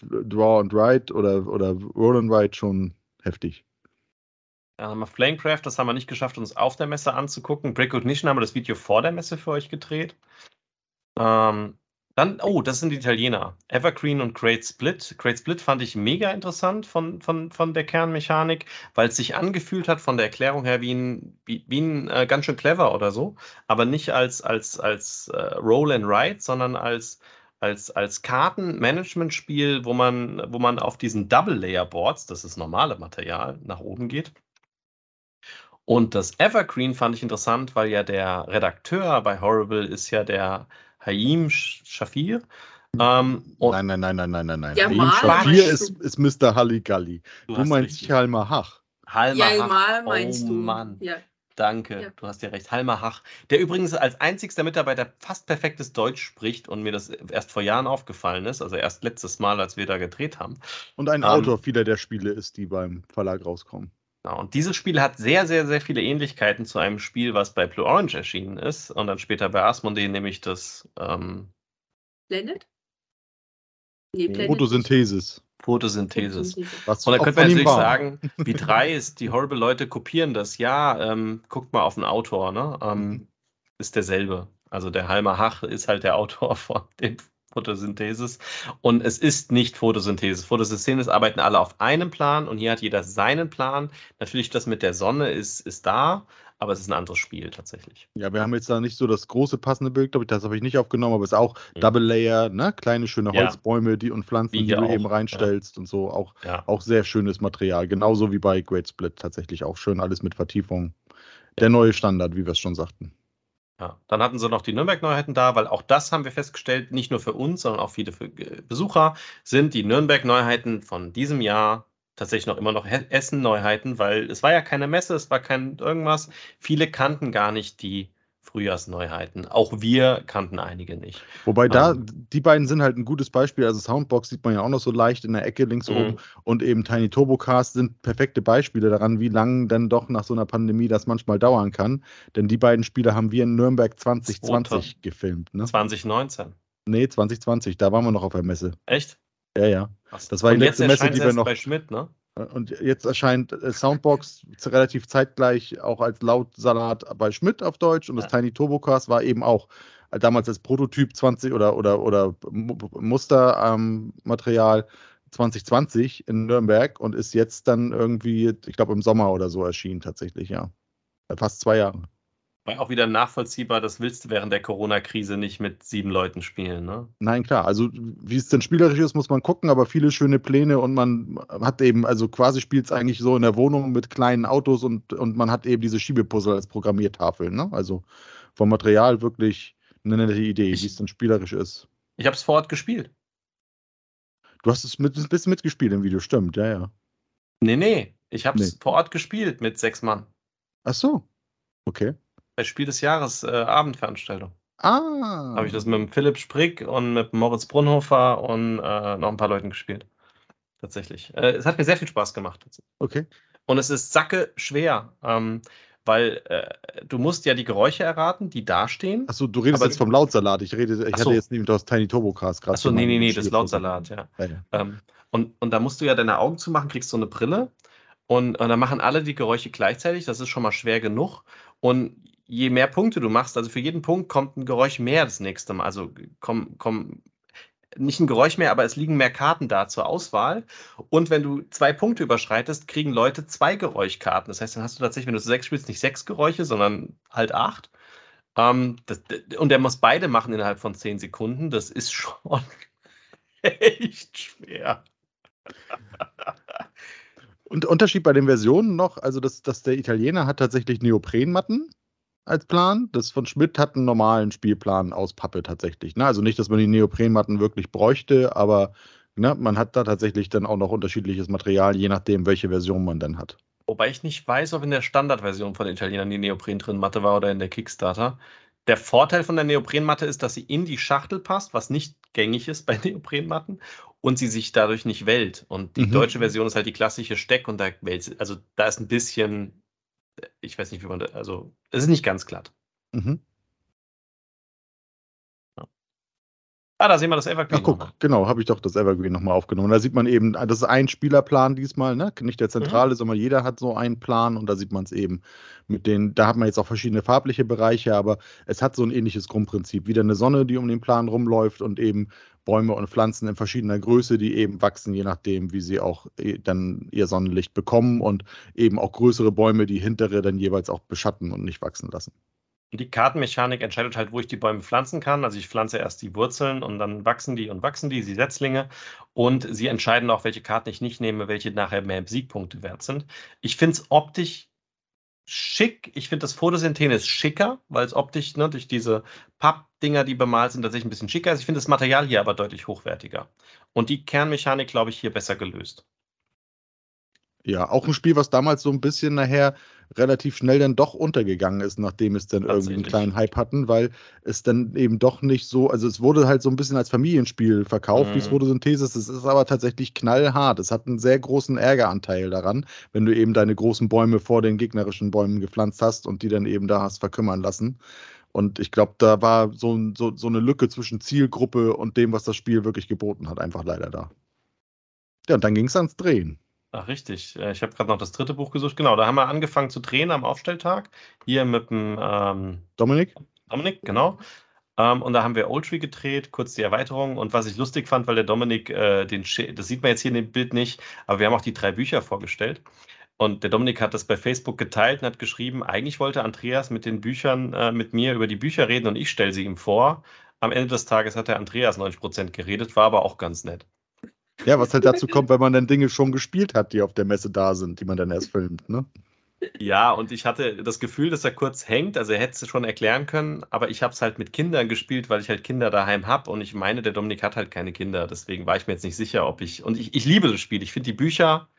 Draw and Write oder, oder Roll and Write schon heftig. Dann haben wir Flamecraft, das haben wir nicht geschafft, uns auf der Messe anzugucken. Break Ignition haben wir das Video vor der Messe für euch gedreht. Ähm, dann, oh, das sind die Italiener. Evergreen und Great Split. Great Split fand ich mega interessant von, von, von der Kernmechanik, weil es sich angefühlt hat von der Erklärung her wie ein, wie, wie ein äh, ganz schön clever oder so, aber nicht als, als, als äh, Roll and Write, sondern als, als, als Kartenmanagement-Spiel, wo man, wo man auf diesen Double-Layer-Boards, das ist normale Material, nach oben geht. Und das Evergreen fand ich interessant, weil ja der Redakteur bei Horrible ist ja der Haim Shafir. Ähm, nein, nein, nein, nein, nein, nein, nein. Ja, Haim Shafir ist, ist Mr. Halligalli. Du, du meinst Chalma Hach. Halma ja, Hach. mal meinst oh, du. Mann. Ja. Danke, Ja. du hast ja recht. Halmar Hach, der übrigens als einzigster Mitarbeiter fast perfektes Deutsch spricht und mir das erst vor Jahren aufgefallen ist, also erst letztes Mal, als wir da gedreht haben. Und ein Ähm, Autor vieler der Spiele ist, die beim Verlag rauskommen. Und dieses Spiel hat sehr, sehr, sehr viele Ähnlichkeiten zu einem Spiel, was bei Blue Orange erschienen ist und dann später bei Asmodee, nämlich das ähm, Planet? Nee, Planet. Photosynthesis. Photosynthesis. Was Und da könnte man natürlich war. sagen, wie drei ist, die Horrible Leute kopieren das. Ja, ähm, guckt mal auf den Autor, ne? Ähm, ist derselbe. Also der Halmer Hach ist halt der Autor von dem Photosynthesis. Und es ist nicht Photosynthesis. Photosynthesis arbeiten alle auf einem Plan und hier hat jeder seinen Plan. Natürlich, das mit der Sonne ist, ist da, aber es ist ein anderes Spiel tatsächlich. Ja, wir haben jetzt da nicht so das große passende Bild, glaube ich, das habe ich nicht aufgenommen, aber es ist auch Mhm. Double Layer, ne? Kleine schöne Ja. Holzbäume, die und Pflanzen, die du auch, eben ja. reinstellst und so. Auch, Ja. auch sehr schönes Material. Genauso wie bei Great Split tatsächlich auch schön alles mit Vertiefung. Der neue Standard, wie wir es schon sagten. Ja, dann hatten sie noch die Nürnberg-Neuheiten da, weil auch das haben wir festgestellt, nicht nur für uns, sondern auch viele Besucher, sind die Nürnberg-Neuheiten von diesem Jahr tatsächlich noch immer noch He- Essen-Neuheiten, weil es war ja keine Messe, es war kein irgendwas. Viele kannten gar nicht die Frühjahrsneuheiten. Auch wir kannten einige nicht. Wobei da, Ähm. die beiden sind halt ein gutes Beispiel. Also Soundbox sieht man ja auch noch so leicht in der Ecke links Mhm. oben und eben Tiny Turbocast sind perfekte Beispiele daran, wie lange denn doch nach so einer Pandemie das manchmal dauern kann. Denn die beiden Spiele haben wir in Nürnberg 2020 gefilmt. Ne? 2019. Nee, 2020, da waren wir noch auf der Messe. Echt? Ja, ja. Das war die Und jetzt letzte Messe, erscheint die wir noch- bei Schmidt, ne? Und jetzt erscheint äh, Soundbox relativ zeitgleich auch als Lautsalat bei Schmidt auf Deutsch und das. Tiny Turbocast war eben auch äh, damals als Prototyp 20 oder, oder, oder Mu- Mustermaterial ähm, Material 2020 in Nürnberg und ist jetzt dann irgendwie, ich glaube, im Sommer oder so erschienen tatsächlich, ja. Äh, Fast zwei Jahre. War auch wieder nachvollziehbar, das willst du während der Corona-Krise nicht mit sieben Leuten spielen, ne? Nein, klar. Also, wie es denn spielerisch ist, muss man gucken, aber viele schöne Pläne und man hat eben, also quasi spielt es eigentlich so in der Wohnung mit kleinen Autos und, und man hat eben diese Schiebepuzzle als Programmiertafeln. Ne? Also vom Material wirklich eine nette Idee, wie es dann spielerisch ist. Ich habe es vor Ort gespielt. Du hast es mit, ein bisschen mitgespielt im Video, stimmt, ja, ja. Nee, nee. Ich habe es Nee. vor Ort gespielt mit sechs Mann. Ach so. Okay. Bei Spiel des Jahres äh, Abendveranstaltung. Ah. Habe ich das mit dem Philipp Sprick und mit Moritz Brunhofer und äh, noch ein paar Leuten gespielt. Tatsächlich. Äh, es hat mir sehr viel Spaß gemacht. Okay. Und es ist sacke schwer, ähm, weil äh, du musst ja die Geräusche erraten, die dastehen. Achso, du redest jetzt vom Lautsalat. Ich rede, ich Ach so. hatte jetzt nämlich das Tiny Turbocast gerade. Achso, nee, nee, nee, das ist Lautsalat, ja. Ja, ja. Ähm, und, und da musst du ja deine Augen zumachen, kriegst so eine Brille und, und dann machen alle die Geräusche gleichzeitig. Das ist schon mal schwer genug. Und je mehr Punkte du machst, also für jeden Punkt kommt ein Geräusch mehr das nächste Mal. Also komm, komm, nicht ein Geräusch mehr, aber es liegen mehr Karten da zur Auswahl. Und wenn du zwei Punkte überschreitest, kriegen Leute zwei Geräuschkarten. Das heißt, dann hast du tatsächlich, wenn du sechs spielst, nicht sechs Geräusche, sondern halt acht. Ähm, das, und der muss beide machen innerhalb von zehn Sekunden. Das ist schon echt schwer. Und Unterschied bei den Versionen noch, also dass, dass der Italiener hat tatsächlich Neoprenmatten als Plan. Das von Schmidt hat einen normalen Spielplan aus Pappe tatsächlich. Ne? Also nicht, dass man die Neoprenmatten wirklich bräuchte, aber ne, man hat da tatsächlich dann auch noch unterschiedliches Material, je nachdem, welche Version man dann hat. Wobei ich nicht weiß, ob in der Standardversion von Italienern die Neopren drin Matte war oder in der Kickstarter. Der Vorteil von der Neoprenmatte ist, dass sie in die Schachtel passt, was nicht gängig ist bei Neoprenmatten und sie sich dadurch nicht wellt. Und die Mhm. deutsche Version ist halt die klassische Steck und da also da ist ein bisschen, ich weiß nicht, wie man da, also es ist nicht ganz glatt. Mhm. Ah, da sehen wir das Evergreen. Ach, guck, genau, habe ich doch das Evergreen nochmal aufgenommen. Da sieht man eben, das ist ein Spielerplan diesmal, ne? Nicht der zentrale, sondern jeder hat so einen Plan und da sieht man es eben mit den, da hat man jetzt auch verschiedene farbliche Bereiche, aber es hat so ein ähnliches Grundprinzip. Wieder eine Sonne, die um den Plan rumläuft und eben Bäume und Pflanzen in verschiedener Größe, die eben wachsen, je nachdem, wie sie auch eh dann ihr Sonnenlicht bekommen und eben auch größere Bäume, die hintere dann jeweils auch beschatten und nicht wachsen lassen. Und die Kartenmechanik entscheidet halt, wo ich die Bäume pflanzen kann. Also ich pflanze erst die Wurzeln und dann wachsen die und wachsen die, die Setzlinge. Und sie entscheiden auch, welche Karten ich nicht nehme, welche nachher mehr Siegpunkte wert sind. Ich finde es optisch schick. Ich finde das Photosynthesis schicker, weil es optisch ne, durch diese Pappdinger, die bemalt sind, tatsächlich ein bisschen schicker ist. Ich finde das Material hier aber deutlich hochwertiger. Und die Kernmechanik, glaube ich, hier besser gelöst. Ja, auch ein Spiel, was damals so ein bisschen nachher relativ schnell dann doch untergegangen ist, nachdem es dann irgendwie einen kleinen Hype hatten, weil es dann eben doch nicht so, also es wurde halt so ein bisschen als Familienspiel verkauft, mhm. wie es wurde Synthesis, es ist aber tatsächlich knallhart. Es hat einen sehr großen Ärgeranteil daran, wenn du eben deine großen Bäume vor den gegnerischen Bäumen gepflanzt hast und die dann eben da hast verkümmern lassen. Und ich glaube, da war so, so, so eine Lücke zwischen Zielgruppe und dem, was das Spiel wirklich geboten hat, einfach leider da. Ja, und dann ging es ans Drehen. Ach, richtig. Äh, ich habe gerade noch das dritte Buch gesucht. Genau, da haben wir angefangen zu drehen am Aufstelltag. Hier mit dem ähm, Dominik. Dominik, genau. Ähm, und da haben wir Old Tree gedreht, kurz die Erweiterung. Und was ich lustig fand, weil der Dominik, äh, den das sieht man jetzt hier in dem Bild nicht, aber wir haben auch die drei Bücher vorgestellt. Und der Dominik hat das bei Facebook geteilt und hat geschrieben, eigentlich wollte Andreas mit den Büchern äh, mit mir über die Bücher reden und ich stelle sie ihm vor. Am Ende des Tages hat der Andreas 90% geredet, war aber auch ganz nett. Ja, was halt dazu kommt, wenn man dann Dinge schon gespielt hat, die auf der Messe da sind, die man dann erst filmt, ne? Ja, und ich hatte das Gefühl, dass er kurz hängt. Also er hätte es schon erklären können, aber ich habe es halt mit Kindern gespielt, weil ich halt Kinder daheim habe. Und ich meine, der Dominik hat halt keine Kinder. Deswegen war ich mir jetzt nicht sicher, ob ich. Und ich, ich liebe das Spiel. Ich finde die Bücher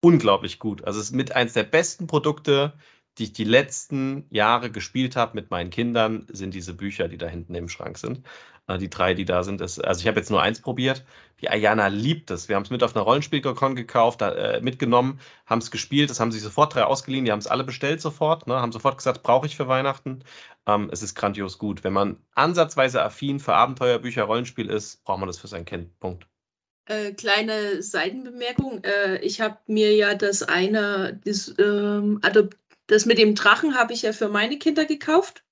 unglaublich gut. Also es ist mit eins der besten Produkte, die ich die letzten Jahre gespielt habe mit meinen Kindern, sind diese Bücher, die da hinten im Schrank sind. Äh, die drei, die da sind. Ist, also ich habe jetzt nur eins probiert. Die Ayana liebt es. Wir haben es mit auf einer Rollenspielkon gekauft, äh, mitgenommen, haben es gespielt. Das haben sich sofort drei ausgeliehen. Die haben es alle bestellt sofort. Ne, haben sofort gesagt, brauche ich für Weihnachten. Ähm, es ist grandios gut. Wenn man ansatzweise affin für Abenteuerbücher, Rollenspiel ist, braucht man das für sein Kind. Punkt. Äh, kleine Seitenbemerkung. Äh, ich habe mir ja das eine, das, ähm, das mit dem Drachen habe ich ja für meine Kinder gekauft.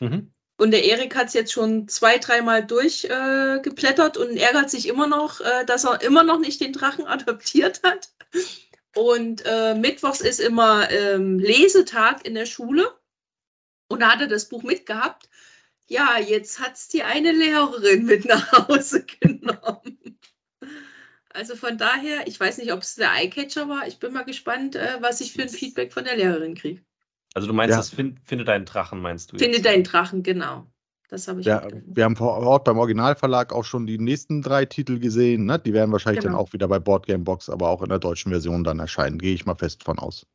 Mhm. Und der Erik hat es jetzt schon zwei, dreimal durchgeblättert äh, und ärgert sich immer noch, äh, dass er immer noch nicht den Drachen adoptiert hat. Und äh, mittwochs ist immer ähm, Lesetag in der Schule. Und da hat er das Buch mitgehabt. Ja, jetzt hat es die eine Lehrerin mit nach Hause genommen. Also von daher, ich weiß nicht, ob es der Eyecatcher war. Ich bin mal gespannt, äh, was ich für ein Feedback von der Lehrerin kriege. Also du meinst, ja. das find, Finde deinen Drachen, meinst du? Finde jetzt? deinen Drachen, genau. Das habe ich. Ja, wir haben vor Ort beim Originalverlag auch schon die nächsten drei Titel gesehen. Ne? Die werden wahrscheinlich genau. dann auch wieder bei Boardgame Box, aber auch in der deutschen Version dann erscheinen. Gehe ich mal fest von aus.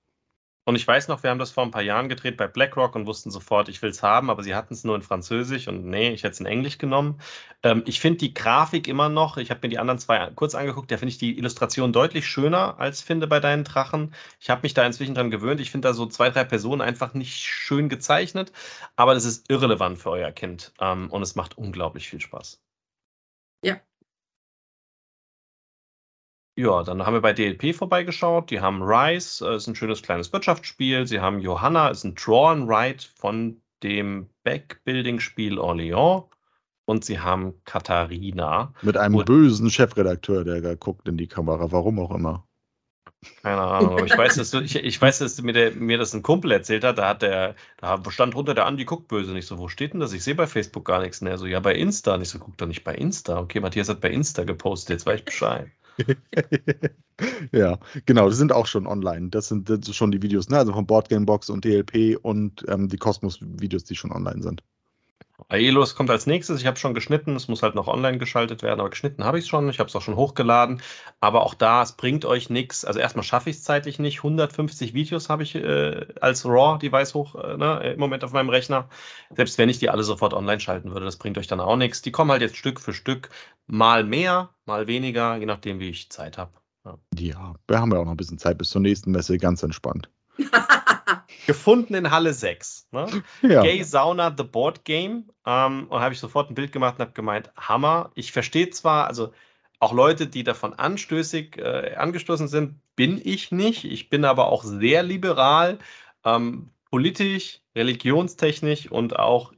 Und ich weiß noch, wir haben das vor ein paar Jahren gedreht bei BlackRock und wussten sofort, ich will es haben, aber sie hatten es nur in Französisch und nee, ich hätte es in Englisch genommen. Ähm, ich finde die Grafik immer noch, ich habe mir die anderen zwei kurz angeguckt, da finde ich die Illustration deutlich schöner als finde bei deinen Drachen. Ich habe mich da inzwischen dran gewöhnt. Ich finde da so zwei, drei Personen einfach nicht schön gezeichnet, aber das ist irrelevant für euer Kind ähm, und es macht unglaublich viel Spaß. Ja, ja, dann haben wir bei DLP vorbeigeschaut. Die haben Rise, äh, ist ein schönes kleines Wirtschaftsspiel. Sie haben Johanna, ist ein Draw and Write von dem Backbuilding-Spiel Orléans. Und sie haben Katharina. Mit einem bösen Chefredakteur, der da guckt in die Kamera, warum auch immer. Keine Ahnung, aber ich weiß, dass du, ich, ich weiß, dass mir, der, mir das ein Kumpel erzählt hat, da hat der, da stand drunter der Andi guckt böse. Nicht so, wo steht denn das? Ich sehe bei Facebook gar nichts. mehr. so, ja, bei Insta. Nicht so, guck doch nicht bei Insta. Okay, Matthias hat bei Insta gepostet, jetzt weiß ich Bescheid. ja, genau, die sind auch schon online. Das sind, das sind schon die Videos, ne? also von Boardgamebox und DLP und ähm, die Cosmos-Videos, die schon online sind. Aelos kommt als nächstes. Ich habe schon geschnitten. Es muss halt noch online geschaltet werden, aber geschnitten habe ich es schon. Ich habe es auch schon hochgeladen. Aber auch da, es bringt euch nichts. Also erstmal schaffe ich es zeitlich nicht. 150 Videos habe ich äh, als RAW-Device hoch äh, ne, im Moment auf meinem Rechner. Selbst wenn ich die alle sofort online schalten würde, das bringt euch dann auch nichts. Die kommen halt jetzt Stück für Stück. Mal mehr, mal weniger, je nachdem, wie ich Zeit habe. Ja. ja, wir haben ja auch noch ein bisschen Zeit bis zur nächsten Messe. Ganz entspannt. gefunden in Halle 6. Ne? Ja. Gay Sauna The Board Game. Ähm, und habe ich sofort ein Bild gemacht und habe gemeint, Hammer. Ich verstehe zwar, also auch Leute, die davon anstößig äh, angestoßen sind, bin ich nicht. Ich bin aber auch sehr liberal, ähm, politisch, religionstechnisch und auch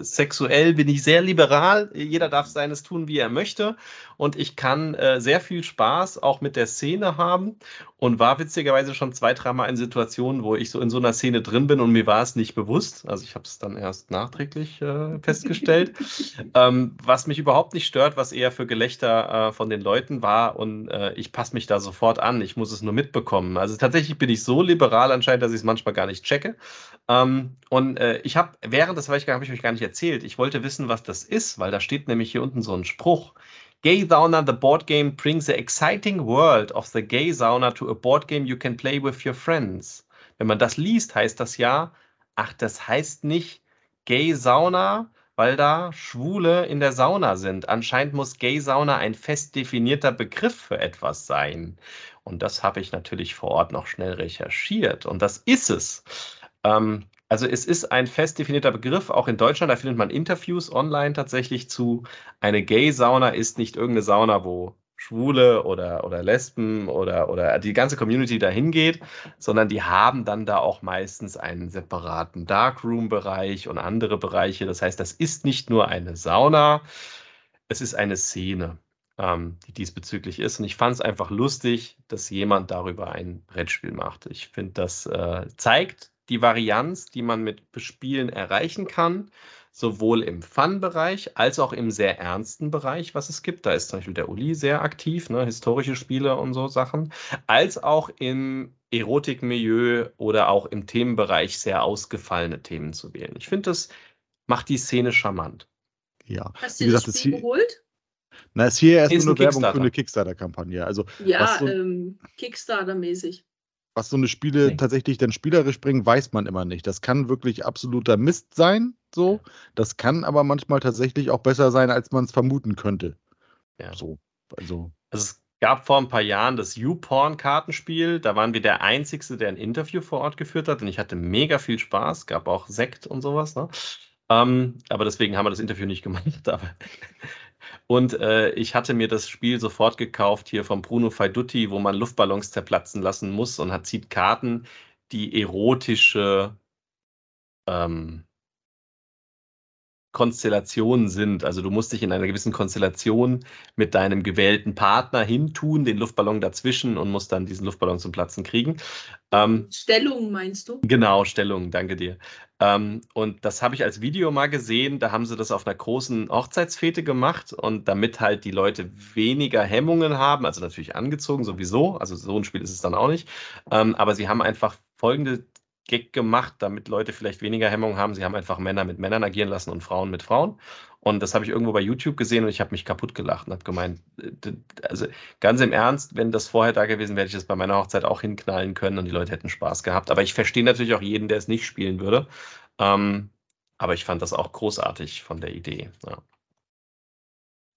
sexuell bin ich sehr liberal. Jeder darf seines tun, wie er möchte. Und ich kann äh, sehr viel Spaß auch mit der Szene haben und war witzigerweise schon zwei, dreimal in Situationen, wo ich so in so einer Szene drin bin und mir war es nicht bewusst. Also ich habe es dann erst nachträglich äh, festgestellt. ähm, was mich überhaupt nicht stört, was eher für Gelächter äh, von den Leuten war und äh, ich passe mich da sofort an. Ich muss es nur mitbekommen. Also tatsächlich bin ich so liberal anscheinend, dass ich es manchmal gar nicht checke. Ähm, und äh, ich habe während des Weichgang habe ich euch gar nicht erzählt. Ich wollte wissen, was das ist, weil da steht nämlich hier unten so ein Spruch. Gay Sauna, the board game, brings the exciting world of the Gay Sauna to a board game you can play with your friends. Wenn man das liest, heißt das ja, ach, das heißt nicht Gay Sauna, weil da Schwule in der Sauna sind. Anscheinend muss Gay Sauna ein fest definierter Begriff für etwas sein. Und das habe ich natürlich vor Ort noch schnell recherchiert. Und das ist es. Ähm, also es ist ein fest definierter Begriff, auch in Deutschland, da findet man Interviews online tatsächlich zu. Eine Gay-Sauna ist nicht irgendeine Sauna, wo Schwule oder, oder Lesben oder, oder die ganze Community dahin geht, sondern die haben dann da auch meistens einen separaten Darkroom-Bereich und andere Bereiche. Das heißt, das ist nicht nur eine Sauna, es ist eine Szene, ähm, die diesbezüglich ist. Und ich fand es einfach lustig, dass jemand darüber ein Brettspiel macht. Ich finde, das äh, zeigt die Varianz, die man mit Bespielen erreichen kann sowohl im Fun-Bereich als auch im sehr ernsten Bereich, was es gibt. Da ist zum Beispiel der Uli sehr aktiv, ne, historische Spiele und so Sachen, als auch im Erotikmilieu oder auch im Themenbereich sehr ausgefallene Themen zu wählen. Ich finde, das macht die Szene charmant. Ja, hast du das Spiel geholt? Na, ist hier erstmal nur Werbung für eine Kickstarter-Kampagne. Also, ja, so, ähm, Kickstarter-mäßig was so eine Spiele nee. tatsächlich dann spielerisch bringen, weiß man immer nicht. Das kann wirklich absoluter Mist sein, so. Das kann aber manchmal tatsächlich auch besser sein, als man es vermuten könnte. Ja. So, also. also es gab vor ein paar Jahren das YouPorn-Kartenspiel. Da waren wir der Einzige, der ein Interview vor Ort geführt hat. Und ich hatte mega viel Spaß. Gab auch Sekt und sowas. Ne? Ähm, aber deswegen haben wir das Interview nicht gemacht. Aber und äh, ich hatte mir das Spiel sofort gekauft hier von Bruno Faidutti, wo man Luftballons zerplatzen lassen muss und hat zieht Karten, die erotische ähm, Konstellationen sind. Also du musst dich in einer gewissen Konstellation mit deinem gewählten Partner hintun, den Luftballon dazwischen und musst dann diesen Luftballon zum Platzen kriegen. Ähm, Stellung meinst du? Genau, Stellung, danke dir. Ähm, und das habe ich als Video mal gesehen. Da haben sie das auf einer großen Hochzeitsfete gemacht und damit halt die Leute weniger Hemmungen haben, also natürlich angezogen sowieso, also so ein Spiel ist es dann auch nicht. Ähm, aber sie haben einfach folgende Gag gemacht, damit Leute vielleicht weniger Hemmung haben. Sie haben einfach Männer mit Männern agieren lassen und Frauen mit Frauen. Und das habe ich irgendwo bei YouTube gesehen und ich habe mich kaputt gelacht und habe gemeint, äh, also ganz im Ernst, wenn das vorher da gewesen wäre, hätte ich das bei meiner Hochzeit auch hinknallen können und die Leute hätten Spaß gehabt. Aber ich verstehe natürlich auch jeden, der es nicht spielen würde. Ähm, aber ich fand das auch großartig von der Idee. Ja.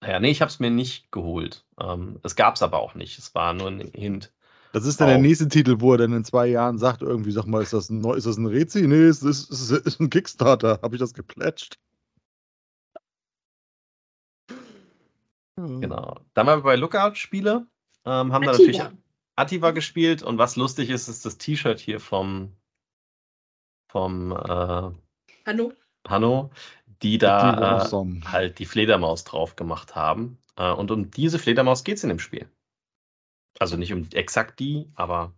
Naja, nee, ich habe es mir nicht geholt. Ähm, es gab es aber auch nicht. Es war nur ein Hint. Das ist dann oh. der nächste Titel, wo er dann in zwei Jahren sagt, irgendwie, sag mal, ist das ein, ist das ein Rätsel? Nee, es ist, es ist ein Kickstarter. Habe ich das geplätscht? Genau. Dann waren wir bei Lookout-Spiele. Ähm, haben da natürlich Ativa gespielt und was lustig ist, ist das T-Shirt hier vom, vom äh, Hanno. Hanno, die da äh, halt die Fledermaus drauf gemacht haben. Äh, und um diese Fledermaus geht es in dem Spiel. Also nicht um exakt die, aber.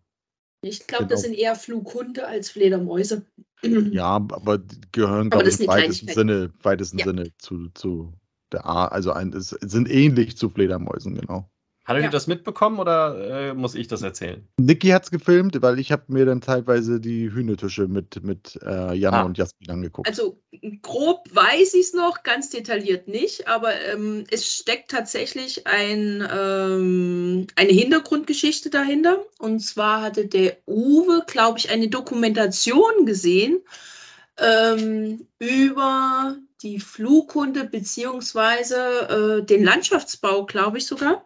Ich glaube, genau. das sind eher Flughunde als Fledermäuse. Ja, aber die gehören, glaube ich, im weitesten Sinne, weitesten ja. Sinne zu, zu der Art, also ein, es sind ähnlich zu Fledermäusen, genau. Hattet ja. ihr das mitbekommen oder äh, muss ich das erzählen? Niki hat es gefilmt, weil ich habe mir dann teilweise die Hühnetische mit, mit äh, Jana ah. und Jasmin angeguckt. Also grob weiß ich es noch, ganz detailliert nicht, aber ähm, es steckt tatsächlich ein, ähm, eine Hintergrundgeschichte dahinter. Und zwar hatte der Uwe, glaube ich, eine Dokumentation gesehen ähm, über die Flughunde beziehungsweise äh, den Landschaftsbau, glaube ich sogar.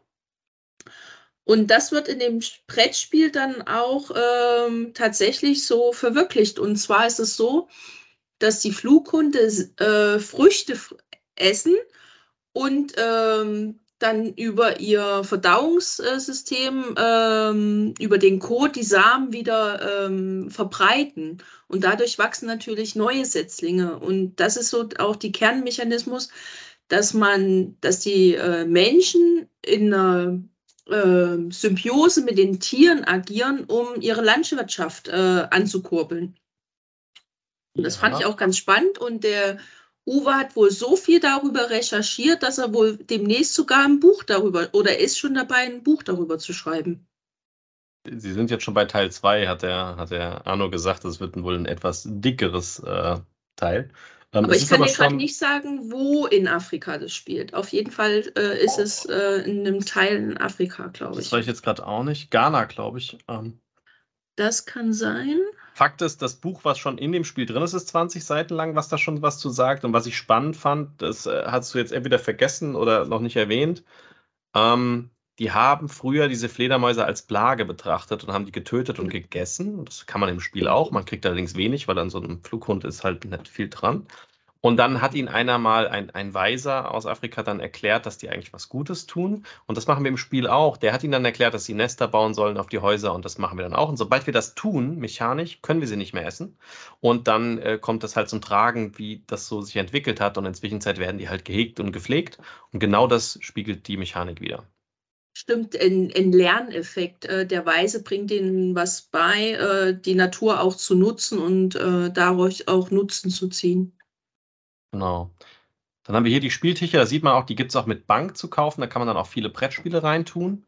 Und das wird in dem Brettspiel dann auch ähm, tatsächlich so verwirklicht. Und zwar ist es so, dass die Flughunde äh, Früchte essen und ähm, dann über ihr Verdauungssystem, ähm, über den Kot die Samen wieder ähm, verbreiten. Und dadurch wachsen natürlich neue Setzlinge. Und das ist so auch die Kernmechanismus, dass man, dass die äh, Menschen in einer äh, Symbiose mit den Tieren agieren, um ihre Landwirtschaft äh, anzukurbeln. Und das ja. fand ich auch ganz spannend und der Uwe hat wohl so viel darüber recherchiert, dass er wohl demnächst sogar ein Buch darüber oder ist schon dabei, ein Buch darüber zu schreiben. Sie sind jetzt schon bei Teil 2, hat der, hat der Arno gesagt, das wird wohl ein etwas dickeres äh, Teil. Ähm, aber ich kann aber dir gerade nicht sagen, wo in Afrika das spielt. Auf jeden Fall äh, ist es äh, in einem Teil in Afrika, glaube ich. Das weiß ich jetzt gerade auch nicht. Ghana, glaube ich. Ähm. Das kann sein. Fakt ist, das Buch, was schon in dem Spiel drin ist, ist 20 Seiten lang, was da schon was zu sagt. Und was ich spannend fand, das äh, hast du jetzt entweder vergessen oder noch nicht erwähnt. Ähm, die haben früher diese Fledermäuse als Plage betrachtet und haben die getötet und gegessen. Das kann man im Spiel auch. Man kriegt allerdings wenig, weil an so einem Flughund ist halt nicht viel dran. Und dann hat ihnen einer mal, ein, ein Weiser aus Afrika, dann erklärt, dass die eigentlich was Gutes tun. Und das machen wir im Spiel auch. Der hat ihnen dann erklärt, dass sie Nester bauen sollen auf die Häuser und das machen wir dann auch. Und sobald wir das tun, mechanisch, können wir sie nicht mehr essen. Und dann äh, kommt das halt zum Tragen, wie das so sich entwickelt hat. Und in Zwischenzeit werden die halt gehegt und gepflegt. Und genau das spiegelt die Mechanik wieder. Stimmt, ein, ein Lerneffekt. Äh, der Weise bringt ihnen was bei, äh, die Natur auch zu nutzen und äh, daraus auch Nutzen zu ziehen. Genau. Dann haben wir hier die Spieltische, da sieht man auch, die gibt es auch mit Bank zu kaufen, da kann man dann auch viele Brettspiele reintun.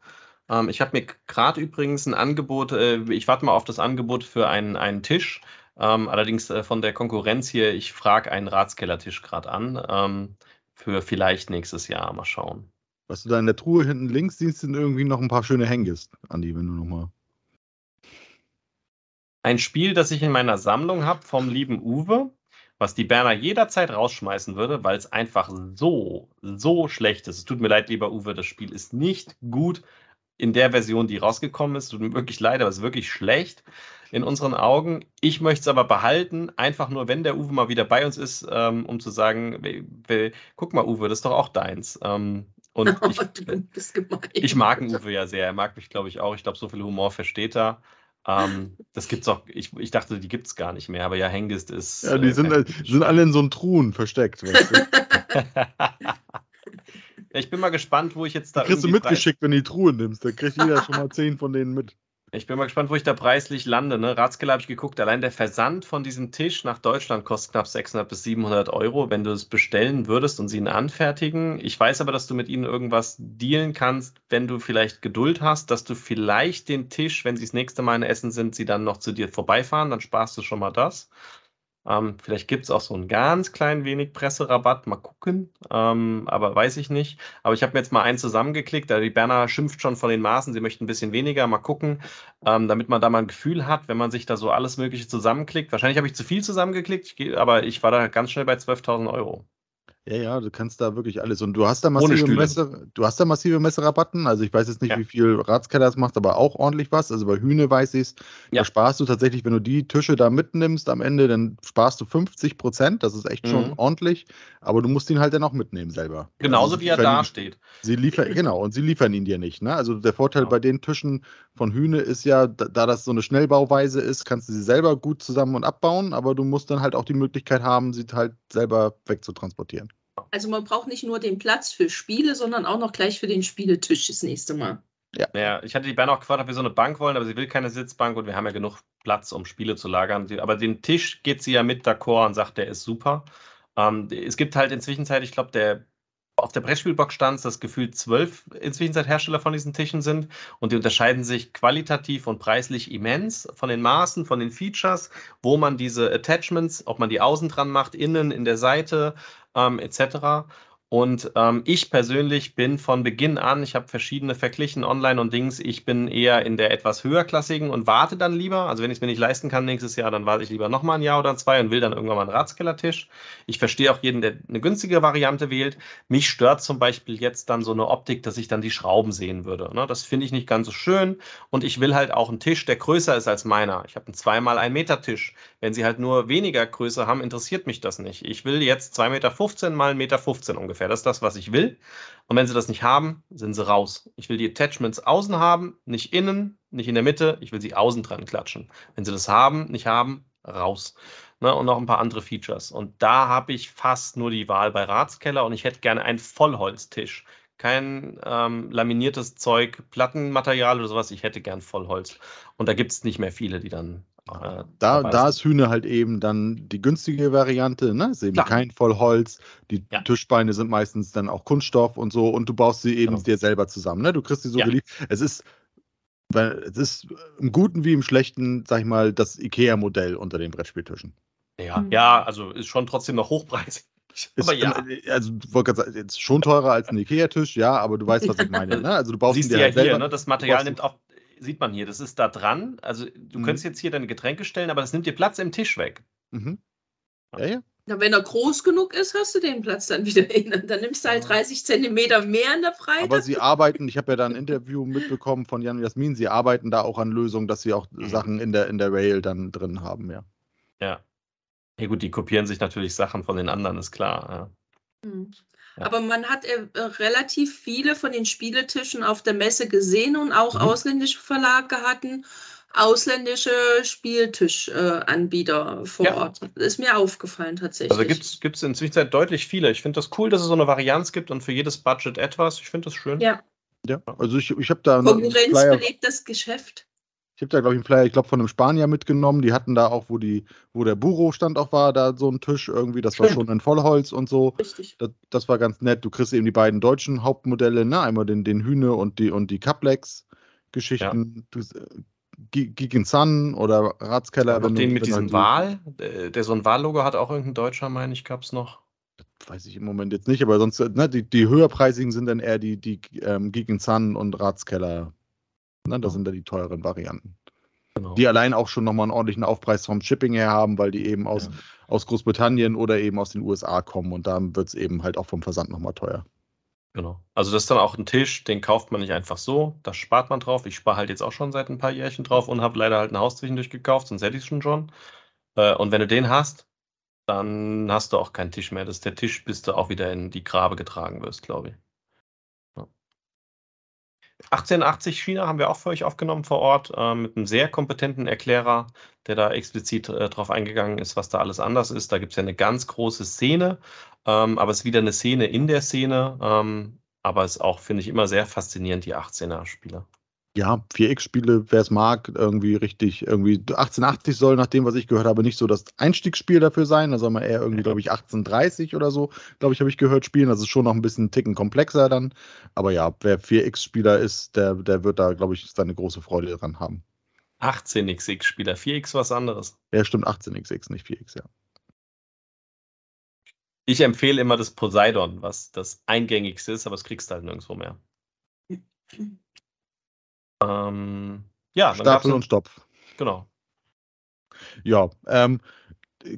Ähm, ich habe mir gerade übrigens ein Angebot, ich warte mal auf das Angebot für einen, einen Tisch, ähm, allerdings von der Konkurrenz hier, ich frage einen Ratskellertisch gerade an, ähm, für vielleicht nächstes Jahr, mal schauen. Was du da in der Truhe hinten links siehst, sind irgendwie noch ein paar schöne Hengist, Andi, wenn du nochmal. Ein Spiel, das ich in meiner Sammlung habe vom lieben Uwe, was die Berner jederzeit rausschmeißen würde, weil es einfach so, so schlecht ist. Es tut mir leid, lieber Uwe, das Spiel ist nicht gut in der Version, die rausgekommen ist. Tut mir wirklich leid, aber es ist wirklich schlecht in unseren Augen. Ich möchte es aber behalten, einfach nur, wenn der Uwe mal wieder bei uns ist, ähm, um zu sagen, guck mal, Uwe, das ist doch auch deins. Ähm, und ich, ich mag den Uwe ja sehr. Er mag mich, glaube ich, auch. Ich glaube, so viel Humor versteht er. Ähm, das gibt's auch. Ich, ich dachte, die gibt es gar nicht mehr, aber ja, Hengist ist. Ja, die äh, sind, äh, sind alle in so einen Truhen versteckt. Weißt du? ich bin mal gespannt, wo ich jetzt da. Die kriegst du mitgeschickt, wenn du die Truhe nimmst. Da kriegt jeder schon mal zehn von denen mit. Ich bin mal gespannt, wo ich da preislich lande. Ne? Ratskeller habe ich geguckt, allein der Versand von diesem Tisch nach Deutschland kostet knapp 600 bis 700 Euro, wenn du es bestellen würdest und sie ihn anfertigen. Ich weiß aber, dass du mit ihnen irgendwas dealen kannst, wenn du vielleicht Geduld hast, dass du vielleicht den Tisch, wenn sie das nächste Mal in Essen sind, sie dann noch zu dir vorbeifahren, dann sparst du schon mal das. Ähm, vielleicht gibt es auch so ein ganz klein wenig Presserabatt, mal gucken, ähm, aber weiß ich nicht. Aber ich habe mir jetzt mal einen zusammengeklickt, da die Berner schimpft schon von den Maßen, sie möchten ein bisschen weniger, mal gucken, ähm, damit man da mal ein Gefühl hat, wenn man sich da so alles Mögliche zusammenklickt. Wahrscheinlich habe ich zu viel zusammengeklickt, aber ich war da ganz schnell bei 12.000 Euro. Ja, ja, du kannst da wirklich alles. Und du hast da massive Messe, du hast da massive Messerabatten. Also ich weiß jetzt nicht, ja. wie viel Ratskeller das macht, aber auch ordentlich was. Also bei Hühne weiß ich es. Ja. Da sparst du tatsächlich, wenn du die Tische da mitnimmst am Ende, dann sparst du 50 Prozent. Das ist echt mhm. schon ordentlich. Aber du musst ihn halt dann auch mitnehmen selber. Genauso also wie er da steht. Sie liefern, genau, und sie liefern ihn dir nicht. Ne? Also der Vorteil genau. bei den Tischen von Hühne ist ja, da, da das so eine Schnellbauweise ist, kannst du sie selber gut zusammen und abbauen, aber du musst dann halt auch die Möglichkeit haben, sie halt selber wegzutransportieren. Also man braucht nicht nur den Platz für Spiele, sondern auch noch gleich für den Spieletisch das nächste Mal. Ja. ja ich hatte die Bern auch gefragt, ob wir so eine Bank wollen, aber sie will keine Sitzbank und wir haben ja genug Platz, um Spiele zu lagern. Aber den Tisch geht sie ja mit d'accord und sagt, der ist super. Ähm, es gibt halt inzwischen Zeit, ich glaube, der auf der Brettspielbox stand, dass gefühlt zwölf inzwischen Hersteller von diesen Tischen sind und die unterscheiden sich qualitativ und preislich immens von den Maßen, von den Features, wo man diese Attachments, ob man die außen dran macht, innen, in der Seite ähm, etc. Und ähm, ich persönlich bin von Beginn an, ich habe verschiedene verglichen online und Dings, ich bin eher in der etwas höherklassigen und warte dann lieber. Also wenn ich es mir nicht leisten kann nächstes Jahr, dann warte ich lieber nochmal ein Jahr oder zwei und will dann irgendwann mal einen Ratskellertisch. Ich verstehe auch jeden, der eine günstige Variante wählt. Mich stört zum Beispiel jetzt dann so eine Optik, dass ich dann die Schrauben sehen würde. Ne? Das finde ich nicht ganz so schön und ich will halt auch einen Tisch, der größer ist als meiner. Ich habe einen zweimal ein Meter Tisch. Wenn sie halt nur weniger Größe haben, interessiert mich das nicht. Ich will jetzt 2,15 Meter mal 1,15 Meter ungefähr ungefähr. Das ist das, was ich will. Und wenn sie das nicht haben, sind sie raus. Ich will die Attachments außen haben, nicht innen, nicht in der Mitte. Ich will sie außen dran klatschen. Wenn sie das haben, nicht haben, raus. Ne, und noch ein paar andere Features. Und da habe ich fast nur die Wahl bei Ratskeller und ich hätte gerne einen Vollholztisch. Kein ähm, laminiertes Zeug, Plattenmaterial oder sowas. Ich hätte gern Vollholz. Und da gibt es nicht mehr viele, die dann äh, da, da ist Hühne halt eben dann die günstige Variante, ne? Ist eben Klar. kein Vollholz. Die ja. Tischbeine sind meistens dann auch Kunststoff und so und du baust sie eben genau. dir selber zusammen, ne? Du kriegst sie so ja. geliefert. Es ist, weil es ist im Guten wie im Schlechten, sag ich mal, das IKEA-Modell unter den Brettspieltischen. Ja, hm. ja, also ist schon trotzdem noch hochpreisig. Ist, ja. Also, wollte sagen, jetzt schon teurer als ein Ikea-Tisch, ja, aber du weißt, was ich meine. Ne? Also, du baust Siehst ja halt hier, selber, ne? das Material nimmt auch, sieht man hier, das ist da dran. Also, du mhm. könntest jetzt hier deine Getränke stellen, aber das nimmt dir Platz im Tisch weg. Mhm. Ja, ja. Ja, wenn er groß genug ist, hast du den Platz dann wieder hin. Dann nimmst du halt 30 Zentimeter mehr in der Breite. Aber sie arbeiten, ich habe ja da ein Interview mitbekommen von Jan Jasmin, sie arbeiten da auch an Lösungen, dass sie auch mhm. Sachen in der, in der Rail dann drin haben, ja. Ja. Ja gut, die kopieren sich natürlich Sachen von den anderen, ist klar. Ja. Ja. Aber man hat äh, relativ viele von den Spieletischen auf der Messe gesehen und auch mhm. ausländische Verlage hatten ausländische Spieltischanbieter äh, vor ja. Ort. Das ist mir aufgefallen tatsächlich. Also gibt es inzwischen deutlich viele. Ich finde das cool, dass es so eine Varianz gibt und für jedes Budget etwas. Ich finde das schön. Ja. Ja, also ich, ich habe da. Konkurrenz belebt das Geschäft. Ich habe da, glaube ich, einen Flyer, ich glaube, von einem Spanier mitgenommen. Die hatten da auch, wo die, wo der Buro-Stand auch war, da so ein Tisch irgendwie. Das war schon in Vollholz und so. Richtig. Das, das, war ganz nett. Du kriegst eben die beiden deutschen Hauptmodelle, ne? Einmal den, den Hühne und die und die Caplex-Geschichten. Ja. Geek Sun oder Ratskeller. Wenn den mit diesem Wal, der so ein Wahllogo hat, auch irgendein Deutscher, meine ich, gab es noch. weiß ich im Moment jetzt nicht, aber sonst, ne, die, die höherpreisigen sind dann eher die, die ähm, Geek Sun und Ratskeller Ne, das sind da die teuren Varianten. Genau. Die allein auch schon nochmal einen ordentlichen Aufpreis vom Shipping her haben, weil die eben aus, ja. aus Großbritannien oder eben aus den USA kommen und da wird es eben halt auch vom Versand nochmal teuer. Genau. Also das ist dann auch ein Tisch, den kauft man nicht einfach so, da spart man drauf. Ich spare halt jetzt auch schon seit ein paar Jährchen drauf und habe leider halt ein Haus zwischendurch gekauft, sonst hätte ich es schon schon. Äh, und wenn du den hast, dann hast du auch keinen Tisch mehr. Das ist der Tisch, bis du auch wieder in die Grabe getragen wirst, glaube ich. 1880 China haben wir auch für euch aufgenommen vor Ort äh, mit einem sehr kompetenten Erklärer, der da explizit äh, drauf eingegangen ist, was da alles anders ist. Da gibt es ja eine ganz große Szene, ähm, aber es ist wieder eine Szene in der Szene. Ähm, aber es ist auch, finde ich, immer sehr faszinierend, die 18er-Spiele ja, 4X-Spiele, wer es mag, irgendwie richtig, irgendwie 1880 soll nach dem, was ich gehört habe, nicht so das Einstiegsspiel dafür sein. Da soll man eher irgendwie, glaube ich, 1830 oder so, glaube ich, habe ich gehört, spielen. Das ist schon noch ein bisschen einen Ticken komplexer dann. Aber ja, wer 4X-Spieler ist, der, der wird da, glaube ich, seine große Freude dran haben. 18XX-Spieler, 4X was anderes. Ja, stimmt, 18XX, nicht 4X, ja. Ich empfehle immer das Poseidon, was das eingängigste ist, aber das kriegst du halt nirgendwo mehr. Ähm, ja, Stapel und Stopf. Genau. Ja, ähm,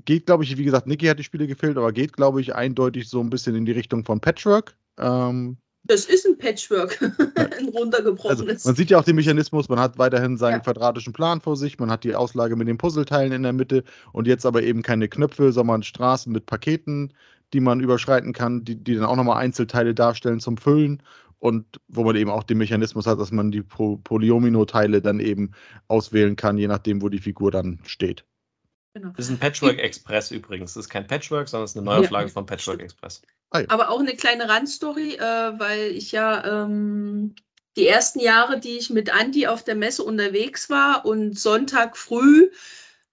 geht, glaube ich, wie gesagt, Niki hat die Spiele gefehlt, aber geht, glaube ich, eindeutig so ein bisschen in die Richtung von Patchwork. Ähm, das ist ein Patchwork, ein runtergebrochenes. Also, man sieht ja auch den Mechanismus, man hat weiterhin seinen ja. quadratischen Plan vor sich, man hat die Auslage mit den Puzzleteilen in der Mitte und jetzt aber eben keine Knöpfe, sondern Straßen mit Paketen, die man überschreiten kann, die, die dann auch nochmal Einzelteile darstellen zum Füllen und wo man eben auch den Mechanismus hat, dass man die Polyomino-Teile dann eben auswählen kann, je nachdem, wo die Figur dann steht. Genau. Das ist ein Patchwork Express übrigens. Das ist kein Patchwork, sondern es ist eine Neuauflage ja. von Patchwork Express. Ah, ja. Aber auch eine kleine Randstory, äh, weil ich ja ähm, die ersten Jahre, die ich mit Andi auf der Messe unterwegs war und Sonntag früh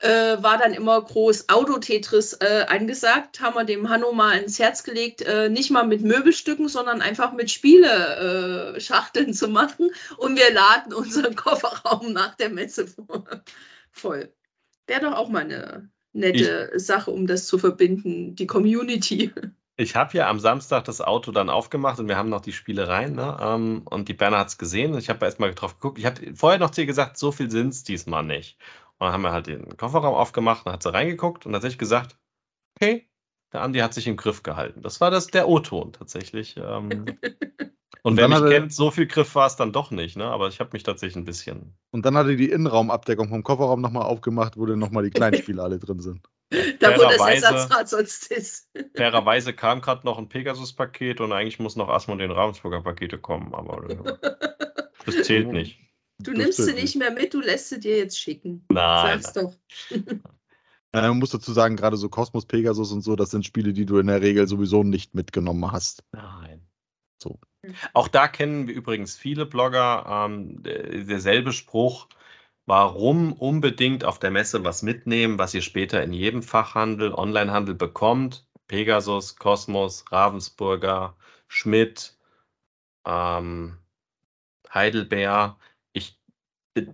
äh, war dann immer groß Autotetris äh, angesagt, haben wir dem Hanno mal ins Herz gelegt, äh, nicht mal mit Möbelstücken, sondern einfach mit Spiele-Schachteln zu machen und wir laden unseren Kofferraum nach der Messe voll. Wäre doch auch mal eine nette ich, Sache, um das zu verbinden, die Community. Ich habe ja am Samstag das Auto dann aufgemacht und wir haben noch die Spielereien. Ne? Ähm, und die Berner hat es gesehen. Ich habe erst mal drauf geguckt. Ich habe vorher noch zu ihr gesagt, so viel sind es diesmal nicht. Und dann haben wir halt den Kofferraum aufgemacht und hat sie reingeguckt und tatsächlich gesagt, okay, der Andi hat sich im Griff gehalten. Das war das der O-Ton tatsächlich. Ähm, und, wer mich er, kennt, so viel Griff war es dann doch nicht, ne? Aber ich habe mich tatsächlich ein bisschen. Und dann hat er die Innenraumabdeckung vom Kofferraum nochmal aufgemacht, wo dann nochmal die Kleinspiele alle drin sind. Da, wo das Ersatzrad sonst ist. Fairerweise kam gerade noch ein Pegasus-Paket und eigentlich muss noch Asmund den Ravensburger Pakete kommen, aber das zählt nicht. Du nimmst sie nicht mehr mit, du lässt sie dir jetzt schicken. Nein. Sag's doch. Ja, man muss dazu sagen, gerade so Cosmos, Pegasus und so, das sind Spiele, die du in der Regel sowieso nicht mitgenommen hast. Nein. So. Auch da kennen wir übrigens viele Blogger ähm, derselbe Spruch. Warum unbedingt auf der Messe was mitnehmen, was ihr später in jedem Fachhandel, Onlinehandel bekommt? Pegasus, Cosmos, Ravensburger, Schmidt, ähm, Heidelbeer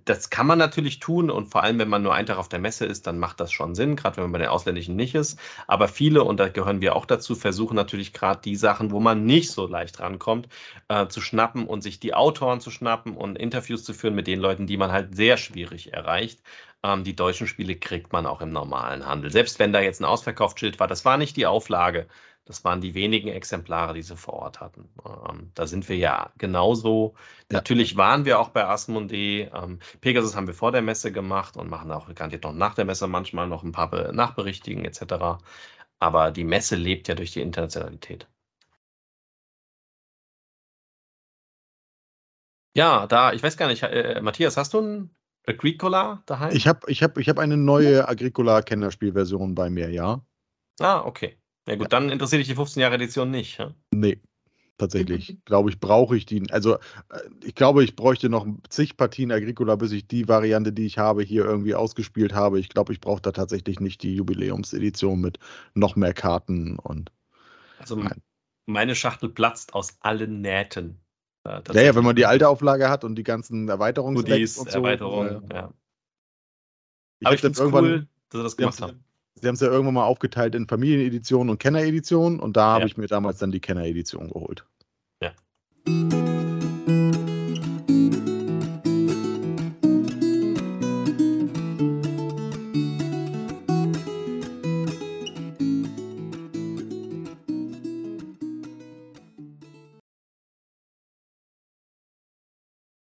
das kann man natürlich tun und vor allem, wenn man nur einen Tag auf der Messe ist, dann macht das schon Sinn, gerade wenn man bei den Ausländischen nicht ist. Aber viele, und da gehören wir auch dazu, versuchen natürlich gerade die Sachen, wo man nicht so leicht rankommt, äh, zu schnappen und sich die Autoren zu schnappen und Interviews zu führen mit den Leuten, die man halt sehr schwierig erreicht. Ähm, die deutschen Spiele kriegt man auch im normalen Handel. Selbst wenn da jetzt ein Ausverkaufsschild war, das war nicht die Auflage. Das waren die wenigen Exemplare, die sie vor Ort hatten. Ähm, da sind wir ja genauso. Ja. Natürlich waren wir auch bei Asmodee. Ähm, Pegasus haben wir vor der Messe gemacht und machen auch garantiert noch nach der Messe manchmal noch ein paar Nachberichtigen etc. Aber die Messe lebt ja durch die Internationalität. Ja, da, ich weiß gar nicht, äh, Matthias, hast du ein Agricola daheim? Ich habe ich hab, ich hab eine neue Agricola-Kennerspielversion bei mir, ja. Ah, okay. Ja gut, dann interessiert dich die 15 Jahre Edition nicht. Ja? Nee, tatsächlich. glaube ich, brauche ich die. Also äh, ich glaube, ich bräuchte noch zig Partien Agricola, bis ich die Variante, die ich habe, hier irgendwie ausgespielt habe. Ich glaube, ich brauche da tatsächlich nicht die Jubiläumsedition mit noch mehr Karten und. Also Nein. meine Schachtel platzt aus allen Nähten. Äh, ja, ja, wenn man die alte Auflage hat und die ganzen Erweiterungsdecks und so. Erweiterung, ja. ja. Ich Aber ich finde es cool, dass sie das gemacht haben. Sie haben es ja irgendwann mal aufgeteilt in Familienedition und Kenner-Edition und da ja. habe ich mir damals dann die Kenner-Edition geholt. Ja.